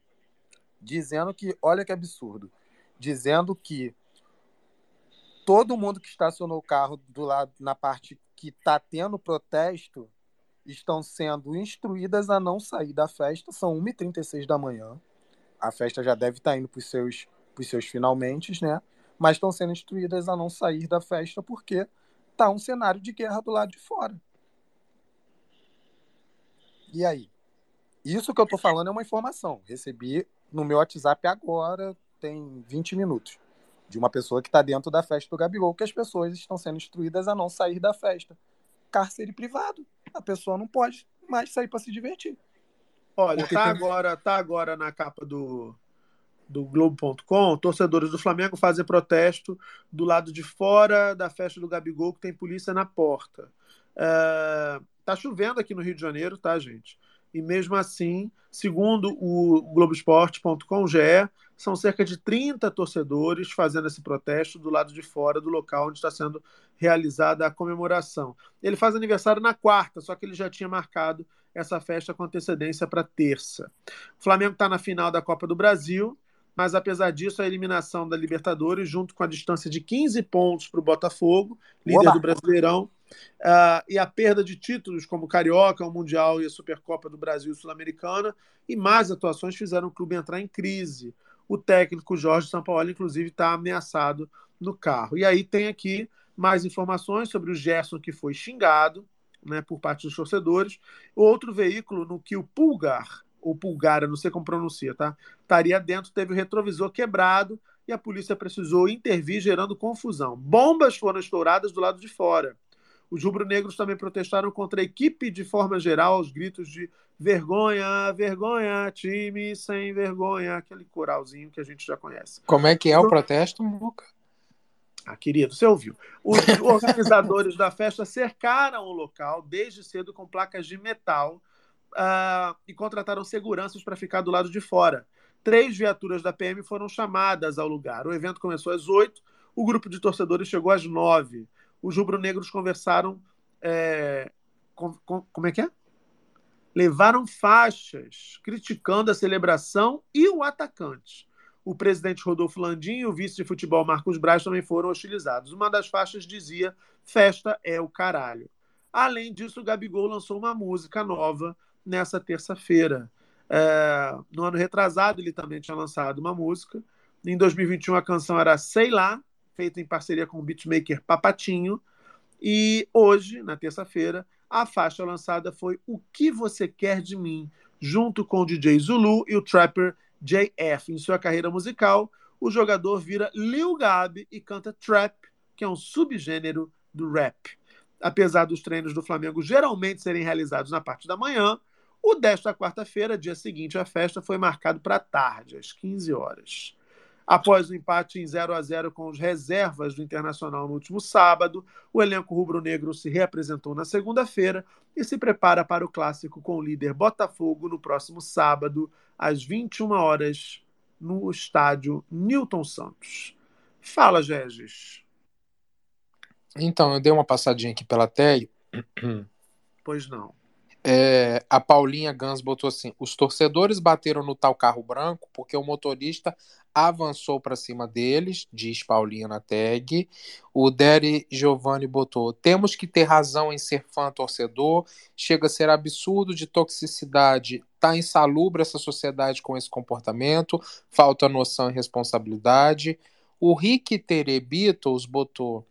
dizendo que, olha que absurdo, dizendo que todo mundo que estacionou o carro do lado na parte que tá tendo protesto estão sendo instruídas a não sair da festa. São 1h36 da manhã. A festa já deve estar indo para os seus, pros seus finalmente, né? Mas estão sendo instruídas a não sair da festa porque tá um cenário de guerra do lado de fora. E aí? Isso que eu tô falando é uma informação. Recebi no meu WhatsApp agora, tem 20 minutos, de uma pessoa que está dentro da festa do Gabigol, que as pessoas estão sendo instruídas a não sair da festa. Cárcere privado. A pessoa não pode mais sair para se divertir. Olha, Porque tá tem- agora, tá agora na capa do, do Globo.com, torcedores do Flamengo fazem protesto do lado de fora da festa do Gabigol, que tem polícia na porta. É, tá chovendo aqui no Rio de Janeiro, tá, gente? E mesmo assim, segundo o Globoesporte.com, GE, são cerca de 30 torcedores fazendo esse protesto do lado de fora do local onde está sendo realizada a comemoração. Ele faz aniversário na quarta, só que ele já tinha marcado essa festa com antecedência para terça. O Flamengo está na final da Copa do Brasil, mas apesar disso, a eliminação da Libertadores, junto com a distância de 15 pontos para o Botafogo, líder Oba! do Brasileirão, ah, e a perda de títulos como o Carioca, o Mundial e a Supercopa do Brasil Sul-Americana, e mais atuações fizeram o clube entrar em crise. O técnico Jorge Sampaoli, inclusive, está ameaçado no carro. E aí tem aqui mais informações sobre o Gerson que foi xingado né, por parte dos torcedores. Outro veículo no que o Pulgar, ou Pulgara, não sei como pronuncia, tá? Estaria dentro, teve o retrovisor quebrado e a polícia precisou intervir, gerando confusão. Bombas foram estouradas do lado de fora. Os rubro-negros também protestaram contra a equipe de forma geral, aos gritos de vergonha, vergonha, time sem vergonha, aquele coralzinho que a gente já conhece. Como é que é o protesto, Muca? Ah, querido, você ouviu. Os organizadores da festa cercaram o local desde cedo com placas de metal ah, e contrataram seguranças para ficar do lado de fora. Três viaturas da PM foram chamadas ao lugar. O evento começou às oito, o grupo de torcedores chegou às nove. Os rubro-negros conversaram. é, com- com- como é que é? Levaram faixas criticando a celebração e o atacante. O presidente Rodolfo Landim e o vice de futebol Marcos Braz também foram hostilizados. Uma das faixas dizia: Festa é o caralho. Além disso, o Gabigol lançou uma música nova nessa terça-feira. É, no ano retrasado, ele também tinha lançado uma música. Em 2021, a canção era Sei Lá, feita em parceria com o beatmaker Papatinho. E hoje, na terça-feira, a faixa lançada foi O Que Você Quer de Mim, junto com o DJ Zulu e o trapper JF. Em sua carreira musical, o jogador vira Lil Gabi e canta trap, que é um subgênero do rap. Apesar dos treinos do Flamengo geralmente serem realizados na parte da manhã, o desta quarta-feira, dia seguinte à festa, foi marcado para tarde, às 15 horas. Após o empate em 0 a 0 com as reservas do Internacional no último sábado, o elenco rubro-negro se reapresentou na segunda-feira e se prepara para o clássico com o líder Botafogo no próximo sábado, às 21 horas, no estádio Newton Santos. Fala, Regis. Então, eu dei uma passadinha aqui pela tele. Pois não. É, a Paulinha Gans botou assim: os torcedores bateram no tal carro branco porque o motorista avançou para cima deles, diz Paulinha na tag. O Deri Giovanni botou: temos que ter razão em ser fã torcedor, chega a ser absurdo de toxicidade, tá insalubre essa sociedade com esse comportamento, falta noção e responsabilidade. O Rick Tere Beatles botou.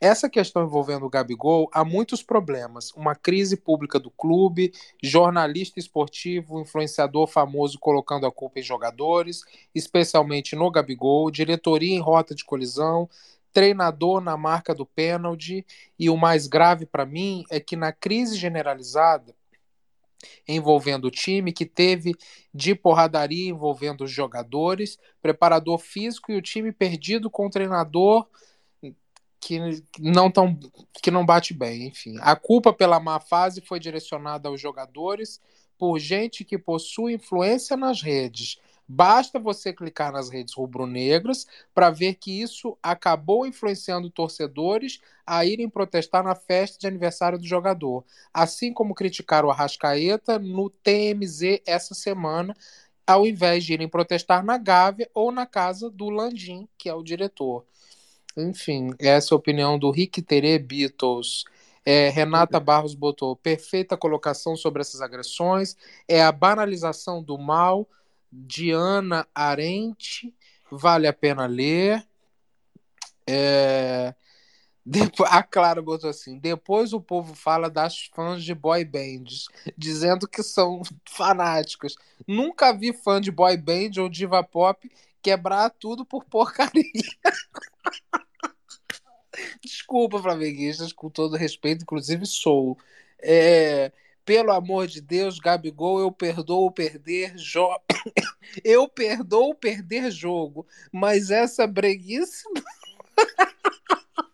Essa questão envolvendo o Gabigol há muitos problemas. Uma crise pública do clube, jornalista esportivo, influenciador famoso colocando a culpa em jogadores, especialmente no Gabigol, diretoria em rota de colisão, treinador na marca do pênalti. E o mais grave para mim é que na crise generalizada envolvendo o time, que teve de porradaria envolvendo os jogadores, preparador físico e o time perdido com o treinador que não tão, que não bate bem, enfim. A culpa pela má fase foi direcionada aos jogadores por gente que possui influência nas redes. Basta você clicar nas redes rubro-negras para ver que isso acabou influenciando torcedores a irem protestar na festa de aniversário do jogador, assim como criticar o Arrascaeta no TMZ essa semana, ao invés de irem protestar na Gávea ou na casa do Landim, que é o diretor. Enfim, essa é a opinião do Rick Tere Beatles. É, Renata Barros botou perfeita colocação sobre essas agressões. É a banalização do mal. Diana Arendt, vale a pena ler. É, depois, a Clara botou assim: depois o povo fala das fãs de boy bands, dizendo que são fanáticos. Nunca vi fã de boy band ou diva pop quebrar tudo por porcaria. Desculpa, flamenguistas, com todo respeito, inclusive sou. É, pelo amor de Deus, Gabigol, eu perdoo perder jogo. eu perdoo perder jogo, mas essa breguice.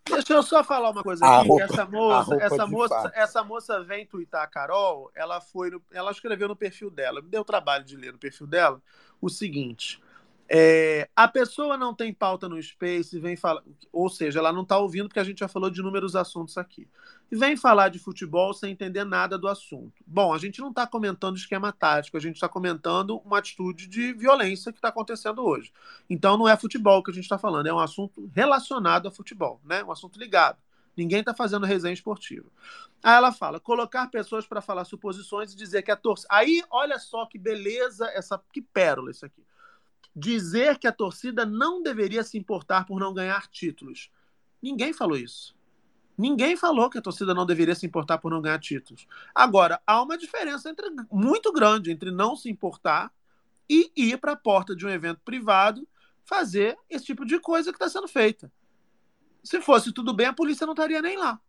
Deixa eu só falar uma coisa aqui. Roupa, essa moça, essa moça, essa moça vem twittar a Carol. Ela foi, no, ela escreveu no perfil dela. Me deu trabalho de ler no perfil dela o seguinte: é, a pessoa não tem pauta no Space, vem falar, ou seja, ela não está ouvindo porque a gente já falou de inúmeros assuntos aqui. E vem falar de futebol sem entender nada do assunto. Bom, a gente não está comentando esquema tático, a gente está comentando uma atitude de violência que está acontecendo hoje. Então não é futebol que a gente está falando, é um assunto relacionado a futebol, né? Um assunto ligado. Ninguém está fazendo resenha esportiva. Aí ela fala: colocar pessoas para falar suposições e dizer que a torcida. Aí, olha só que beleza, essa que pérola isso aqui dizer que a torcida não deveria se importar por não ganhar títulos. Ninguém falou isso. Ninguém falou que a torcida não deveria se importar por não ganhar títulos. Agora, há uma diferença entre, muito grande entre não se importar e ir para a porta de um evento privado fazer esse tipo de coisa que está sendo feita. Se fosse tudo bem, a polícia não estaria nem lá.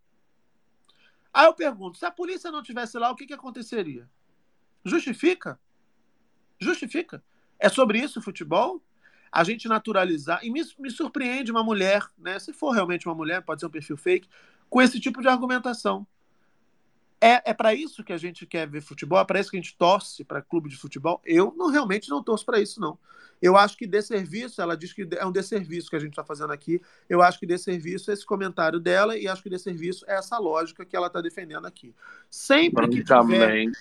Aí eu pergunto: se a polícia não tivesse lá, o que, que aconteceria? Justifica? Justifica? É sobre isso o futebol? A gente naturalizar. E me, me surpreende uma mulher, né? Se for realmente uma mulher, pode ser um perfil fake, com esse tipo de argumentação. É, é para isso que a gente quer ver futebol? É para isso que a gente torce para clube de futebol? Eu não realmente não torço para isso, não. Eu acho que desserviço, ela diz que é um desserviço que a gente está fazendo aqui. Eu acho que desserviço é esse comentário dela e acho que desserviço é essa lógica que ela está defendendo aqui. Sempre que, tiver,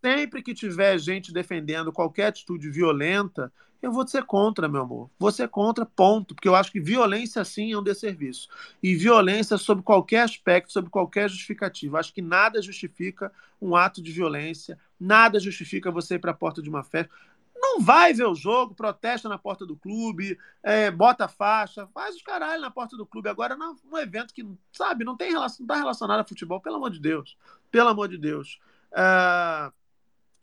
sempre que tiver gente defendendo qualquer atitude violenta, Eu vou ser contra, meu amor. Vou ser contra, ponto. Porque eu acho que violência, sim, é um desserviço. E violência sob qualquer aspecto, sob qualquer justificativa. Acho que nada justifica um ato de violência, nada justifica você ir para a porta de uma festa. Não vai ver o jogo, protesta na porta do clube, é, bota faixa, faz os caralho na porta do clube. Agora, não, um evento que, sabe, não tem relação, não está relacionado a futebol, pelo amor de Deus. Pelo amor de Deus. Uh,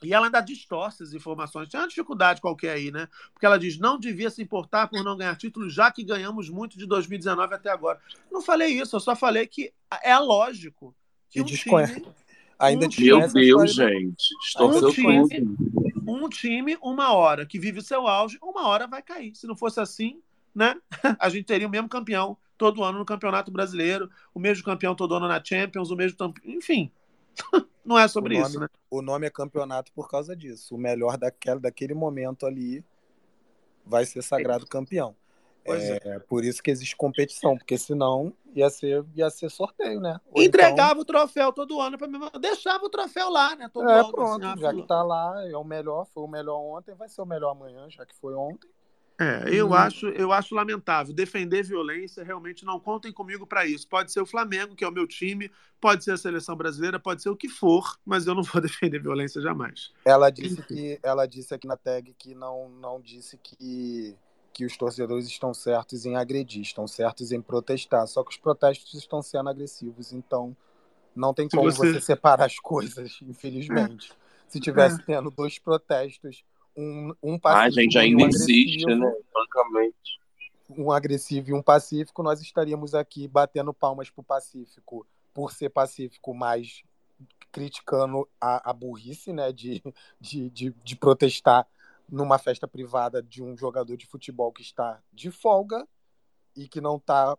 e ela ainda distorce as informações. Tem uma dificuldade qualquer aí, né? Porque ela diz: não devia se importar por não ganhar títulos, já que ganhamos muito de 2019 até agora. Não falei isso, eu só falei que é lógico que e um desconhece. time. Ainda um Meu time- Deus, gente. Distorceu um time, um time, uma hora que vive o seu auge, uma hora vai cair. Se não fosse assim, né? A gente teria o mesmo campeão todo ano no Campeonato Brasileiro, o mesmo campeão todo ano na Champions, o mesmo. Enfim. Não é sobre nome, isso, né? O nome é campeonato por causa disso. O melhor daquele, daquele momento ali vai ser sagrado campeão. Pois é, por isso que existe competição, porque senão ia ser, ia ser sorteio, né? Ou Entregava o troféu todo ano para mim, deixava o troféu lá, né? Todo então, é, ano, pronto, assim, já que tá lá, é o melhor, foi o melhor ontem, vai ser o melhor amanhã, já que foi ontem. É, eu Hum. acho, eu acho lamentável. Defender violência, realmente não contem comigo para isso. Pode ser o Flamengo, que é o meu time, pode ser a seleção brasileira, pode ser o que for, mas eu não vou defender violência jamais. Ela disse que ela disse aqui na tag que não não disse que que os torcedores estão certos em agredir, estão certos em protestar, só que os protestos estão sendo agressivos, então não tem como você- você... separar as coisas, infelizmente. Se tivesse tendo dois protestos, um, um Ah, pacífico gente, e um ainda existe, agressivo, né? Francamente. um agressivo e um pacífico, nós estaríamos aqui batendo palmas pro Pacífico por ser pacífico, mas criticando a, a burrice, né, de, de, de, de protestar numa festa privada de um jogador de futebol que está de folga e que não tá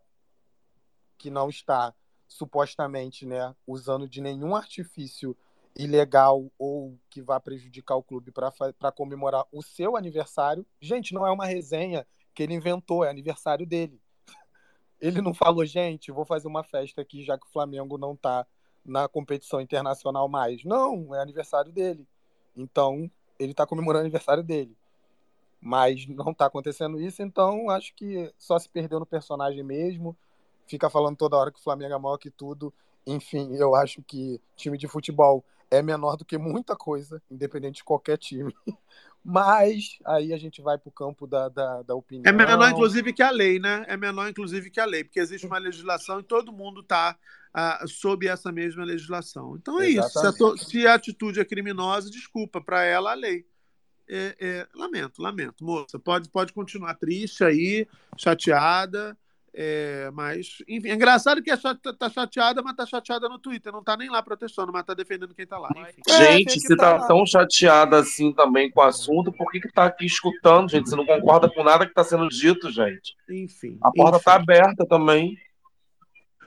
que não está supostamente, né, usando de nenhum artifício ilegal ou que vá prejudicar o clube para comemorar o seu aniversário. Gente, não é uma resenha que ele inventou, é aniversário dele. Ele não falou, gente, vou fazer uma festa aqui já que o Flamengo não tá na competição internacional mais. Não, é aniversário dele. Então, ele tá comemorando o aniversário dele. Mas não tá acontecendo isso, então acho que só se perdeu no personagem mesmo. Fica falando toda hora que o Flamengo é maior que tudo. Enfim, eu acho que time de futebol é menor do que muita coisa, independente de qualquer time. Mas aí a gente vai pro campo da, da, da opinião. É menor, inclusive, que a lei, né? É menor, inclusive, que a lei, porque existe uma legislação e todo mundo está sob essa mesma legislação. Então é isso. Se a, se a atitude é criminosa, desculpa, para ela a lei. É, é, lamento, lamento, moça. Pode, pode continuar triste aí, chateada. É, mas, enfim, é engraçado que é cha- tá chateada, mas tá chateada no Twitter. Não tá nem lá protestando, mas tá defendendo quem tá lá. Enfim. Gente, se tá tão chateada assim também com o assunto, por que que tá aqui escutando, gente? Você não concorda com nada que tá sendo dito, gente? Enfim. A porta enfim. tá aberta também.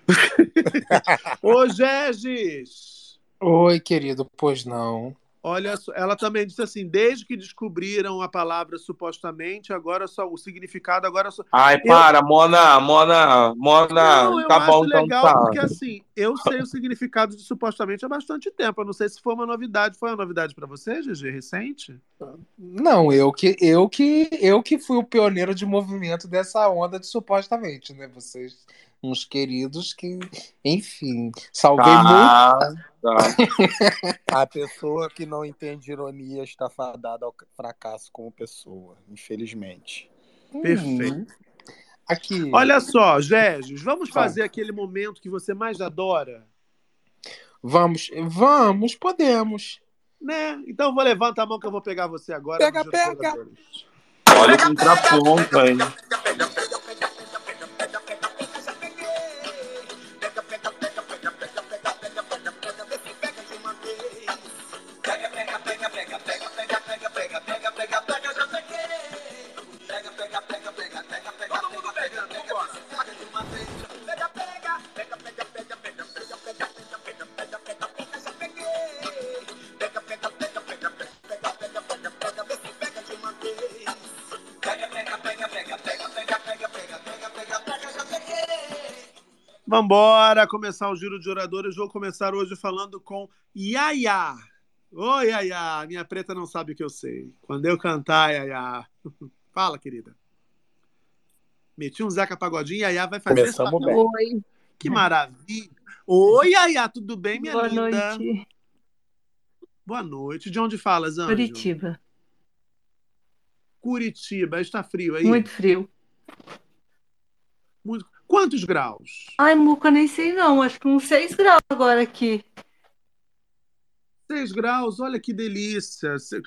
Ô, Gegis! Oi, querido, pois não. Olha, ela também disse assim: desde que descobriram a palavra supostamente, agora só o significado agora só. Ai, Eu- para, Mona, Mona, Mona, Não, eu tá acho bom, então legal, tá. porque assim, eu sei o significado de supostamente há bastante tempo. Eu não sei se foi uma novidade. Foi uma novidade para você, GG, recente? Não, eu que eu que eu que fui o pioneiro de movimento dessa onda de supostamente, né? Vocês, uns queridos que, enfim, salvei Tá, muito. A pessoa que não entende ironia está fadada ao fracasso como pessoa, infelizmente. Perfeito. Hum. Aqui. Olha só, Gegis, vamos fazer aquele momento que você mais adora? Vamos, vamos, podemos. Né? Então vou levantar a mão que eu vou pegar você agora. Pega, pega. Olha o contraponto, hein? Vambora começar o giro de oradores. Vou começar hoje falando com Yaya. Oi, Yaya. Minha preta não sabe o que eu sei. Quando eu cantar, Yaya. Fala, querida. Meti um Zeca Pagodinho e Yaya vai fazer Começamos esse bem. Oi. Que maravilha. Oi, Yaya, tudo bem, minha Boa linda? noite. Boa noite. De onde falas, Anjo? Curitiba. Curitiba. Está frio aí? Muito frio. Muito- Quantos graus? Ai, Muca, nem sei não. Acho que uns 6 graus agora aqui. 6 graus, olha que delícia. Se-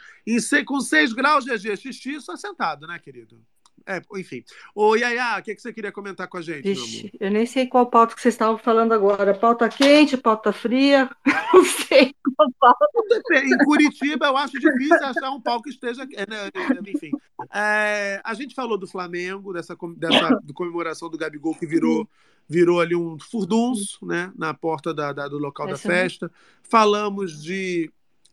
Com 6 graus, GG, xixi, só sentado, né, querido? É, enfim. Ô, Yaya, o que, que você queria comentar com a gente? Vixe, eu nem sei qual pauta que vocês estavam falando agora. Pauta quente, pauta fria. Não sei qual pauta. Em Curitiba, eu acho difícil achar um pau que esteja. é, né, Enfim. É, a gente falou do Flamengo, dessa, dessa comemoração do Gabigol, que virou, virou ali um furdunço né, na porta da, da- do local da Essa mesmo. festa. Falamos de.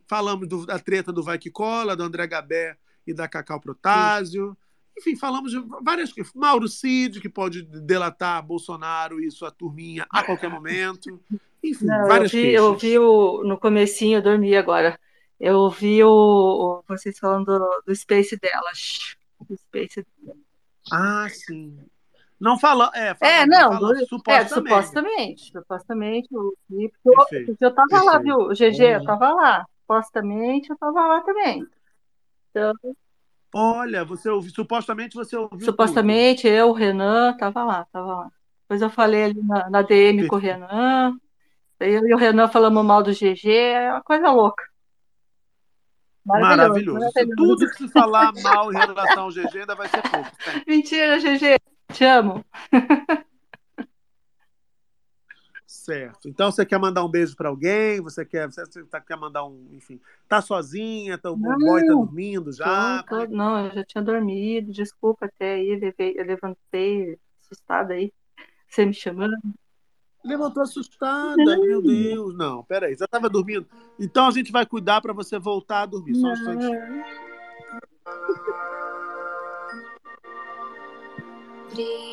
Falamos do- da treta do Vai Que Cola, do André Gabé e da Cacau Protásio. Enfim, falamos de várias coisas. Mauro Cid, que pode delatar Bolsonaro e sua turminha a qualquer momento. Enfim, Não, várias vi, eu queixas. vi o, no comecinho, eu dormi agora. Eu ouvi o, o- vocês falando do, do Space delas. Do Space Ah, sim. Não fala. É, fala, É, não, fala, do- supostamente. é, supostamente, supostamente, eu, tava lá, viu, GG, eu tava lá, supostamente eu tava lá também, então, Olha, você ouviu, supostamente você ouviu tudo. supostamente eu, o Renan, tava lá, tava lá, depois eu falei ali na, na DM com o Renan, eu e o Renan falamos mal do GG, é uma coisa louca, Maravilhoso. Se maravilhoso. tudo que se falar mal em relação ao GG ainda vai ser pouco. né? Mentira, GG, te amo. Certo. Então você quer mandar um beijo para alguém? Você quer, você tá- quer mandar um, enfim, tá sozinha? Tá, o Não. boy tá dormindo já? Tô- tô- não, eu já tinha dormido, desculpa até aí, levei- eu levantei assustada aí, você me chamando. Levantou assustada, meu Deus. Não, peraí, você estava dormindo. Então a gente vai cuidar para você voltar a dormir. Só um instantinho. Brilha,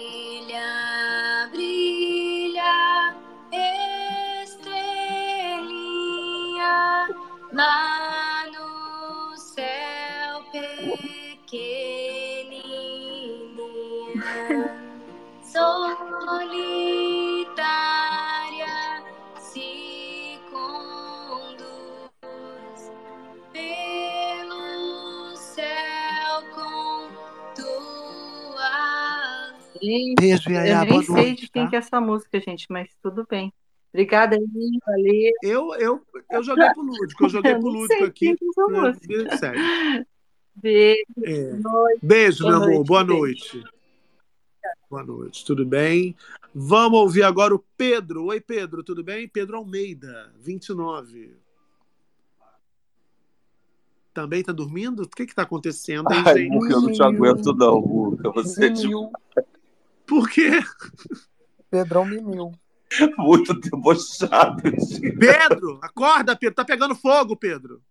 lá no céu pequenininha, solitária se conduz pelo céu com tua Gente, eu nem sei noite, de quem tá? que é essa música, gente, mas tudo bem. Obrigada aí, valeu. Eu, eu, eu joguei pro Lúdico, eu joguei pro Lúdico aqui. né. Beijo, É. boa noite. Beijo, Boa meu amor. noite, Boa beijo. noite. Boa noite, tudo bem? Vamos ouvir agora o Pedro. Oi, Pedro, tudo bem? Pedro Almeida, 29. Também tá dormindo? O que que tá acontecendo, hein, Ai, gente? Eu não te aguento, não, Muca. Você é de- Mimil. Por quê? Pedrão Mimil. muito debochado. gente. Pedro, acorda, Pedro. Tá pegando fogo, Pedro.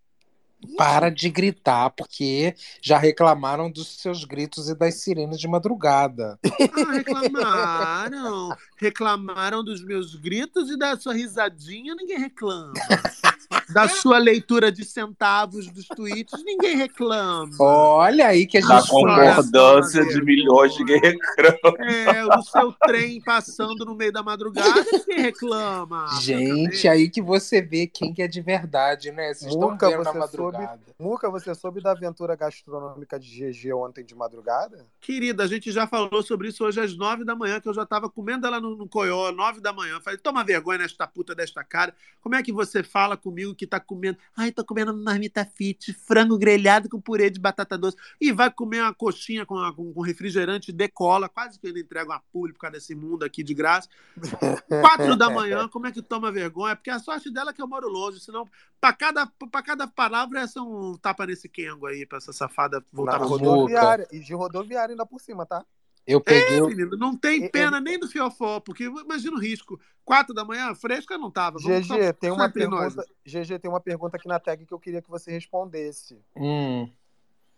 Para de gritar, porque já reclamaram dos seus gritos e das sirenes de madrugada. Ah, reclamaram. Reclamaram dos meus gritos e da sua risadinha, ninguém reclama. Da sua leitura de centavos dos tweets, ninguém reclama. Olha aí que a Da gente concordância de milhões de reclama. É, o seu trem passando no meio da madrugada, ninguém reclama. Gente, aí que você vê quem que é de verdade, né? Vocês estão Muca, vendo na você soube, madrugada. Muca, você soube da aventura gastronômica de GG ontem de madrugada? Querida, a gente já falou sobre isso hoje às nove da manhã, que eu já estava comendo ela no, no coió, nove da manhã. Falei, toma vergonha nesta puta desta cara. Como é que você fala comigo que tá comendo? Ai, tô comendo marmita fit, frango grelhado com purê de batata doce. E vai comer uma coxinha com, a- com, refrigerante decola. Quase que ele entrega uma pulha por causa desse mundo aqui de graça. Quatro da manhã, como é que toma vergonha? Porque a sorte dela é que eu moro longe, senão, pra cada, pra cada palavra, essa é um tapa nesse quengo aí, pra essa safada voltar pra rodoviária. E de rodoviária ainda por cima, tá? Eu peguei. É, menino, não tem pena nem do fiofó, porque imagina o risco. Quatro da manhã, fresca não tava. Vamos só- GG, tem só uma entre nós. pergunta. GG, tem uma pergunta aqui na tag que eu queria que você respondesse. Hum.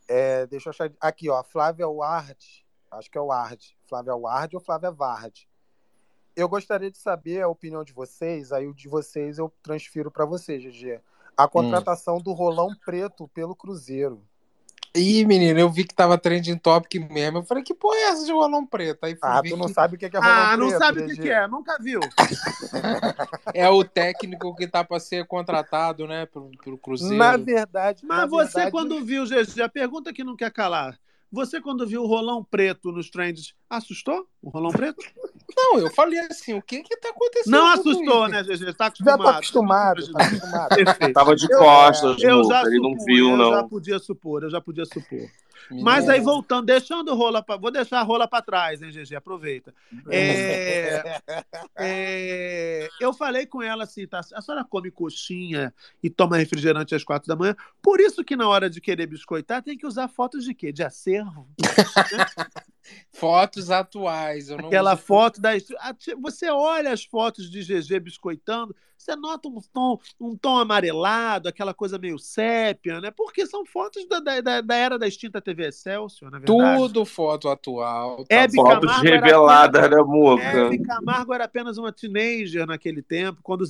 É, deixa eu achar. Aqui, ó. Flávia Ward. Acho que é Ward. Flávia Ward ou Flávia Vard. Eu gostaria de saber a opinião de vocês. Aí o de vocês eu transfiro para você, GG. A contratação do Rolão Preto pelo Cruzeiro. Ih, menino, eu vi que tava trending topic mesmo. Eu falei, que porra é essa de rolão preto? Aí Ah, tu não que sabe o que que é rolão Ah, não preto, sabe o que, GG. que é, nunca viu. é o técnico que tá pra ser contratado, né, pelo, pelo Cruzeiro. Na verdade, Mas na você, verdade- quando viu, GG, a pergunta que não quer calar. Você, quando viu o rolão preto nos trends, assustou o rolão preto? Não, eu falei assim, o que que tá acontecendo? Não assustou, né, GG? Tá Já acostumado. tá acostumado, tá acostumado. Perfeito. Tava de Eu- costas, eu Muca, já ele não supunha, viu, Eu já não. podia supor, eu já podia supor. Mas aí, voltando, deixando rola pra... Vou deixar a rola pra trás, hein, GG? Aproveita. É, é, Eu falei com ela assim, tá? A senhora come coxinha e toma refrigerante às quatro da manhã. Por isso que na hora de querer biscoitar tem que usar fotos de quê? De acervo? Fotos atuais. Eu não Aquela uso- foto da. a- Você olha as fotos de GG biscoitando, você nota um tom, um tom amarelado, aquela coisa meio sépia, né? Porque são fotos da, da, da- era da extinta TV Excelsior, na verdade. Tudo foto atual. tá Hebe. Fotos Camargo reveladas, apenas- né, Muca? Hebe Camargo era apenas uma teenager naquele tempo, quando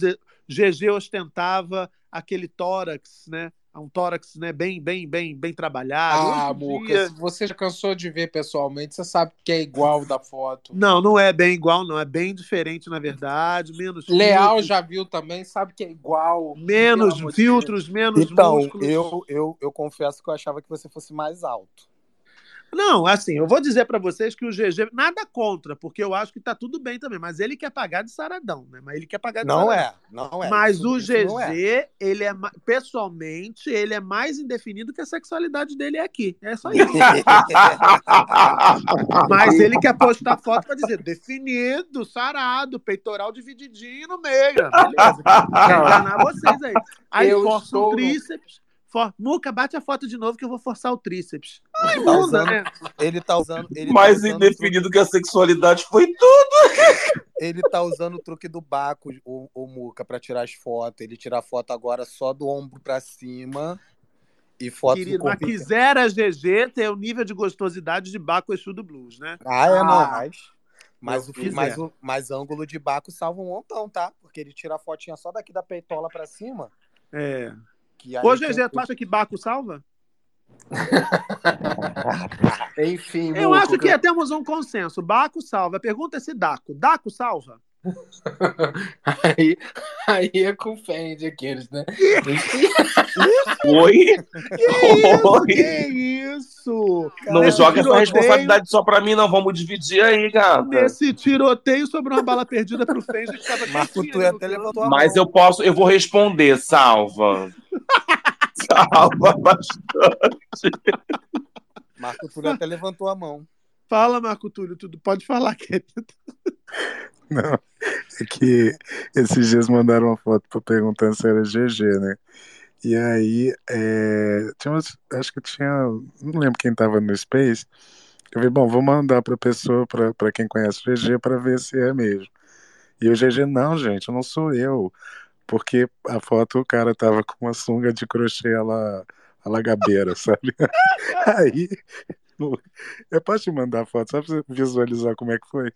GG ostentava aquele tórax, né? Um tórax né? bem, bem, bem, bem trabalhado. Ah, Muca, dia- se você já cansou de ver pessoalmente, você sabe que é igual da foto. Não, não é bem igual, não. É bem diferente, na verdade. Menos Leal filtros, já viu também, sabe que é igual. menos filtros, menos Então, músculos. eu, eu, eu confesso que eu achava que você fosse mais alto. Não, assim, eu vou dizer pra vocês que o GG, nada contra, porque eu acho que tá tudo bem também, mas ele quer pagar de saradão, né? Mas ele quer pagar de Não saradão. é, não é. Mas Isso- o GG, é. ele é, pessoalmente, ele é mais indefinido que a sexualidade dele é aqui. É só isso. Mas ele quer postar foto pra dizer definido, sarado, peitoral divididinho no meio. Beleza. Quer enganar vocês aí. Aí Eu força estou tríceps. For... Muca, bate a foto de novo que eu vou forçar o tríceps. Ai, Tá bunda, usando- né? Ele tá usando. Ele Mais tá usando indefinido que a sexualidade foi tudo. Ele tá usando o truque do Baco, o, o Muca, pra tirar as fotos. Ele tira a foto agora só do ombro pra cima e foto Querido, do mas quisera GG ter o nível de gostosidade de Baco Exu do Blues, né? Ah, é, não, Ah, mas. Mas, o, quiser. mas, o, mas ângulo de Baco salva um montão, tá? Porque ele tira a fotinha só daqui da peitola pra cima. É. Que Ô, tem- GG, tu acha que Baco salva? Enfim, Eu acho que temos um consenso. Baco salva. A pergunta é se Daco. Daco salva? Aí, aí é com ofende aqueles, né? Oi? Oi? Que isso? Não Nesse joga essa tiroteio- responsabilidade só pra mim, não. Vamos dividir aí, gata. Nesse tiroteio sobre uma bala perdida pro Fenge, que tava Marco Tu até levantou a Mas eu posso, eu vou responder, salva. salva bastante. Marco Túlio até levantou a mão. Fala, Marco Túlio, tudo pode falar, querido. Não, é que esses dias mandaram uma foto pra perguntando se era GG, né? E aí, é, tinha umas- acho que tinha, não lembro quem tava no Space. Eu falei, bom, vou mandar pra pessoa, pra, pra quem conhece o GG, pra ver se é mesmo. E o GG, não, gente, não sou eu. Porque a foto o cara tava com uma sunga de crochê a la, a la gabeira, sabe? Aí, eu posso te mandar a foto só pra você visualizar como é que foi.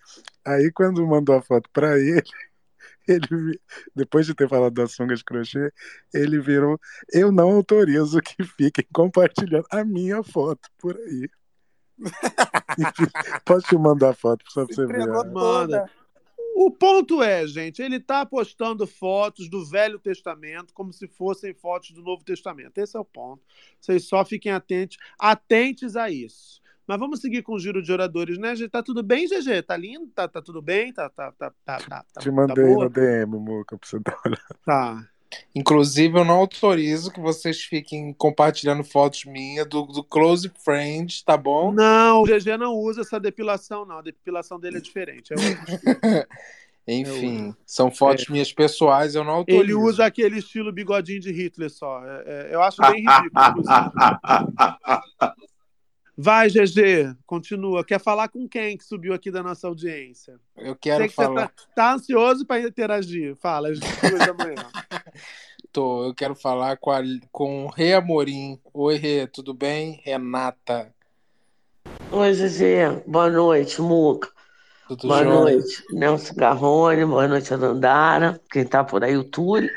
Aí, quando mandou a foto pra ele, ele, depois de ter falado da sunga de crochê, ele virou: Eu não autorizo que fiquem compartilhando a minha foto por aí. Posso te mandar a foto só pra você ver? Manda. O ponto é, gente, ele tá postando fotos do Velho Testamento como se fossem fotos do Novo Testamento. Esse é o ponto. Vocês só fiquem atentos, atentes a isso. Mas vamos seguir com o giro de oradores, né, GG? Tá tudo bem, GG? Tá lindo? Tá, tá tudo bem? Tá, tá, tá, tá, tá, tá, Te tá mandei no DM, Muca, pra você dar uma olhada. Tá. Inclusive, eu não autorizo que vocês fiquem compartilhando fotos minhas do, do Close Friends, tá bom? Não, o GG não usa essa depilação, não. A depilação dele é diferente. É outro estilo. Enfim, são fotos minhas pessoais, eu não autorizo. Ele usa aquele estilo bigodinho de Hitler só. É- é- eu acho bem ridículo, inclusive. Vai, GG, continua. Quer falar com quem que subiu aqui da nossa audiência? Eu quero que você falar. tá, tá ansioso para interagir. Fala, às duas da manhã. Tô, eu quero falar com, a, com o Rê Amorim. Oi, Rê, tudo bem? Renata. Oi, Zezé. Boa noite, Muca. Tudo boa noite, Nelson Garrone. Boa noite, a Dandara. Quem tá por aí, o Túlio.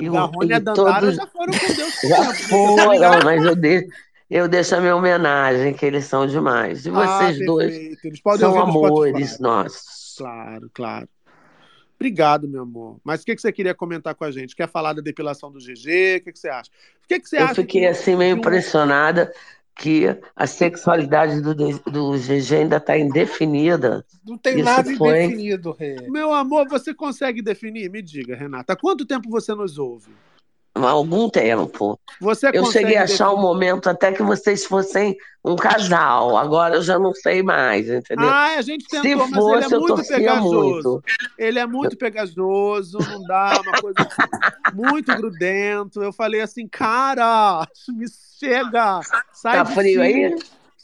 E, o- Garrone e a Dandara todos- já foram com Deus Já né? Tá foram, mas eu, de- eu deixo a minha homenagem, que eles são demais. E vocês ah, dois perfeito. Eles podem são amores nossos. Claro, claro. Obrigado, meu amor. Mas o que, que você queria comentar com a gente? Quer falar da depilação do GG? O que, que você acha? O que, que você Eu acha fiquei que- assim meio impressionada que a sexualidade do, do GG ainda está indefinida. Não tem Isso nada foi- indefinido, Rê. Meu amor, você consegue definir? Me diga, Renata. Há quanto tempo você nos ouve? Há algum tempo. Você eu cheguei a achar um momento até que vocês fossem um casal. Agora eu já não sei mais, entendeu? Ah, a gente Se tentou, mas fosse, ele é muito pegajoso. muito. Ele é muito pegajoso, não dá, uma coisa muito grudento. Eu falei assim, cara, me chega, sai Tá frio si. aí?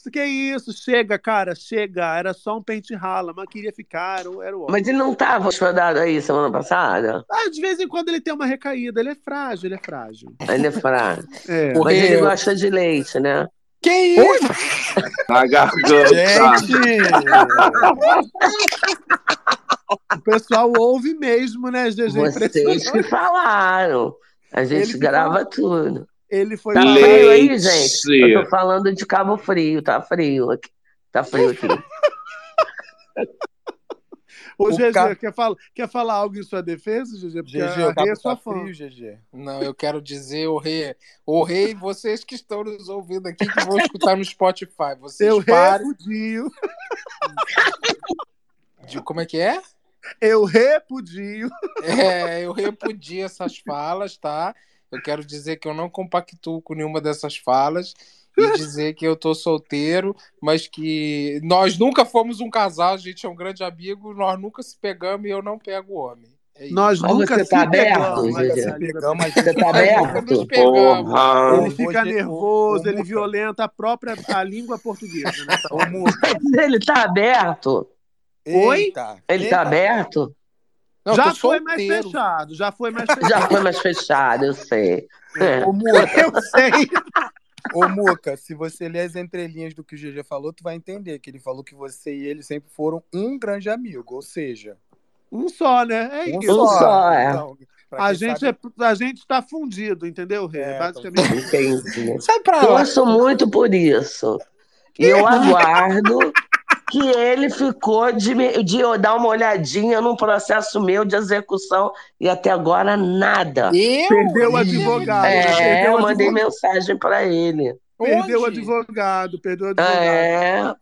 Isso que é isso, chega, cara, chega. Era só um pente rala, mas queria ficar, era, o- era o homem. Mas ele não estava hospedado aí semana passada? Ah, de vez em quando ele tem uma recaída, ele é frágil, ele é frágil. Ele é fraco. É. Mas ele Eu- gosta de leite, né? Que isso? Na garganta. Gente! O pessoal ouve mesmo, né, GG? Vocês que falaram. A gente Ele grava falou. tudo. Ele foi Tá frio aí, gente? Eu tô falando de Cabo Frio, tá frio aqui. Tá frio aqui. Ô, O GG, ca- quer, falar, quer falar algo em sua defesa, GG? Porque GG, a Rê é sua tá fã. frio, GG. Não, eu quero dizer, o Rê, o Rê vocês que estão nos ouvindo aqui, que vão escutar no Spotify, vocês Eu parem repudio. de... Como é que é? Eu repudio. É, eu repudio essas falas, tá? Eu quero dizer que eu não compactuo com nenhuma dessas falas e dizer que eu tô solteiro, mas que nós nunca fomos um casal, a gente é um grande amigo, nós nunca se pegamos e eu não pego o homem. É. Nós Mas nunca você se tá aberto, pegamos. Se pegamos. Você tá Nunca aberto? nos pegamos. Porra. Ele fica nervoso, ele Muca. violenta a própria a língua portuguesa. Né? Ô, Muca. Ele tá aberto? Oi? Eita. Ele tá aberto? Não, já foi mais fechado, já foi mais fechado. Já foi mais fechado, eu sei. É. Ô, Muca. Eu sei. Ô, Muca, se você ler as entrelinhas do que o GG falou, tu vai entender que ele falou que você e ele sempre foram um grande amigo, ou seja, Um só, né? É um isso. Um só, é. Então, A gente, sabe- é, a gente tá fundido, entendeu, Rê? É, Basicamente. Entendi. Sai pra lá. Torço muito por isso. E eu aguardo que ele ficou de, me- de dar uma olhadinha num processo meu de execução e até agora nada. Eu? Perdeu o advogado. É, perdeu eu mandei advogado. mensagem pra ele. Perdeu o advogado, perdeu o advogado. É,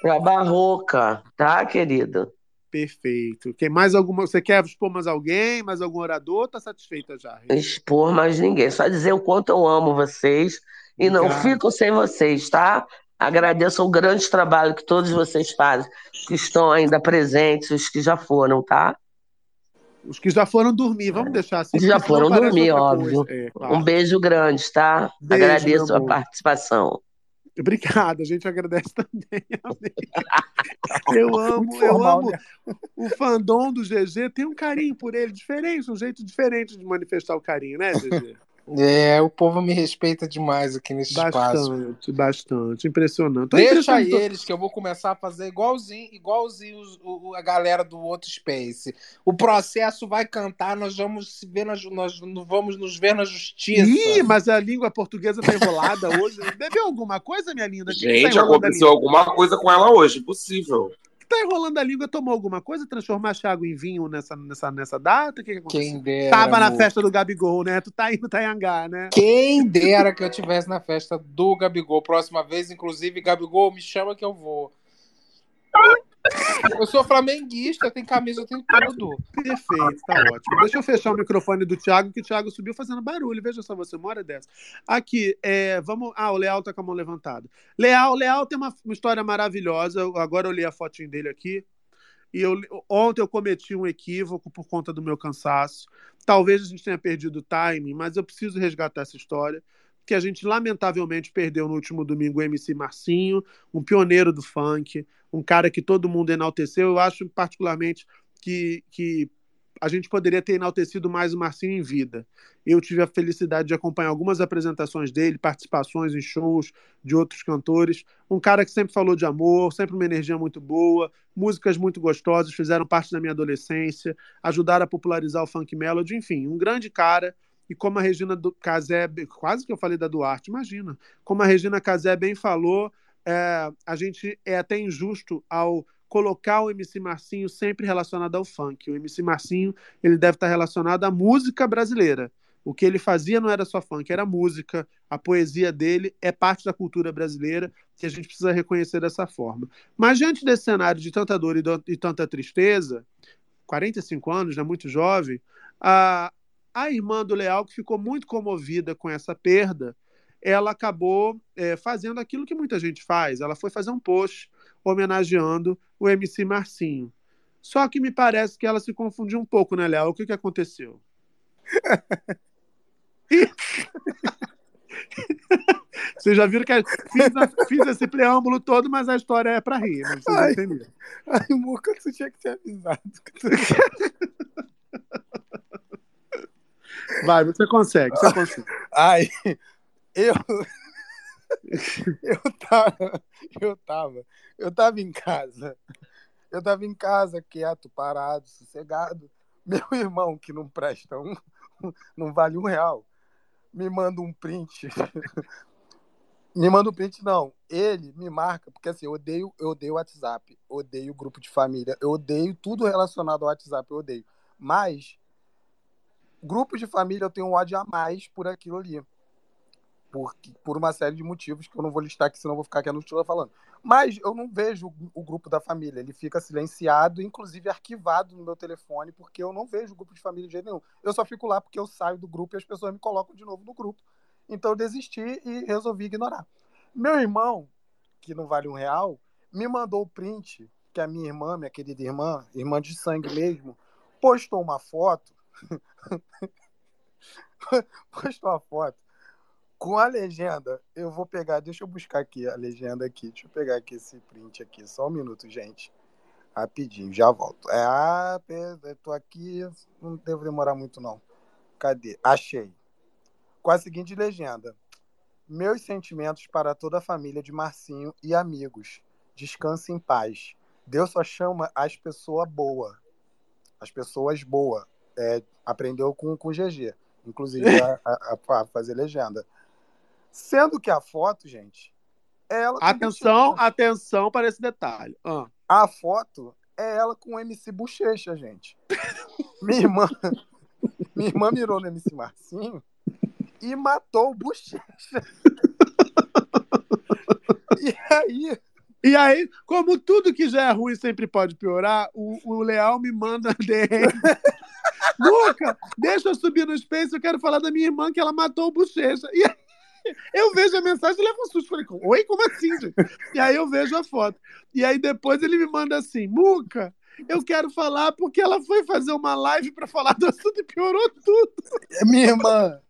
pra barroca, tá, querido? Perfeito. Quem mais alguma? Você quer expor mais alguém, mais algum orador? Tá satisfeita já? Rê? Expor mais ninguém, só dizer o quanto eu amo vocês e não Obrigado. fico sem vocês, tá? Agradeço o grande trabalho que todos vocês fazem, que estão ainda presentes, os que já foram, tá? Os que já foram dormir, vamos deixar assim. Já foram dormir, óbvio. É, claro. Um beijo grande, tá? Beijo, Agradeço a participação. Obrigado, a gente agradece também. Eu amo, Muito eu formal, amo né? o fandom do GG, tem um carinho por ele diferente, um jeito diferente de manifestar o carinho, né, GG? É, o povo me respeita demais aqui nesse espaço. Bastante, bastante. Impressionante. Tô Deixa impressionante. eles que eu vou começar a fazer igualzinho, igualzinho os- o- a galera do outro Space. O processo vai cantar, nós vamos se ver na, nós vamos nos ver na justiça. Ih, mas a língua portuguesa tá enrolada hoje. Bebeu alguma coisa, minha linda? Tá Gente, aconteceu alguma coisa com ela hoje, impossível. Tá enrolando a língua, tomou alguma coisa? Transformaste água em vinho nessa, nessa, nessa data? O que, que aconteceu? Quem dera. Tava na amor. festa do Gabigol, né? Tu tá indo Taiangá, né? Quem dera que eu tivesse na festa do Gabigol. Próxima vez, inclusive, Gabigol, me chama que eu vou. Eu sou flamenguista, tenho camisa, eu tenho tudo. Perfeito, tá ótimo. Deixa eu fechar o microfone do Thiago, que o Thiago subiu fazendo barulho. Veja só você, uma hora dessa. Aqui, é, vamos. Ah, o Leal tá com a mão levantada. Leal, Leal tem uma, uma história maravilhosa. Agora eu li a fotinho dele aqui. E eu, ontem eu cometi um equívoco por conta do meu cansaço. Talvez a gente tenha perdido o timing, mas eu preciso resgatar essa história. Que a gente lamentavelmente perdeu no último domingo o MC Marcinho, um pioneiro do funk, um cara que todo mundo enalteceu. Eu acho particularmente que, que a gente poderia ter enaltecido mais o Marcinho em vida. Eu tive a felicidade de acompanhar algumas apresentações dele, participações em shows de outros cantores. Um cara que sempre falou de amor, sempre uma energia muito boa, músicas muito gostosas, fizeram parte da minha adolescência, ajudaram a popularizar o funk melody, enfim, um grande cara e como a Regina Casé, quase que eu falei da Duarte, imagina, como a Regina Casé bem falou, é, a gente é até injusto ao colocar o MC Marcinho sempre relacionado ao funk. O MC Marcinho ele deve estar relacionado à música brasileira. O que ele fazia não era só funk, era música. A poesia dele é parte da cultura brasileira que a gente precisa reconhecer dessa forma. Mas diante desse cenário de tanta dor e, do, e tanta tristeza, 45 anos, né, muito jovem, a, a irmã do Leal, que ficou muito comovida com essa perda, ela acabou é, fazendo aquilo que muita gente faz. Ela foi fazer um post homenageando o MC Marcinho. Só que me parece que ela se confundiu um pouco, né, Léo? O que, que aconteceu? Vocês já viram que fiz, fiz, esse preâmbulo todo, mas a história é para rir, mas vocês ai, entenderam. Ai, Muca, tu tinha que ter avisado. Vai, você consegue, você consegue. Ai, eu. Eu tava. Eu tava. Eu tava em casa. Eu tava em casa, quieto, parado, sossegado. Meu irmão, que não presta um. Não vale um real, me manda um print. me manda um print, não. Ele me marca, porque assim, eu odeio, eu odeio WhatsApp, odeio grupo de família, eu odeio tudo relacionado ao WhatsApp, eu odeio. Mas Grupos de família eu tenho um ódio a mais por aquilo ali. Por, por uma série de motivos que eu não vou listar aqui, senão eu vou ficar aqui no estilo falando. Mas eu não vejo o grupo da família. Ele fica silenciado, inclusive arquivado no meu telefone, porque eu não vejo o grupo de família de jeito nenhum. Eu só fico lá porque eu saio do grupo e as pessoas me colocam de novo no grupo. Então eu desisti e resolvi ignorar. Meu irmão, que não vale um real, me mandou o print que a minha irmã, minha querida irmã, irmã de sangue mesmo, postou uma foto postou uma foto com a legenda. Eu vou pegar, deixa eu buscar aqui a legenda aqui. Deixa eu pegar aqui esse print aqui. Só um minuto, gente. Rapidinho, já volto. É, ah, eu tô aqui, não devo demorar muito não. Cadê? Achei. Com a seguinte legenda: Meus sentimentos para toda a família de Marcinho e amigos. Descanse em paz. Deus só chama as pessoas boas. As pessoas boas é, aprendeu com, com o GG, inclusive a, a, a, fazer legenda. Sendo que a foto, gente, é ela. Atenção, atenção para esse detalhe. Ah. A foto é ela com o MC Bochecha, gente. minha irmã, minha irmã mirou no MC Marcinho e matou o Bochecha. e aí, e aí, como tudo que já é ruim sempre pode piorar, o, o Leal me manda DM Luca, deixa eu subir no Space, eu quero falar da minha irmã que ela matou o Bochecha. E aí, eu vejo a mensagem e levo um susto. Falei, oi, como assim, gente? E aí eu vejo a foto. E aí depois ele me manda assim, Muca, eu quero falar porque ela foi fazer uma live para falar do assunto e piorou tudo. Minha irmã,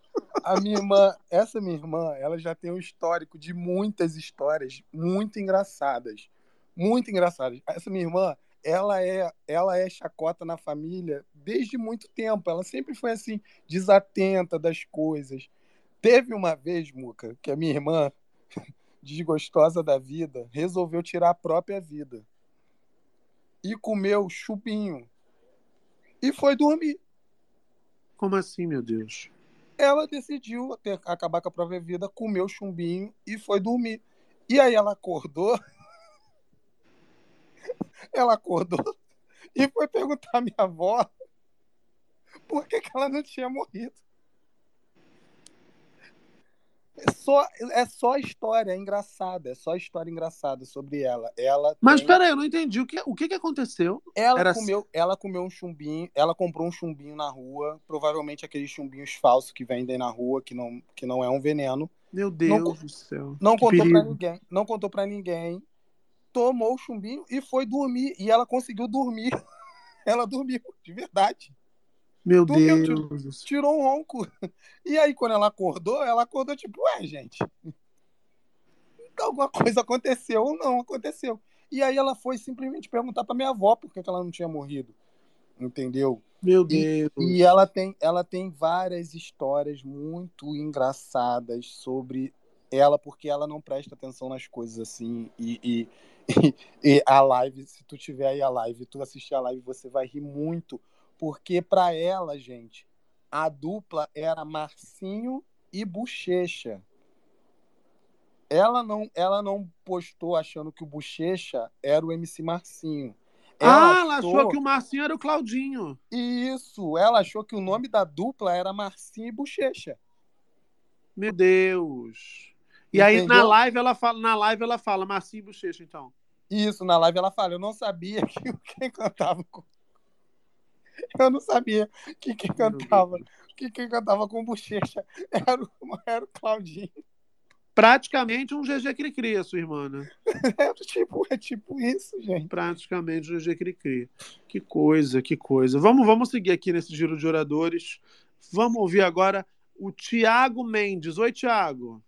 a minha irmã, essa minha irmã, ela já tem um histórico de muitas histórias muito engraçadas. Muito engraçadas. Essa minha irmã, ela é, ela é chacota na família desde muito tempo. Ela sempre foi assim, desatenta das coisas. Teve uma vez, Muca, que a minha irmã, desgostosa da vida, resolveu tirar a própria vida. E comeu chupinho. E foi dormir. Como assim, meu Deus? Ela decidiu ter, acabar com a própria vida, comeu chumbinho e foi dormir. E aí ela acordou ela acordou e foi perguntar à minha avó por que, que ela não tinha morrido. É só, é só história é engraçada, é só história engraçada sobre ela. ela Mas tem... peraí, eu não entendi. O que, o que, que aconteceu? Ela Era... comeu, ela comeu um chumbinho, ela comprou um chumbinho na rua, provavelmente aqueles chumbinhos falsos que vendem na rua, que não, que não é um veneno. Meu Deus não, do céu. Não contou perigo. pra ninguém. Não contou para ninguém tomou o chumbinho e foi dormir. E ela conseguiu dormir. ela dormiu, de verdade. Meu dormiu, Deus. Tirou, tirou um ronco. E aí, quando ela acordou, ela acordou tipo, ué, gente. Alguma coisa aconteceu ou não aconteceu. E aí ela foi simplesmente perguntar pra minha avó por que ela não tinha morrido. Entendeu? Meu Deus. E, e ela, tem, ela tem várias histórias muito engraçadas sobre ela, porque ela não presta atenção nas coisas assim. E, e, e, a live, se tu tiver aí a live, tu assistir a live, você vai rir muito, porque para ela, gente, a dupla era Marcinho e Bochecha. Ela não, ela não postou achando que o Bochecha era o MC Marcinho. ah, ela achou que o Marcinho era o Claudinho. Isso, ela achou que o nome da dupla era Marcinho e Bochecha. Meu Deus. E aí Entendeu? na live ela fala, na live ela fala Marcinho Bochecha, então. Isso, na live ela fala, eu não sabia que quem cantava com... Eu não sabia que quem cantava, que quem cantava com bochecha era o, era o Claudinho. Praticamente um GG Cricri, a sua irmã, né? É tipo, é tipo isso, gente. Praticamente um GG Cricri. Que coisa, que coisa. Vamos, vamos seguir aqui nesse giro de oradores. Vamos ouvir agora o Tiago Mendes. Oi, Tiago.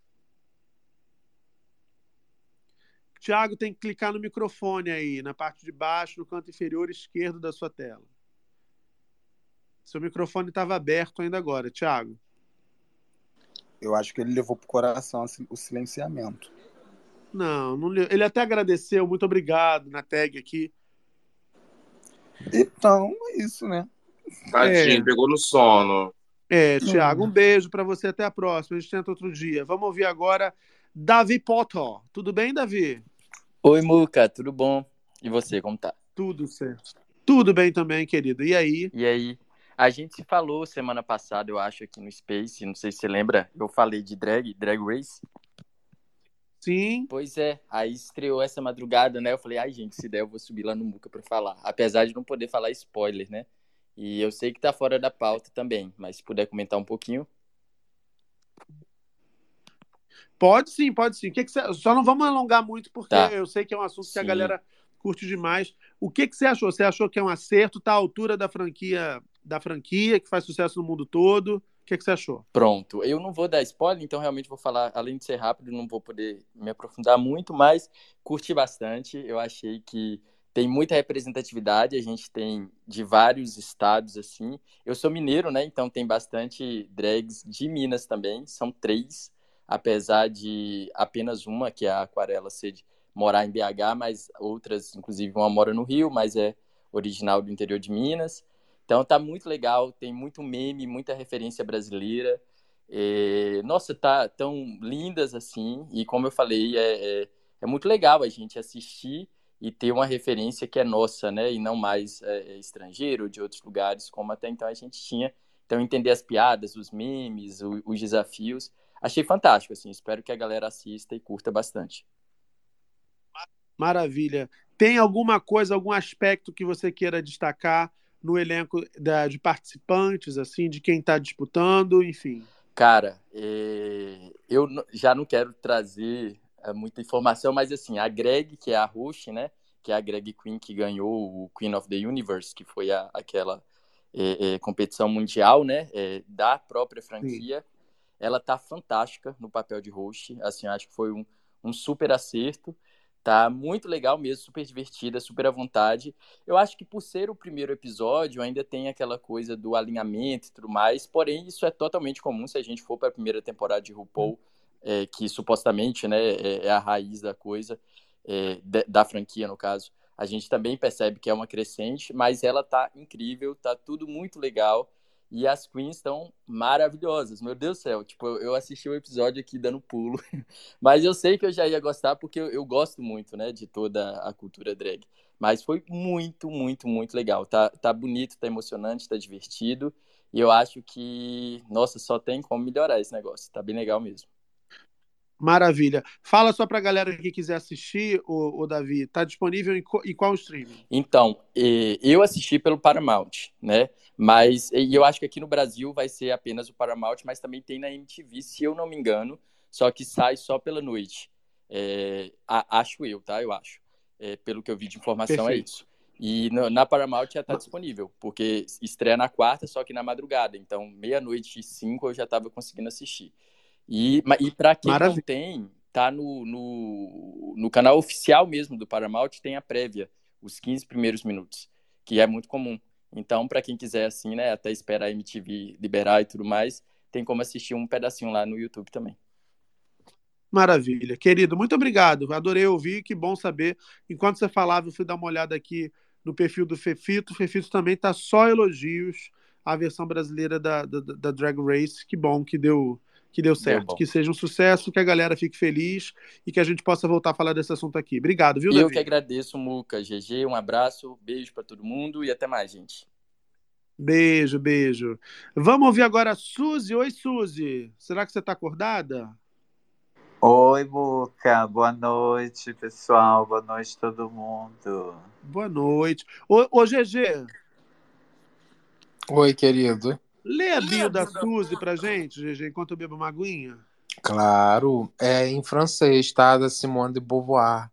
Tiago tem que clicar no microfone aí, na parte de baixo, no canto inferior esquerdo da sua tela. Seu microfone estava aberto ainda agora, Tiago. Eu acho que ele levou pro coração o silenciamento. Não, não, ele até agradeceu, muito obrigado na tag aqui. Então, é isso, né? Tadinho, É. pegou no sono. É, Tiago, um beijo para você, até a próxima. A gente tenta outro dia. Vamos ouvir agora Davi Potter. Tudo bem, Davi? Oi, Muca, tudo bom? E você, como tá? Tudo certo. Tudo bem também, querido. E aí? E aí? A gente se falou semana passada, eu acho, aqui no Space, não sei se você lembra, eu falei de drag, drag race. Sim. Pois é, aí estreou essa madrugada, né? Eu falei, ai, gente, se der, eu vou subir lá no Muca pra falar. Apesar de não poder falar spoiler, né? E eu sei que tá fora da pauta também, mas se puder comentar um pouquinho. Pode sim, pode sim. Que que você... Só não vamos alongar muito, porque Tá. eu sei que é um assunto que a Sim. galera curte demais. O que, que você achou? Você achou que é um acerto? Tá à altura da franquia, da franquia, que faz sucesso no mundo todo? O que, que você achou? Pronto, eu não vou dar spoiler, então realmente vou falar, além de ser rápido, não vou poder me aprofundar muito, mas curti bastante. Eu achei que tem muita representatividade, a gente tem de vários estados assim. Eu sou mineiro, né? Então tem bastante drags de Minas também, são três, apesar de apenas uma, que é a Aquarela, ser de morar em BH, mas outras, inclusive uma mora no Rio, mas é original do interior de Minas. Então tá muito legal, tem muito meme, muita referência brasileira. É, nossa, tá tão lindas assim, e como eu falei, é, é, é muito legal a gente assistir e ter uma referência que é nossa, né? E não mais é, é estrangeiro, de outros lugares, como até então a gente tinha. Então, entender as piadas, os memes, o- os desafios. Achei fantástico, assim. Espero que a galera assista e curta bastante. Maravilha. Tem alguma coisa, algum aspecto que você queira destacar no elenco da- de participantes, assim, de quem está disputando, enfim? Cara, é, eu já não quero trazer é, muita informação, mas assim, a Greg, que é a host, né? Que é a Greg Queen que ganhou o Queen of the Universe, que foi a- aquela é, é, competição mundial, né? é, da própria franquia. Ela tá fantástica no papel de host. Assim, acho que foi um, um super acerto. Tá muito legal mesmo, super divertida, super à vontade. Eu acho que por ser o primeiro episódio, ainda tem aquela coisa do alinhamento e tudo mais. Porém, isso é totalmente comum se a gente for para a primeira temporada de RuPaul, é, que supostamente né, é, é a raiz da coisa, é, da, da franquia, no caso. A gente também percebe que é uma crescente, mas ela tá incrível, tá tudo muito legal. E as queens estão maravilhosas, meu Deus do céu. Tipo, eu- assisti o episódio aqui dando pulo, mas eu sei que eu já ia gostar porque eu, eu gosto muito, né, de toda a cultura drag. Mas foi muito, muito, muito legal. Tá, tá bonito, tá emocionante, tá divertido. E eu acho que, nossa, só tem como melhorar esse negócio. Tá bem legal mesmo. Maravilha. Fala só pra galera que quiser assistir, o, Davi, tá disponível em, co- em qual streaming? Então, eu assisti pelo Paramount, né? Mas e eu acho que aqui no Brasil vai ser apenas o Paramount, mas também tem na MTV, se eu não me engano, só que sai só pela noite. É, a- acho eu, tá? Eu acho. É, pelo que eu vi de informação é Perfeito. isso. E no- na Paramount já tá disponível, porque estreia na quarta, só que na madrugada. Então, meia-noite e cinco eu já tava conseguindo assistir. E, e para quem não Maravilha. tem, tá no, no, no canal oficial mesmo do Paramount, tem a prévia, os 15 primeiros minutos, que é muito comum. Então, para quem quiser, assim, né, até esperar a MTV liberar e tudo mais, tem como assistir um pedacinho lá no YouTube também. Maravilha. Querido, muito obrigado. Adorei ouvir, que bom saber. Enquanto você falava, eu fui dar uma olhada aqui no perfil do Fefito. O Fefito também tá só elogios. a versão brasileira da, da, da Drag Race. Que bom que deu, que deu certo. bom. que seja um sucesso, que a galera fique feliz e que a gente possa voltar a falar desse assunto aqui. Obrigado, viu, Eu que agradeço, Muca. GG, um abraço, beijo pra todo mundo e até mais, gente. Beijo, beijo. Vamos ouvir agora a Suzy. Oi, Suzy. Será que você está acordada? Oi, Muca. Boa noite, pessoal. Boa noite, todo mundo. Boa noite. Ô, ô GG, Oi, querido. Lê a bio da Suzy pra gente, GG, enquanto eu bebo uma aguinha. Claro, é em francês, tá? Da Simone de Beauvoir,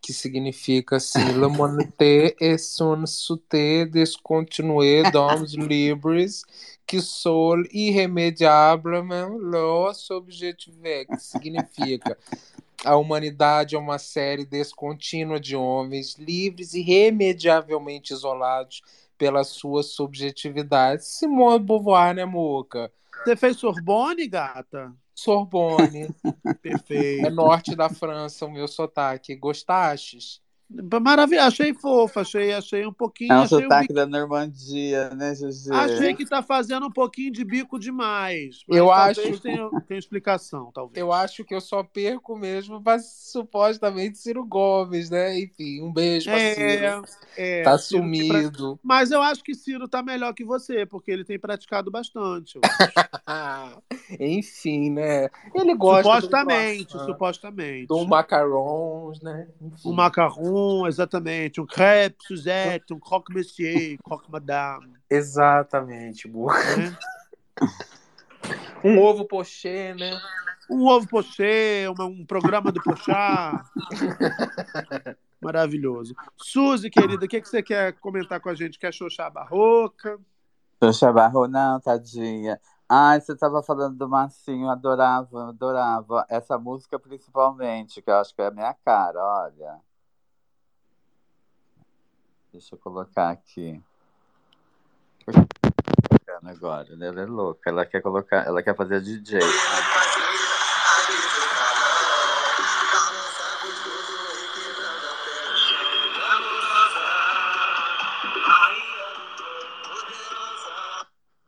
que significa assim: Le monité est son sauté descontinué dans libres que sont irremediablement los objectifs, que significa a humanidade é uma série descontínua de homens livres e irremediavelmente isolados pelas suas subjetividades. Simone de Beauvoir, né, Moca? Você fez Sorbonne, gata? Sorbonne. Perfeito. É norte da França o meu sotaque. Gostastes? Maravilha, achei fofa, achei, achei um pouquinho. É um achei, um sotaque bico- da Normandia, né, Gigi? achei que tá fazendo um pouquinho de bico demais. Eu acho- Tenha, tenha explicação, talvez. Eu acho que eu só perco mesmo pra supostamente Ciro Gomes, né? Enfim, um beijo pra É, Ciro. é, tá Ciro tem pra- sumido. Mas eu acho que Ciro tá melhor que você, porque ele tem praticado bastante. Enfim, né? Ele gosta supostamente, do supostamente. do macarons, né? Enfim. Um macarrão, exatamente. Um crepe, Suzette, um croque monsieur, croque madame. Exatamente, boa. Né? Um ovo pochê, né? Um ovo pochê, uma- um programa do Pochá. Maravilhoso. Suzy, querida, o que, que você quer comentar com a gente? Quer xoxar barroca? Xuxa Barro, não, tadinha. Ai, você tava falando do Marcinho, eu adorava, adorava. Essa música principalmente, que eu acho que é a minha cara, olha. Deixa eu colocar aqui. Agora, né? ela é louca, ela quer colocar, ela quer fazer DJ.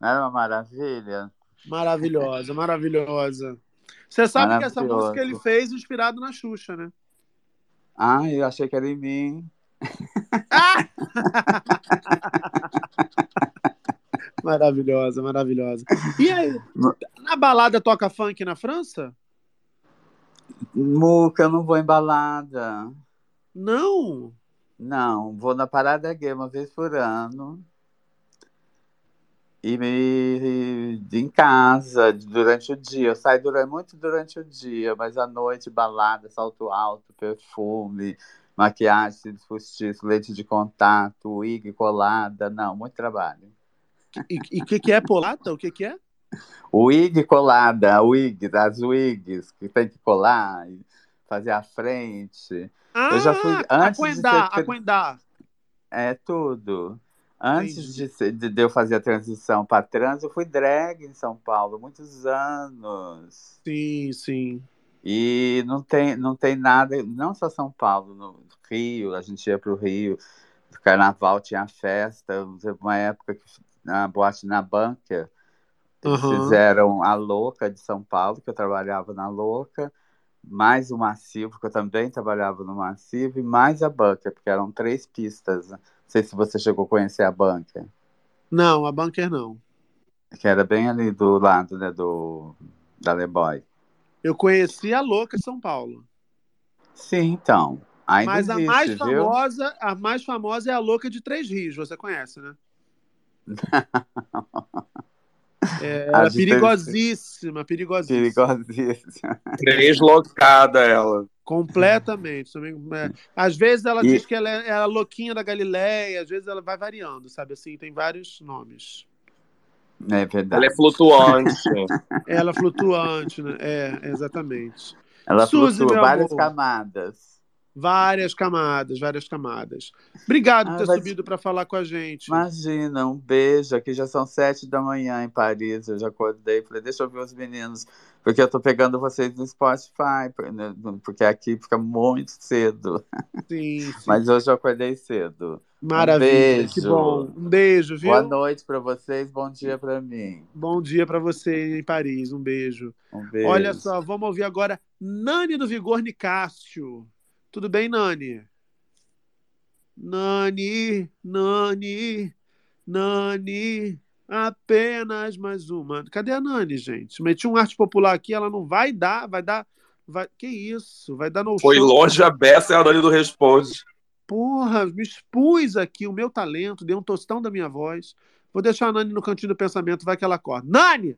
Não era uma maravilha? Maravilhosa, maravilhosa. Você sabe que essa música ele fez inspirado na Xuxa, né? Ai, eu achei que era em mim. Maravilhosa, maravilhosa. E aí, na balada toca funk na França? Muca, eu não vou em balada. Não? Não, vou na parada gay uma vez por ano. E me em casa, durante o dia. Eu saio durante, muito durante o dia, mas à noite, balada, salto alto, perfume, maquiagem, cílios postiços, leite de contato, wig colada. Não, muito trabalho. E o que, que é polata? O que, que é? Wig colada, wig, as wigs que tem que colar, fazer a frente. Ah, eu já fui antes aquendar, de ser... aquendar. É tudo. Antes de, ser- de de eu fazer a transição para trans, eu fui drag em São Paulo, muitos anos. Sim, sim. E não tem, não tem nada, não só São Paulo, no Rio, a gente ia para o Rio, no carnaval tinha festa, teve uma época que na boate na Bunker, eles Aham. fizeram a Louca de São Paulo, que eu trabalhava na Louca, mais o Massivo, que eu também trabalhava no Massivo, e mais a Bunker, porque eram três pistas. Não sei se você chegou a conhecer a Bunker, Não, a bunker não. que era bem ali do lado né, do, da Leboy. Eu conheci a louca de São Paulo. Sim, então. Ainda Mas a existe, mais viu? famosa, a mais famosa é a louca de Três Rios, você conhece, né? É, A ela é perigosíssima, perigosíssima. Perigosíssima. Deslocada ela. Completamente. É, às vezes ela E- diz que ela é, ela é louquinha da Galileia, às vezes ela vai variando, sabe? Assim, tem vários nomes. É verdade. Ela é flutuante. Ela flutuante, né? É, exatamente. Ela Suzy, flutua várias amor. camadas. Várias camadas, várias camadas. Obrigado por Ah, ter vai- subido para falar com a gente. Imagina, um beijo. Aqui já são sete da manhã em Paris. Eu já acordei. Falei, deixa eu ver os meninos. Porque eu tô pegando vocês no Spotify. né, Porque aqui fica muito cedo. Sim, sim. Mas hoje eu acordei cedo. Maravilha, um beijo. que bom. Um beijo, viu? Boa noite pra vocês, bom dia pra mim. Bom dia para você em Paris. Um beijo. Um beijo. Olha só, vamos ouvir agora Nani do Vigor Nicásio. Tudo bem, Nani? Nani, Nani, Nani, apenas mais uma. Cadê a Nani, gente? Meti um arte popular aqui, ela não vai dar, vai dar. Vai... Que isso? Vai dar no Foi show. longe a beça e a Dani do Responde. Porra, me expus aqui o meu talento, dei um tostão da minha voz. Vou deixar a Nani no cantinho do pensamento, vai que ela acorda. Nani!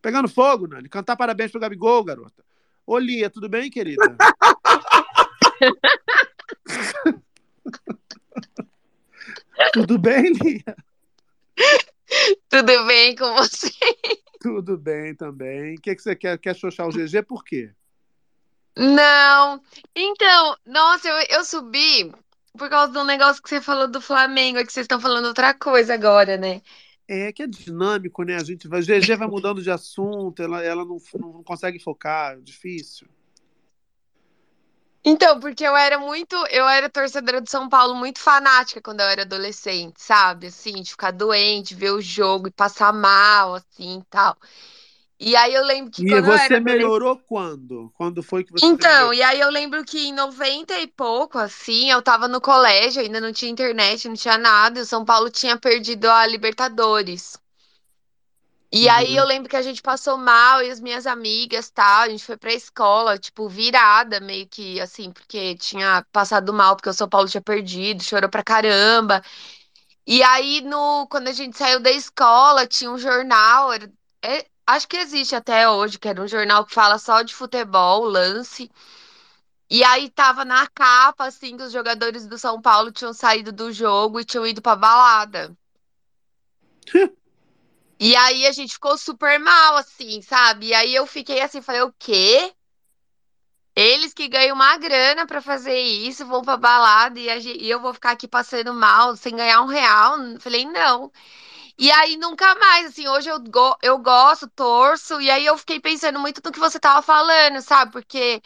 Pegando fogo, Nani. Cantar parabéns pro Gabigol, garota. Ô, Lia, tudo bem, querida? tudo bem, Lia? Tudo bem com você? Tudo bem também. O que, que você quer? Quer xoxar o GG por quê? Não. Então, nossa, eu, eu subi por causa do negócio que você falou do Flamengo, é que vocês estão falando outra coisa agora, né? É que é dinâmico, né? A gente vai, GG vai mudando de assunto, ela, ela não, não consegue focar, difícil. Então, porque eu era muito, eu era torcedora do São Paulo muito fanática quando eu era adolescente, sabe? Assim, de ficar doente, ver o jogo e passar mal, assim, e tal. E aí eu lembro que E quando eu você era adolescente- melhorou quando? Quando foi que você Então, e aí eu lembro que em 90 e pouco, assim, eu tava no colégio, ainda não tinha internet, não tinha nada, e o São Paulo tinha perdido a Libertadores. E aí eu lembro que a gente passou mal e as minhas amigas, tal, a gente foi pra escola, tipo, virada, meio que assim, porque tinha passado mal, porque o São Paulo tinha perdido, chorou pra caramba. E aí, no, quando a gente saiu da escola, tinha um jornal, era- é, acho que existe até hoje, que era um jornal que fala só de futebol, lance. E aí tava na capa, assim, que os jogadores do São Paulo tinham saído do jogo e tinham ido pra balada. E aí a gente ficou super mal, assim, sabe? E aí eu fiquei assim, falei, o quê? Eles que ganham uma grana pra fazer isso, vão pra balada e, a gen- e eu vou ficar aqui passando mal sem ganhar um real? Falei, não. E aí nunca mais, assim, hoje eu, go- eu gosto, torço, e aí eu fiquei pensando muito no que você tava falando, sabe? Porque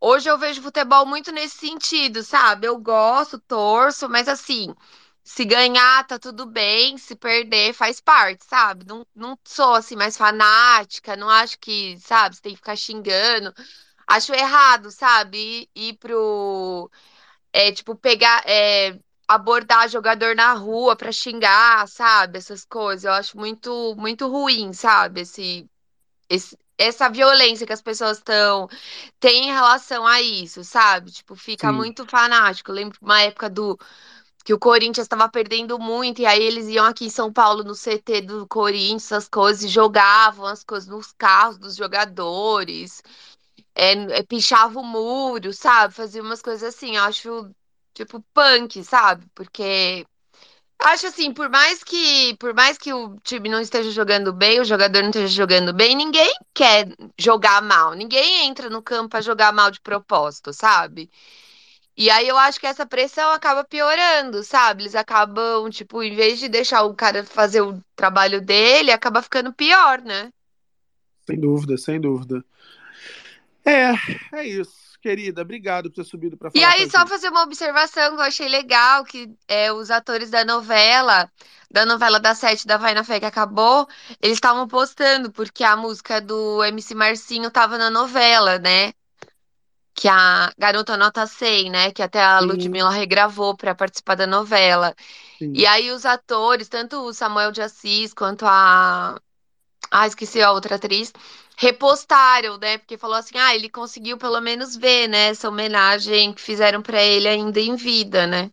hoje eu vejo futebol muito nesse sentido, sabe? Eu gosto, torço, mas assim, se ganhar, tá tudo bem, se perder, faz parte, sabe? Não, não sou assim mais fanática, não acho que, sabe, você tem que ficar xingando. Acho errado, sabe? Ir, ir pro. É, tipo, pegar. é, abordar jogador na rua pra xingar, sabe? Essas coisas. Eu acho muito, muito ruim, sabe? Esse, esse, essa violência que as pessoas estão têm em relação a isso, sabe? Tipo, fica Sim. muito fanático. Eu lembro uma época do que o Corinthians estava perdendo muito, e aí eles iam aqui em São Paulo no CT do Corinthians, essas coisas, jogavam as coisas nos carros dos jogadores, é, é, pichava o muro, sabe? Fazia umas coisas assim, eu acho, tipo, punk, sabe? Porque acho assim, por mais que, por mais que o time não esteja jogando bem, o jogador não esteja jogando bem, ninguém quer jogar mal, ninguém entra no campo para jogar mal de propósito, sabe? E aí eu acho que essa pressão acaba piorando, sabe? Eles acabam, tipo, em vez de deixar o cara fazer o trabalho dele, acaba ficando pior, né? Sem dúvida, sem dúvida. É, é isso, querida. Obrigado por ter subido para E falar aí, com a só gente. fazer uma observação que eu achei legal, que é, os atores da novela, da novela da Sete da Vai na Fé que acabou, eles estavam postando, porque a música do MC Marcinho tava na novela, né? Que a Garota Nota 100, né? Que até a Sim. Ludmilla regravou para participar da novela. Sim. E aí os atores, tanto o Samuel de Assis quanto a... Ah, esqueci a outra atriz. Repostaram, né? Porque falou assim: ah, ele conseguiu pelo menos ver, né? Essa homenagem que fizeram pra ele ainda em vida, né?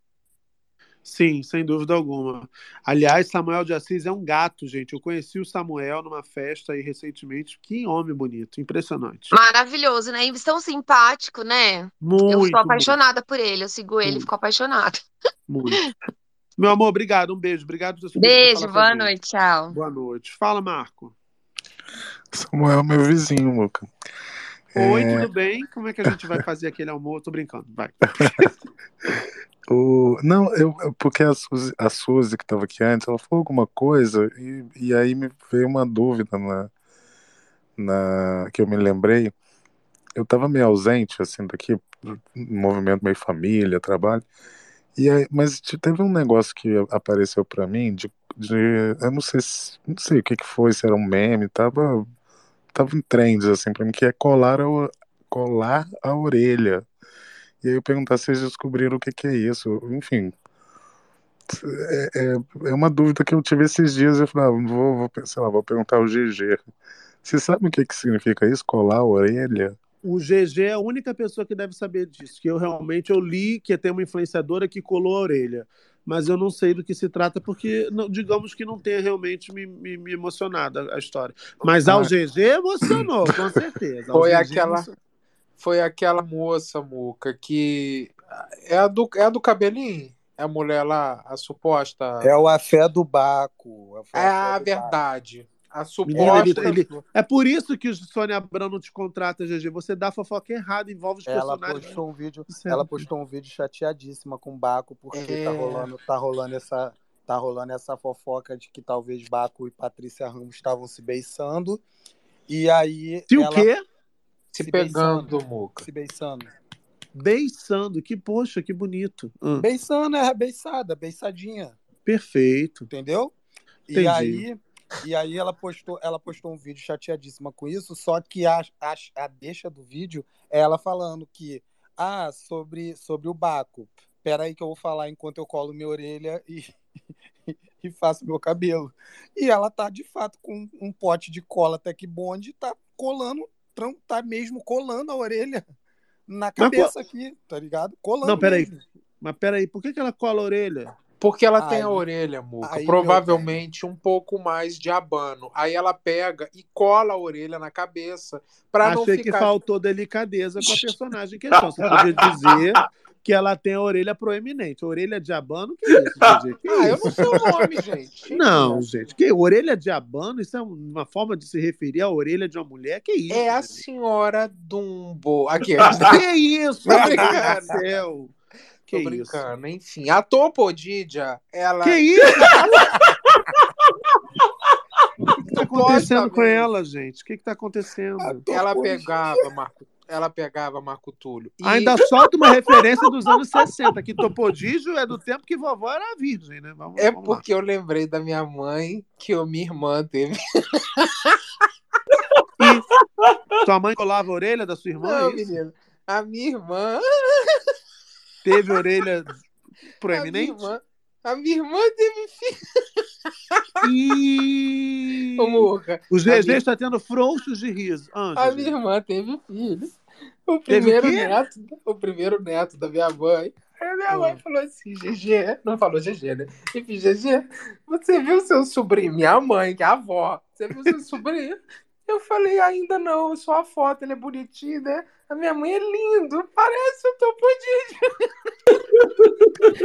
Sim, sem dúvida alguma. Aliás, Samuel de Assis é um gato, gente. Eu conheci o Samuel numa festa aí recentemente. Que homem bonito, impressionante. Maravilhoso, né? E tão simpático, né? eu Muito, sou apaixonada por ele. Eu sigo ele e fico apaixonada. Muito. Meu amor, obrigado. Um beijo. Obrigado por Beijo, boa noite, tchau. Boa noite. Fala, Marco. Samuel é meu vizinho, Luca. Oi, É. tudo bem? Como é que a gente vai fazer aquele almoço? Tô brincando, vai. O... Não, eu, porque a Suzy, a Suzy que estava aqui antes, ela falou alguma coisa e, e aí me veio uma dúvida na, na que eu me lembrei. Eu estava meio ausente, assim, daqui, movimento meio família, trabalho. E aí, mas te- teve um negócio que apareceu para mim de, de eu não sei se, não sei o que que foi, se era um meme, tava tava em trends assim para mim que é colar a, o- colar a orelha. E aí eu perguntar se vocês descobriram o que que é isso. Enfim, é, é, é uma dúvida que eu tive esses dias. Eu falei, ah, vou, vou, sei lá, vou perguntar ao GG. Você sabe o que que significa isso? Colar a orelha? O GG é a única pessoa que deve saber disso, que eu realmente eu li que tem uma influenciadora que colou a orelha, mas eu não sei do que se trata porque não- digamos que não tenha realmente me, me, me emocionado a, a história. Mas ao Ah. GG emocionou, com certeza. Ao Foi GG aquela, emocionou. Foi aquela moça, Muca, que é a do, é a do cabelinho? É a mulher lá, a suposta. É o Afé do Baco. É a verdade. A Menina, ele- suposta. ele- é por isso que o Sônia Abrão não te contrata, GG. Você dá fofoca errada, envolve os Ela personagens. postou um vídeo, Certo. ela postou um vídeo chateadíssima com o Baco porque É. tá rolando, tá rolando essa, tá rolando essa fofoca de que talvez Baco e Patrícia Ramos estavam se beiçando. E aí Se o ela- quê? Se pegando, Muca. Se beiçando. Beiçando, que poxa, que bonito. Hum, Beiçando é beiçada, beiçadinha, perfeito. entendeu? Entendi. E aí, e aí ela postou, ela postou um vídeo chateadíssima com isso, só que a, a, a deixa do vídeo é ela falando que ah, sobre sobre o Baco. Pera aí que eu vou falar enquanto eu colo minha orelha e e faço meu cabelo. E ela tá de fato com um pote de cola Tech Bond, tá colando, tram- tá mesmo colando a orelha na cabeça aqui, tá ligado? Colando. Não, peraí. mesmo. Mas peraí, por que, que ela cola a orelha? Porque ela tem Aí- a orelha, Muca, aí, provavelmente um pouco mais de abano. Aí ela pega e cola a orelha na cabeça pra não Achei ficar. que faltou delicadeza com a personagem em questão. Você podia dizer que ela tem a orelha proeminente. Orelha de abano, que isso, GG? Que Ah, eu isso? não sei o nome, gente. Não, gente. Que orelha de abano, isso é uma forma de se referir à orelha de uma mulher? Que isso? É a gente? senhora Dumbo. Aqui, Que isso, meu Deus brincando. do céu? Que Tô isso? brincando. Enfim, a Topodidia, ela. Que isso? O que tá acontecendo com ela, gente? O que, que tá acontecendo? Ela pegava, Marco. Ela pegava Marco Túlio. E- Ainda solta uma referência dos anos 60, que Topodígio é do tempo que vovó era virgem, né? Vamos, É vamos porque eu lembrei da minha mãe que a minha irmã teve. Sua mãe colava a orelha da sua irmã? Não, é isso? menina. A minha irmã. Teve orelha A minha proeminente? irmã, a minha irmã teve filho. E... Ô, Muca, O a GG minha- está tendo frouxos de riso. A minha irmã teve filho. O primeiro neto, o primeiro neto da minha mãe. Aí a minha mãe falou assim, GG, não falou GG, né? Enfim, GG, você viu seu sobrinho? Minha mãe, que é a avó, você viu seu sobrinho? Eu falei, ainda não, só a foto, ele é bonitinho, né? A minha mãe é lindo, parece o Topodígio.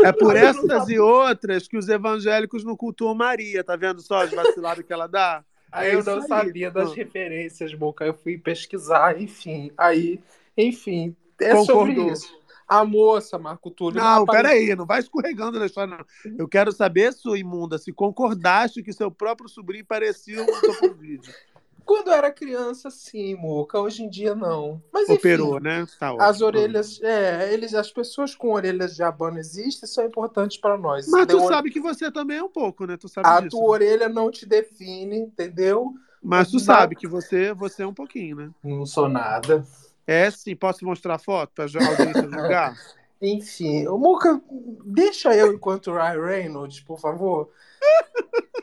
É por essas e outras que os evangélicos não cultuam Maria, tá vendo só as vaciladas que ela dá? Aí É eu não aí. sabia das referências, Boca. Eu fui pesquisar, enfim. Aí, enfim, é sobre isso. A moça, Marco Túlio. Não, apare- peraí, não vai escorregando na história, não. Eu quero saber, sua imunda, se concordaste que seu próprio sobrinho parecia um Topodígio. Quando eu era criança, sim, Moca. Hoje em dia, não. Mas enfim, Operou, né? Tá as orelhas, é, eles, as pessoas com orelhas de abano existem, são importantes para nós. Mas tu sabe que você também é um pouco, né? Tu sabe A disso. tua orelha não te define, entendeu? Mas tu Não- sabe que você, você é um pouquinho, né? Não sou nada. É sim, posso mostrar foto pra a audiência julgar? Enfim, o Muca, deixa eu enquanto Ryan Reynolds, por favor.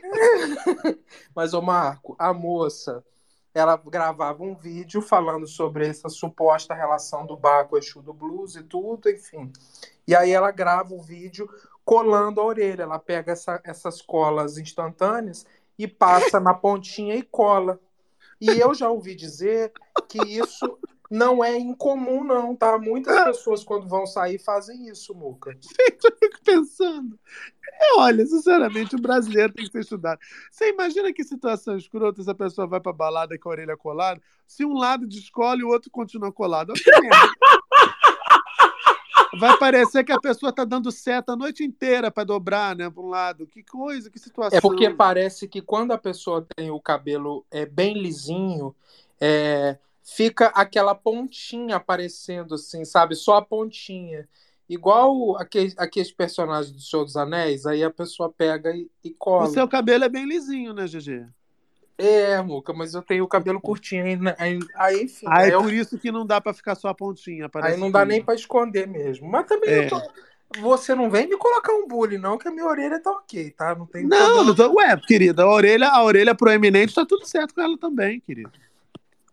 Mas, ô Marco, a moça, ela gravava um vídeo falando sobre essa suposta relação do bar com o do Blues e tudo, enfim. E aí ela grava o vídeo colando a orelha. Ela pega essa- essas colas instantâneas e passa na pontinha e cola. E eu já ouvi dizer que isso não é incomum, não, tá? Muitas pessoas, quando vão sair, fazem isso, Muca. Gente, eu fico pensando. É, olha, sinceramente, o brasileiro tem que ser estudado. Você imagina que situação escrota essa pessoa vai pra balada com a orelha colada, se um lado descola e o outro continua colado. Vai parecer que a pessoa tá dando seta a noite inteira pra dobrar, né, pra um lado. Que coisa, que situação. É porque parece que quando a pessoa tem o cabelo é, bem lisinho, é, fica aquela pontinha aparecendo, assim, sabe? Só a pontinha. Igual aqueles, aqueles personagens do Senhor dos Anéis, aí a pessoa pega e, e cola. O seu cabelo é bem lisinho, né, GG? É, Muca, mas eu tenho o cabelo curtinho aí, né? aí, aí enfim. Ah, é eu- por isso que não dá pra ficar só a pontinha. aí não dá nem pra esconder mesmo. Mas também É. eu tô- você não vem me colocar um bullying, não, que a minha orelha tá ok, tá? Não tem Não, não tô... ué, querida, a orelha, a orelha proeminente tá tudo certo com ela também, querido.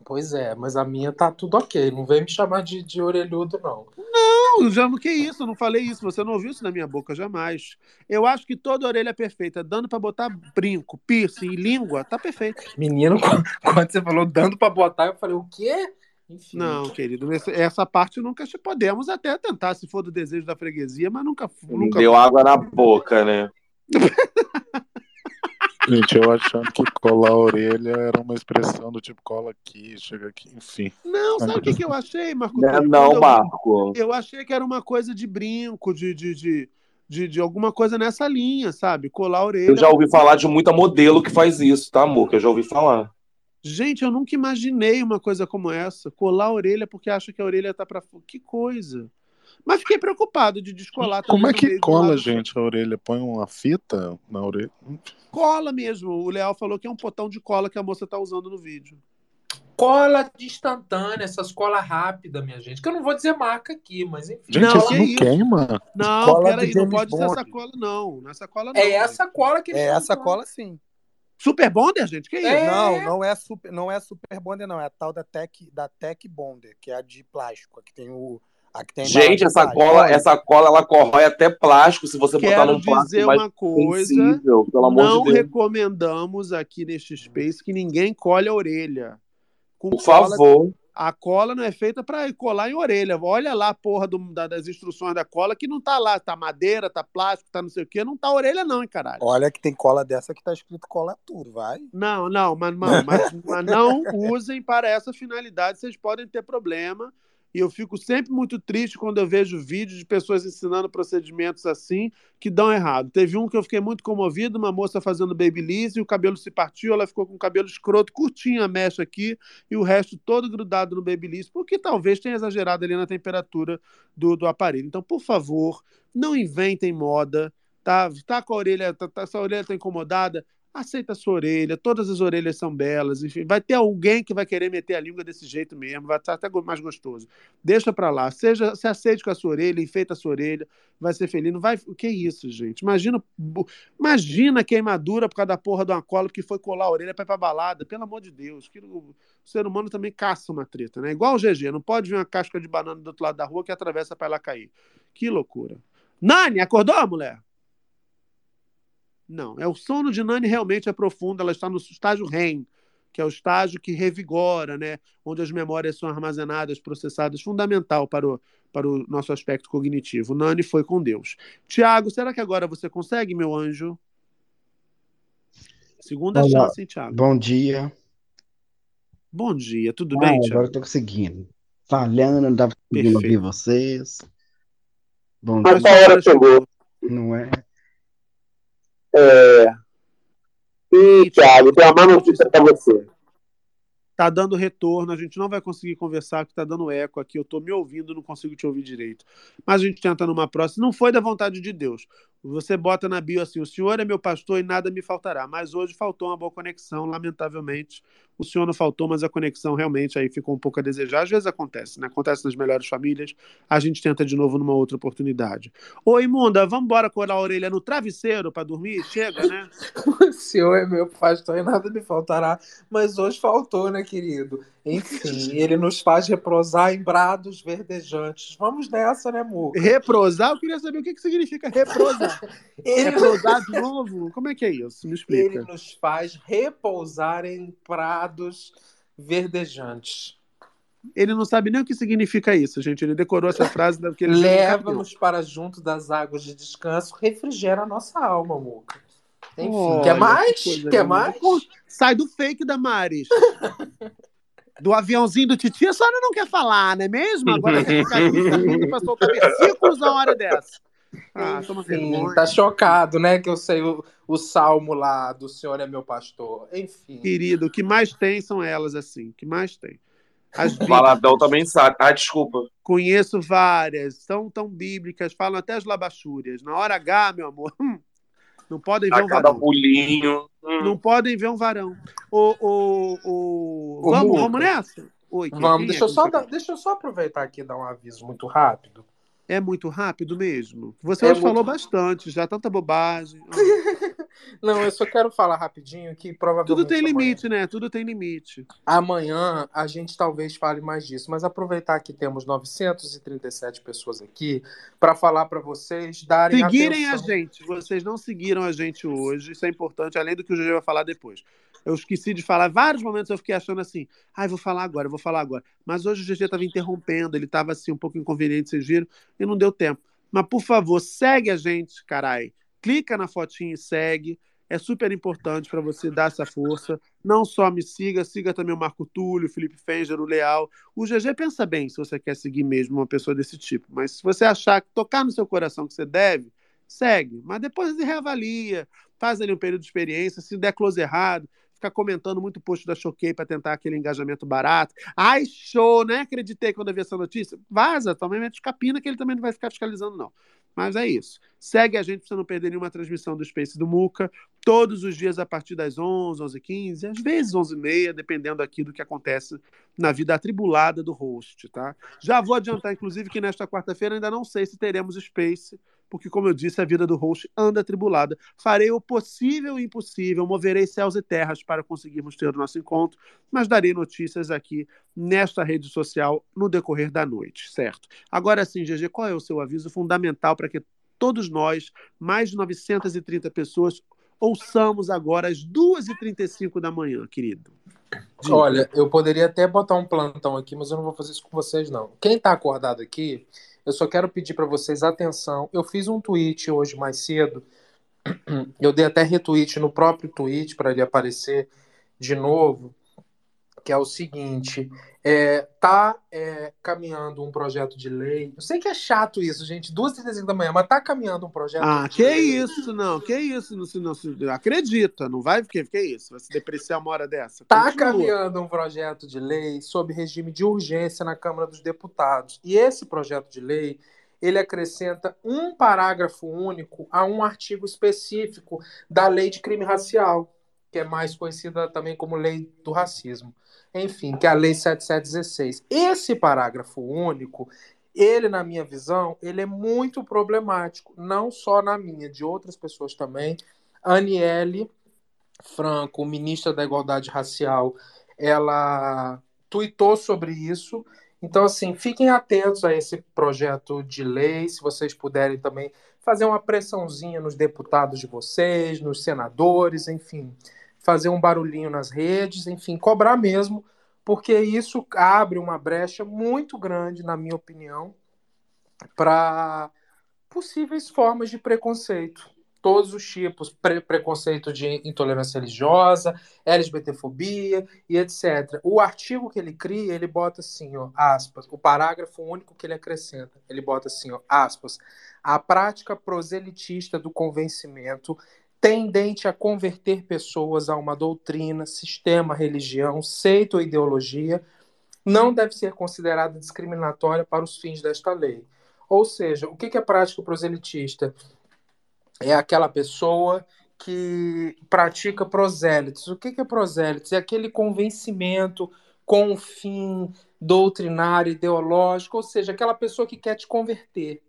Pois é, mas a minha tá tudo ok. Não vem me chamar de, de orelhudo, não. Não, já que isso, eu não falei isso, você não ouviu isso na minha boca jamais. Eu acho que toda orelha é perfeita, dando pra botar brinco, piercing e língua, tá perfeito. Menino, quando você falou dando pra botar, eu falei, o quê? Enfim. Não, querido, essa, essa parte nunca podemos até tentar, se for do desejo da freguesia, mas nunca, nunca Deu água na boca, né? Gente, eu achando que colar a orelha era uma expressão do tipo cola aqui, chega aqui, enfim. Não, sabe o que, que eu achei, Marco? Não é não, eu- Marco. Eu achei que era uma coisa de brinco, de, de, de, de, de alguma coisa nessa linha, sabe? Colar a orelha. Eu já ouvi falar de muita modelo que faz isso, tá, amor? Que eu já ouvi falar. Gente, eu nunca imaginei uma coisa como essa. Colar a orelha porque acha que a orelha tá pra fora. Que coisa. Mas fiquei preocupado de descolar também. Como é que cola, gente, a orelha? Põe uma fita na orelha? Cola mesmo. O Leal falou que é um potão de cola que a moça tá usando no vídeo. Cola de instantânea, essas colas rápidas, minha gente. Que eu não vou dizer marca aqui, mas enfim. Gente, Não, isso que não isso? queima. Não, Cola peraí, não pode ser essa cola, não. Não é essa cola, não. É essa cola que É essa usando. cola sim. Super Bonder, gente? Que isso? É. Não, não é super, não é super bonder, não. É a tal da Tech, da Tech Bonder, que é a de plástico, que tem o. A que tem a Gente, essa cola, essa cola, ela corrói até plástico se você botar Quero num plástico dizer mais uma coisa. sensível, pelo amor não de Deus. recomendamos aqui neste Space que ninguém colhe a orelha. Com Por cola- favor. A cola não é feita para colar em orelha. Olha lá a porra do- da- das instruções da cola que não tá lá. Tá madeira, tá plástico, tá não sei o quê. Não tá orelha, não, hein, caralho. Olha que tem cola dessa que tá escrito cola tudo, vai. Não, não, mas, não, mas, mas não usem para essa finalidade, vocês podem ter problema. E eu fico sempre muito triste quando eu vejo vídeos de pessoas ensinando procedimentos assim que dão errado. Teve um que eu fiquei muito comovido, uma moça fazendo babyliss e o cabelo se partiu, ela ficou com o cabelo escroto, curtinho a mecha aqui e o resto todo grudado no babyliss, porque talvez tenha exagerado ali na temperatura do, do aparelho. Então, por favor, não inventem moda, tá? Tá com a orelha, tá, tá, essa orelha tá incomodada, aceita a sua orelha, todas as orelhas são belas, enfim, vai ter alguém que vai querer meter a língua desse jeito mesmo, vai estar até mais gostoso. Deixa pra lá, seja, se aceite com a sua orelha, enfeita a sua orelha, vai ser feliz. Não vai, o que é isso, gente? Imagina, imagina queimadura por causa da porra de uma cola que foi colar a orelha pra ir pra balada, pelo amor de Deus. Que, o ser humano também caça uma treta, né? Igual o GG, não pode vir uma casca de banana do outro lado da rua que atravessa pra ela cair. Que loucura. Nani, acordou, mulher? Não, é o sono de Nani realmente é profundo, ela está no estágio REM, que é o estágio que revigora, né? Onde as memórias são armazenadas, processadas, fundamental para o, para o nosso aspecto cognitivo. Nani foi com Deus. Tiago, será que agora você consegue, meu anjo? Segunda Olá, chance, hein, Tiago? Bom dia. Bom dia, tudo Ah, bem, agora Tiago? tô conseguindo. Falhando, não dava conseguindo ouvir vocês. Bom dia. a hora chegou. Não é? É. Ih, Thiago, tem uma má notícia pra você. Tá dando retorno, a gente não vai conseguir conversar, porque tá dando eco aqui. Eu tô me ouvindo, não consigo te ouvir direito. Mas a gente tenta numa próxima. Não foi da vontade de Deus. Você bota na bio assim: o senhor é meu pastor e nada me faltará. Mas hoje faltou uma boa conexão, lamentavelmente. O senhor não faltou, mas a conexão realmente aí ficou um pouco a desejar. Às vezes acontece, né? Acontece nas melhores famílias. A gente tenta de novo numa outra oportunidade. Ô, imunda, vamos embora colar a orelha no travesseiro para dormir? Chega, né? O senhor é meu pastor e nada me faltará. Mas hoje faltou, né, querido? Enfim, ele nos faz reprosar em brados verdejantes. Vamos nessa, né, Muca? Reprosar? Eu queria saber o que, que significa reprosar. Ele- Reprosar de novo? Como é que é isso? Me explica. Ele nos faz repousar em prados verdejantes. Ele não sabe nem o que significa isso, gente. Ele decorou essa frase porque ele. Leva-nos para junto das águas de descanso, refrigera a nossa alma, Muca. Enfim, Olha, quer mais? coisa Quer mais? Sai do fake da Maris. Do aviãozinho do Titi, a senhora não quer falar, não é mesmo? Agora quer ficar aqui sorrindo pra soltar versículos na hora dessa. Ah, Enfim, tá chocado, né? Que eu sei o, o salmo lá do Senhor é meu pastor. Enfim. Querido, o que mais tem são elas, assim. O que mais tem. As O. Baladão também sabe. Ah, desculpa. Conheço várias, são tão bíblicas, falam até as labachúrias. Na hora H, meu amor, hum, não podem ver A um cada varão. pulinho. Hum. Não podem ver um varão. O, o, o... Vamos, vamos nessa? Oi, Vamos, deixa, é eu só dar- deixa eu só aproveitar aqui e dar um aviso muito rápido. É muito rápido mesmo? Você É hoje muito- falou bastante, já tanta bobagem. Não, eu só quero falar rapidinho que provavelmente Tudo tem amanhã- limite, né? Tudo tem limite. Amanhã a gente talvez fale mais disso, mas aproveitar que temos 937 pessoas aqui para falar para vocês darem Seguirem atenção. a gente. Vocês não seguiram a gente hoje. Isso é importante, além do que o GG vai falar depois. Eu esqueci de falar. Vários momentos eu fiquei achando assim, ai, vou falar agora, vou falar agora. Mas hoje o GG estava interrompendo, ele estava assim, um pouco inconveniente, vocês viram, e não deu tempo. Mas, por favor, segue a gente, carai. Clica na fotinha e segue. É super importante para você dar essa força. Não só me siga, siga também o Marco Túlio, o Felipe Fenger, o Leal. O GG pensa bem se você quer seguir mesmo uma pessoa desse tipo. Mas se você achar que tocar no seu coração que você deve, segue. Mas depois reavalia, faz ali um período de experiência. Se der close errado, ficar comentando muito post da Choquei para tentar aquele engajamento barato. Ai, show, né? Acreditei quando eu vi essa notícia. Vaza, também mete capina que ele também não vai ficar fiscalizando, não. Mas é isso. Segue a gente para você não perder nenhuma transmissão do Space do Muca, todos os dias a partir das 11, 11 15 às vezes 11 e meia, dependendo aqui do que acontece na vida atribulada do host, tá? Já vou adiantar, inclusive, que nesta quarta-feira ainda não sei se teremos Space, porque, como eu disse, a vida do host anda atribulada. Farei o possível e impossível, moverei céus e terras para conseguirmos ter o nosso encontro, mas darei notícias aqui nesta rede social no decorrer da noite, certo? Agora sim, GG, qual é o seu aviso fundamental para que todos nós, mais de 930 pessoas, ouçamos agora às 2h35 da manhã, querido? Diga. Olha, eu poderia até botar um plantão aqui, mas eu não vou fazer isso com vocês, não. Quem tá acordado aqui, eu só quero pedir para vocês atenção. Eu fiz um tweet hoje mais cedo. Eu dei até retweet no próprio tweet para ele aparecer de novo, que é o seguinte: é, tá é, caminhando um projeto de lei. Eu sei que é chato isso, gente, duas 35 da manhã, mas tá caminhando um projeto Ah, de que lei. isso, não, que isso, não, se- não, se- acredita, não vai, porque que isso, vai se depreciar uma hora dessa. Está caminhando um projeto de lei sob regime de urgência na Câmara dos Deputados. E esse projeto de lei, ele acrescenta um parágrafo único a um artigo específico da Lei de Crime Racial, que é mais conhecida também como Lei do Racismo. Enfim, que é a Lei 7716. Esse parágrafo único, ele, na minha visão, ele é muito problemático, não só na minha, de outras pessoas também. Aniele Franco, ministra da Igualdade Racial, ela tuitou sobre isso. Então, assim, fiquem atentos a esse projeto de lei, se vocês puderem também fazer uma pressãozinha nos deputados de vocês, nos senadores, enfim, fazer um barulhinho nas redes, enfim, cobrar mesmo, porque isso abre uma brecha muito grande, na minha opinião, para possíveis formas de preconceito. Todos os tipos, pre preconceito de intolerância religiosa, LGBTfobia e etc. O artigo que ele cria, ele bota assim, ó, aspas, o parágrafo único que ele acrescenta, ele bota assim, ó, aspas, a prática proselitista do convencimento tendente a converter pessoas a uma doutrina, sistema, religião, seita ou ideologia, não deve ser considerada discriminatória para os fins desta lei. Ou seja, o que é prática proselitista? É aquela pessoa que pratica prosélitos. O que é prosélitos? É aquele convencimento com um fim doutrinário, ideológico, ou seja, aquela pessoa que quer te converter.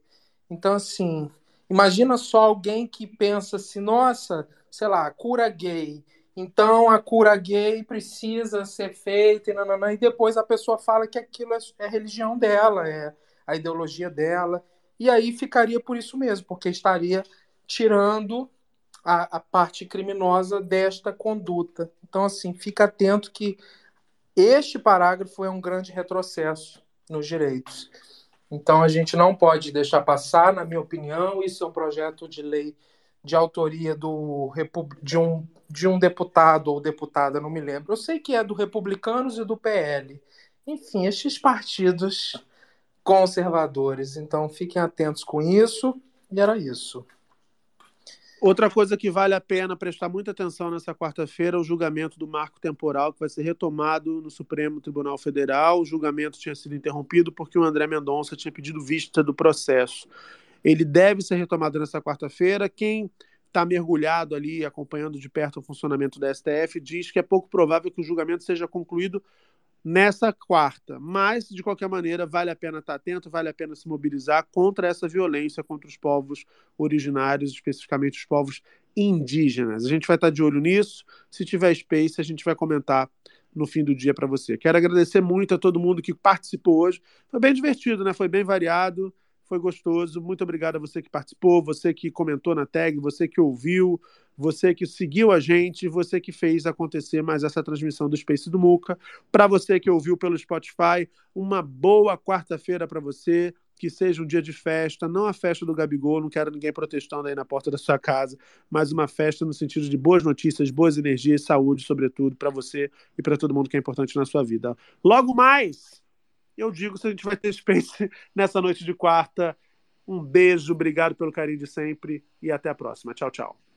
Então, assim, imagina só alguém que pensa assim, nossa, sei lá, cura gay. Então a cura gay precisa ser feita e, nananã, e depois a pessoa fala que aquilo é, é a religião dela, é a ideologia dela. E aí ficaria por isso mesmo, porque estaria tirando a, a parte criminosa desta conduta. Então, assim, fica atento que este parágrafo é um grande retrocesso nos direitos. Então a gente não pode deixar passar, na minha opinião, isso é um projeto de lei de autoria do de um, de um deputado ou deputada, não me lembro. Eu sei que é do Republicanos e do PL. Enfim, estes partidos conservadores. Então fiquem atentos com isso. E era isso. Outra coisa que vale a pena prestar muita atenção nessa quarta-feira é o julgamento do marco temporal, que vai ser retomado no Supremo Tribunal Federal. O julgamento tinha sido interrompido porque o André Mendonça tinha pedido vista do processo. Ele deve ser retomado nessa quarta-feira. Quem está mergulhado ali, acompanhando de perto o funcionamento da STF, diz que é pouco provável que o julgamento seja concluído nessa quarta. Mas, de qualquer maneira, vale a pena estar atento, vale a pena se mobilizar contra essa violência contra os povos originários, especificamente os povos indígenas. A gente vai estar de olho nisso. Se tiver space, a gente vai comentar no fim do dia para você. Quero agradecer muito a todo mundo que participou hoje. Foi bem divertido, né? Foi bem variado foi gostoso. Muito obrigado a você que participou, você que comentou na tag, você que ouviu, você que seguiu a gente, você que fez acontecer mais essa transmissão do Space do Muca. Para você que ouviu pelo Spotify, uma boa quarta-feira para você. Que seja um dia de festa, não a festa do Gabigol, não quero ninguém protestando aí na porta da sua casa, mas uma festa no sentido de boas notícias, boas energias, saúde, sobretudo, para você e para todo mundo que é importante na sua vida. Logo mais, eu digo se a gente vai ter Space nessa noite de quarta. Um beijo, obrigado pelo carinho de sempre e até a próxima. Tchau, tchau.